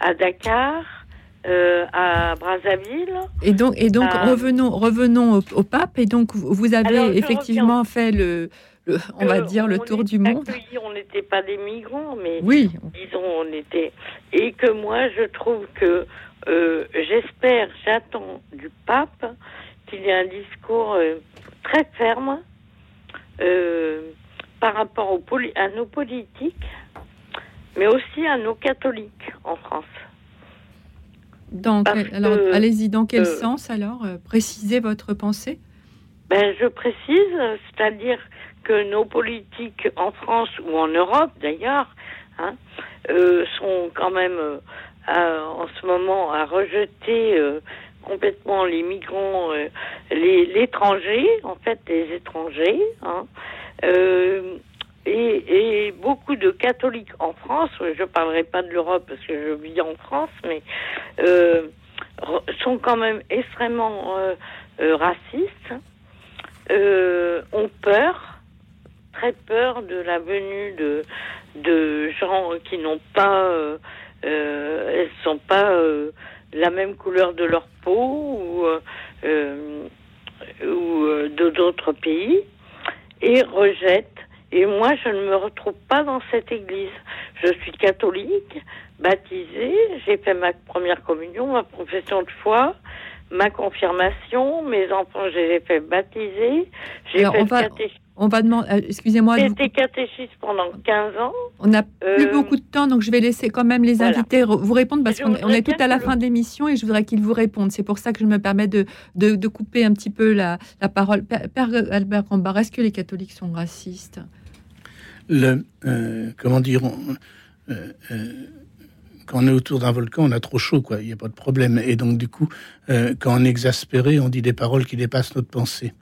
à Dakar, euh, à Brazzaville. Et donc, et donc Euh, revenons, revenons au, au pape. Et donc, vous avez Alors, effectivement fait le, le- on va Euh, dire, le tour du monde. on n'était pas des migrants, mais Oui. disons, on était. Et que moi, je trouve que euh, j'espère, j'attends du pape qu'il y ait un discours euh, très ferme euh, par rapport aux poli- à nos politiques, mais aussi à nos catholiques en France. Dans quel- alors, allez-y. Dans quel euh, sens alors euh, Précisez votre pensée? Ben, je précise, c'est-à-dire que nos politiques en France ou en Europe d'ailleurs hein, euh, sont quand même euh, à- en ce moment à rejeter euh, complètement les migrants, euh, les l'étranger, en fait les étrangers. hein. Et, beaucoup de catholiques en France, je parlerai pas de l'Europe parce que je vis en France, mais euh, sont quand même extrêmement euh, euh, racistes ont peur, très peur de la venue de, de gens qui n'ont pas, elles sont pas la même couleur de leur peau ou, ou de d'autres pays et rejettent. Et moi, je ne me retrouve pas dans cette église. Je suis catholique, baptisée, j'ai fait ma première communion, ma profession de foi, ma confirmation, mes enfants, je les ai fait baptiser, j'ai fait on va, catéch- on va demander. euh, Excusez-moi. j'ai vous été catéchiste pendant 15 ans. On n'a plus Euh, beaucoup de temps, donc je vais laisser quand même les voilà. invités vous répondre parce qu'on est tout à la fin de l'émission et je voudrais qu'ils vous répondent. C'est pour ça que je me permets de, de, de couper un petit peu la, la parole. Père, Père Albert Rambard, est-ce que les catholiques sont racistes? Le, euh, comment dire, on- euh, euh, quand on est autour d'un volcan, on a trop chaud, quoi. Il n'y a pas de problème. Et donc, du coup, quand on est exaspéré, on dit des paroles qui dépassent notre pensée.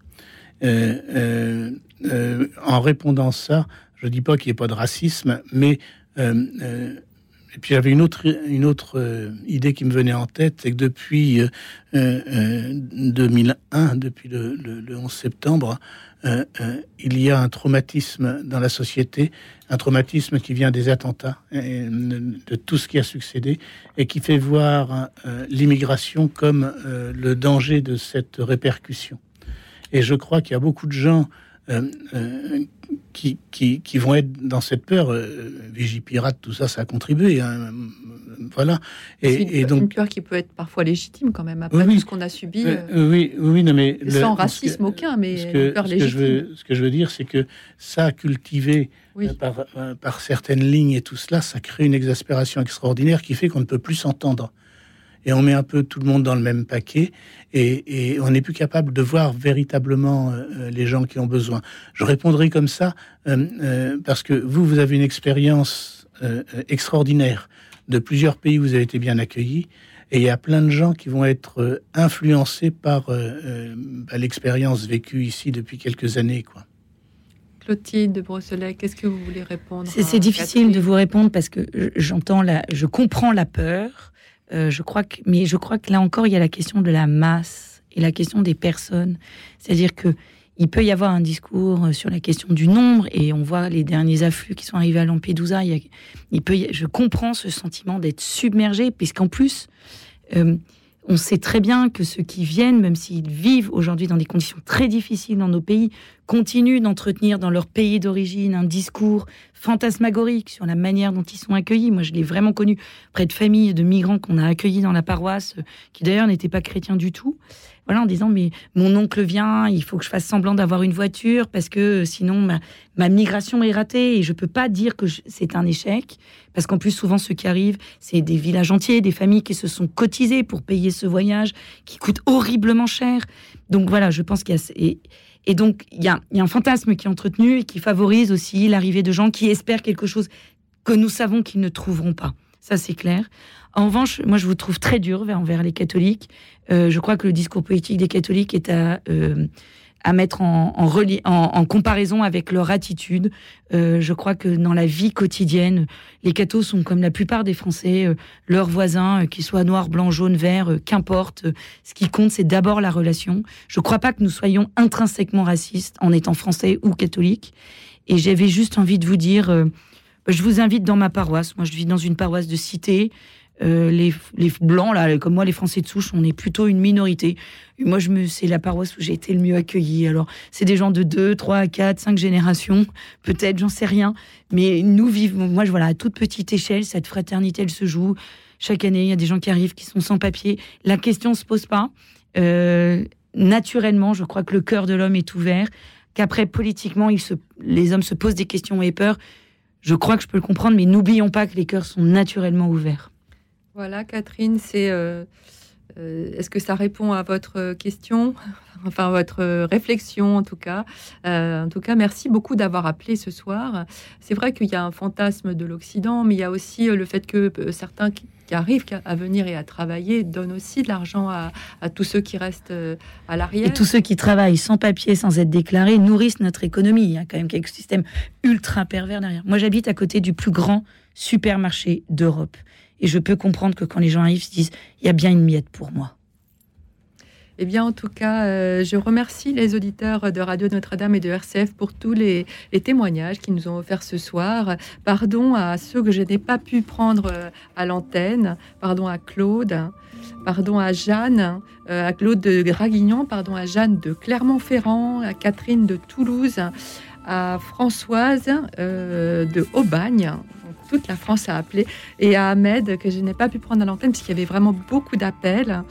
En répondant ça, je dis pas qu'il n'y ait pas de racisme, mais et puis j'avais une autre une autre idée qui me venait en tête, c'est que depuis euh, euh, 2001, depuis le 11 septembre, euh, euh, il y a un traumatisme dans la société, un traumatisme qui vient des attentats, et de, tout ce qui a succédé, et qui fait voir euh, l'immigration comme euh, le danger de cette répercussion. Et je crois qu'il y a beaucoup de gens euh, euh, qui, qui, qui vont être dans cette peur. Euh, Vigipirate, tout ça, ça a contribué. hein, voilà. Une, Et, une donc, peur qui peut être parfois légitime quand même après Oui, tout ce qu'on a subi. Euh, euh, oui, oui, non, mais sans racisme que- aucun, mais ce une que, peur ce que je légitime. veux, ce que je veux dire, c'est que ça cultivé Oui. euh, par, euh, par certaines lignes et tout cela, ça crée une exaspération extraordinaire qui fait qu'on ne peut plus s'entendre. Et on met un peu tout le monde dans le même paquet et, et on n'est plus capable de voir véritablement euh, euh, les gens qui ont besoin. Je répondrai comme ça euh, euh, parce que vous, vous avez une expérience extraordinaire de plusieurs pays où vous avez été bien accueillis. Et il y a plein de gens qui vont être influencés par euh, euh, bah, l'expérience vécue ici depuis quelques années. Quoi. Clotilde de Brosselet, qu'est-ce que vous voulez répondre C'est difficile de vous répondre parce que je- j'entends la, je comprends la peur. Euh, je crois que, mais je crois que là encore, il y a la question de la masse et la question des personnes. C'est-à-dire que il peut y avoir un discours euh, sur la question du nombre et on voit les derniers afflux qui sont arrivés à Lampedusa. Il, il peut, je comprends ce sentiment d'être submergé puisqu'en plus, euh, on sait très bien que ceux qui viennent, même s'ils vivent aujourd'hui dans des conditions très difficiles dans nos pays, continuent d'entretenir dans leur pays d'origine un discours fantasmagorique sur la manière dont ils sont accueillis. Moi, je l'ai vraiment connu près de familles de migrants qu'on a accueillis dans la paroisse, euh, qui d'ailleurs n'étaient pas chrétiens du tout. Voilà, en disant mais mon oncle vient, il faut que je fasse semblant d'avoir une voiture parce que sinon ma, migration est ratée et je peux pas dire que c'est un échec parce qu'en plus souvent ceux qui arrivent, c'est des villages entiers, des familles qui se sont cotisées pour payer ce voyage qui coûte horriblement cher. Donc voilà, je pense qu'il y a et, et donc il y a, il y a un fantasme qui est entretenu et qui favorise aussi l'arrivée de gens qui espèrent quelque chose que nous savons qu'ils ne trouveront pas. Ça, c'est clair. En revanche, moi, je vous trouve très dur vers- envers les catholiques. Euh, je crois que le discours politique des catholiques est à, euh, à mettre en, en, en- comparaison avec leur attitude. Euh, je crois que dans la vie quotidienne, les cathos sont comme la plupart des Français, euh, leurs voisins, euh, qu'ils soient noirs, blancs, jaunes, verts, euh, qu'importe. Ce qui compte, c'est d'abord la relation. Je ne crois pas que nous soyons intrinsèquement racistes en étant français ou catholiques. Et j'avais juste envie de vous dire, je vous invite dans ma paroisse. Moi, je vis dans une paroisse de cité. Euh, les, blancs, là, comme moi, les Français de souche, on est plutôt une minorité. Moi, je me, c'est la paroisse où j'ai été le mieux accueilli. Alors, c'est des gens de 2, 3, 4, 5 générations, peut-être, j'en sais rien. Mais nous vivons, moi, je, voilà, à toute petite échelle, cette fraternité, elle se joue. Chaque année, il y a des gens qui arrivent, qui sont sans papier. La question se pose pas. Euh, naturellement, je crois que le cœur de l'homme est ouvert. Qu'après, politiquement, se, les hommes se posent des questions et peur. Je crois que je peux le comprendre, mais n'oublions pas que les cœurs sont naturellement ouverts. Voilà, Catherine, c'est. euh, euh, Est-ce que ça répond à votre question? (laughs) Enfin, votre euh, réflexion, en tout cas. Euh, en tout cas, merci beaucoup d'avoir appelé ce soir. C'est vrai qu'il y a un fantasme de l'Occident, mais il y a aussi euh, le fait que euh, certains qui, arrivent à venir et à travailler donnent aussi de l'argent à, à tous ceux qui restent euh, à l'arrière. Et tous ceux qui travaillent sans papier, sans être déclarés, nourrissent notre économie. Il y a quand même quelques systèmes ultra pervers derrière. Moi, j'habite à côté du plus grand supermarché d'Europe. Et je peux comprendre que quand les gens arrivent, ils se disent, il y a bien une miette pour moi. Eh bien, en tout cas, euh, je remercie les auditeurs de Radio Notre-Dame et de RCF pour tous les, témoignages qu'ils nous ont offerts ce soir. Pardon à ceux que je n'ai pas pu prendre euh, à l'antenne. Pardon à Claude. Pardon à Jeanne, euh, à Claude de Draguignan. Pardon à Jeanne de Clermont-Ferrand, à Catherine de Toulouse, à Françoise de Aubagne. Toute la France a appelé. Et à Ahmed, que je n'ai pas pu prendre à l'antenne, puisqu'il y avait vraiment beaucoup d'appels.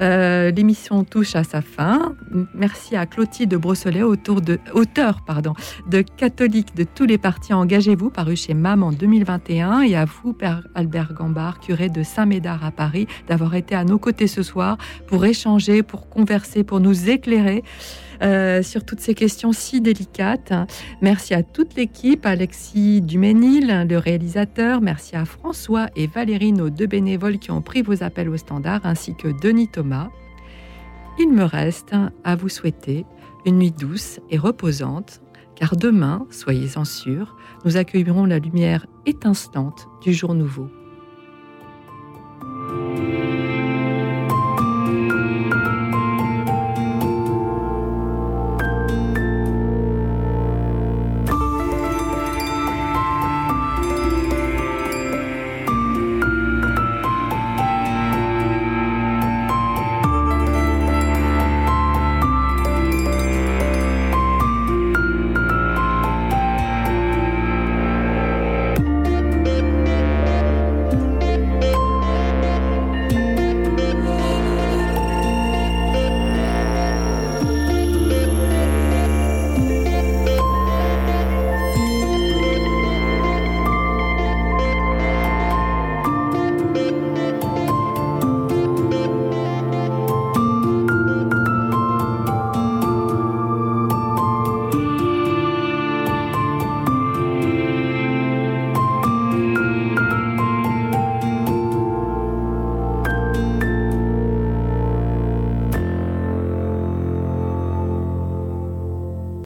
Euh, L'émission touche à sa fin. Merci à Clotilde Brossolet, autour de, auteur pardon, de Catholiques de tous les partis Engagez-vous, paru chez MAM en 2021. Et à vous, Père Albert Gambard, curé de Saint-Médard à Paris, d'avoir été à nos côtés ce soir pour échanger, pour converser, pour nous éclairer. Euh, sur toutes ces questions si délicates. Merci à toute l'équipe, Alexis Duménil, le réalisateur. Merci à François et Valérie, nos deux bénévoles qui ont pris vos appels au standard, ainsi que Denis Thomas. Il me reste à vous souhaiter une nuit douce et reposante, car demain, soyez-en sûrs, nous accueillerons la lumière étincelante du jour nouveau.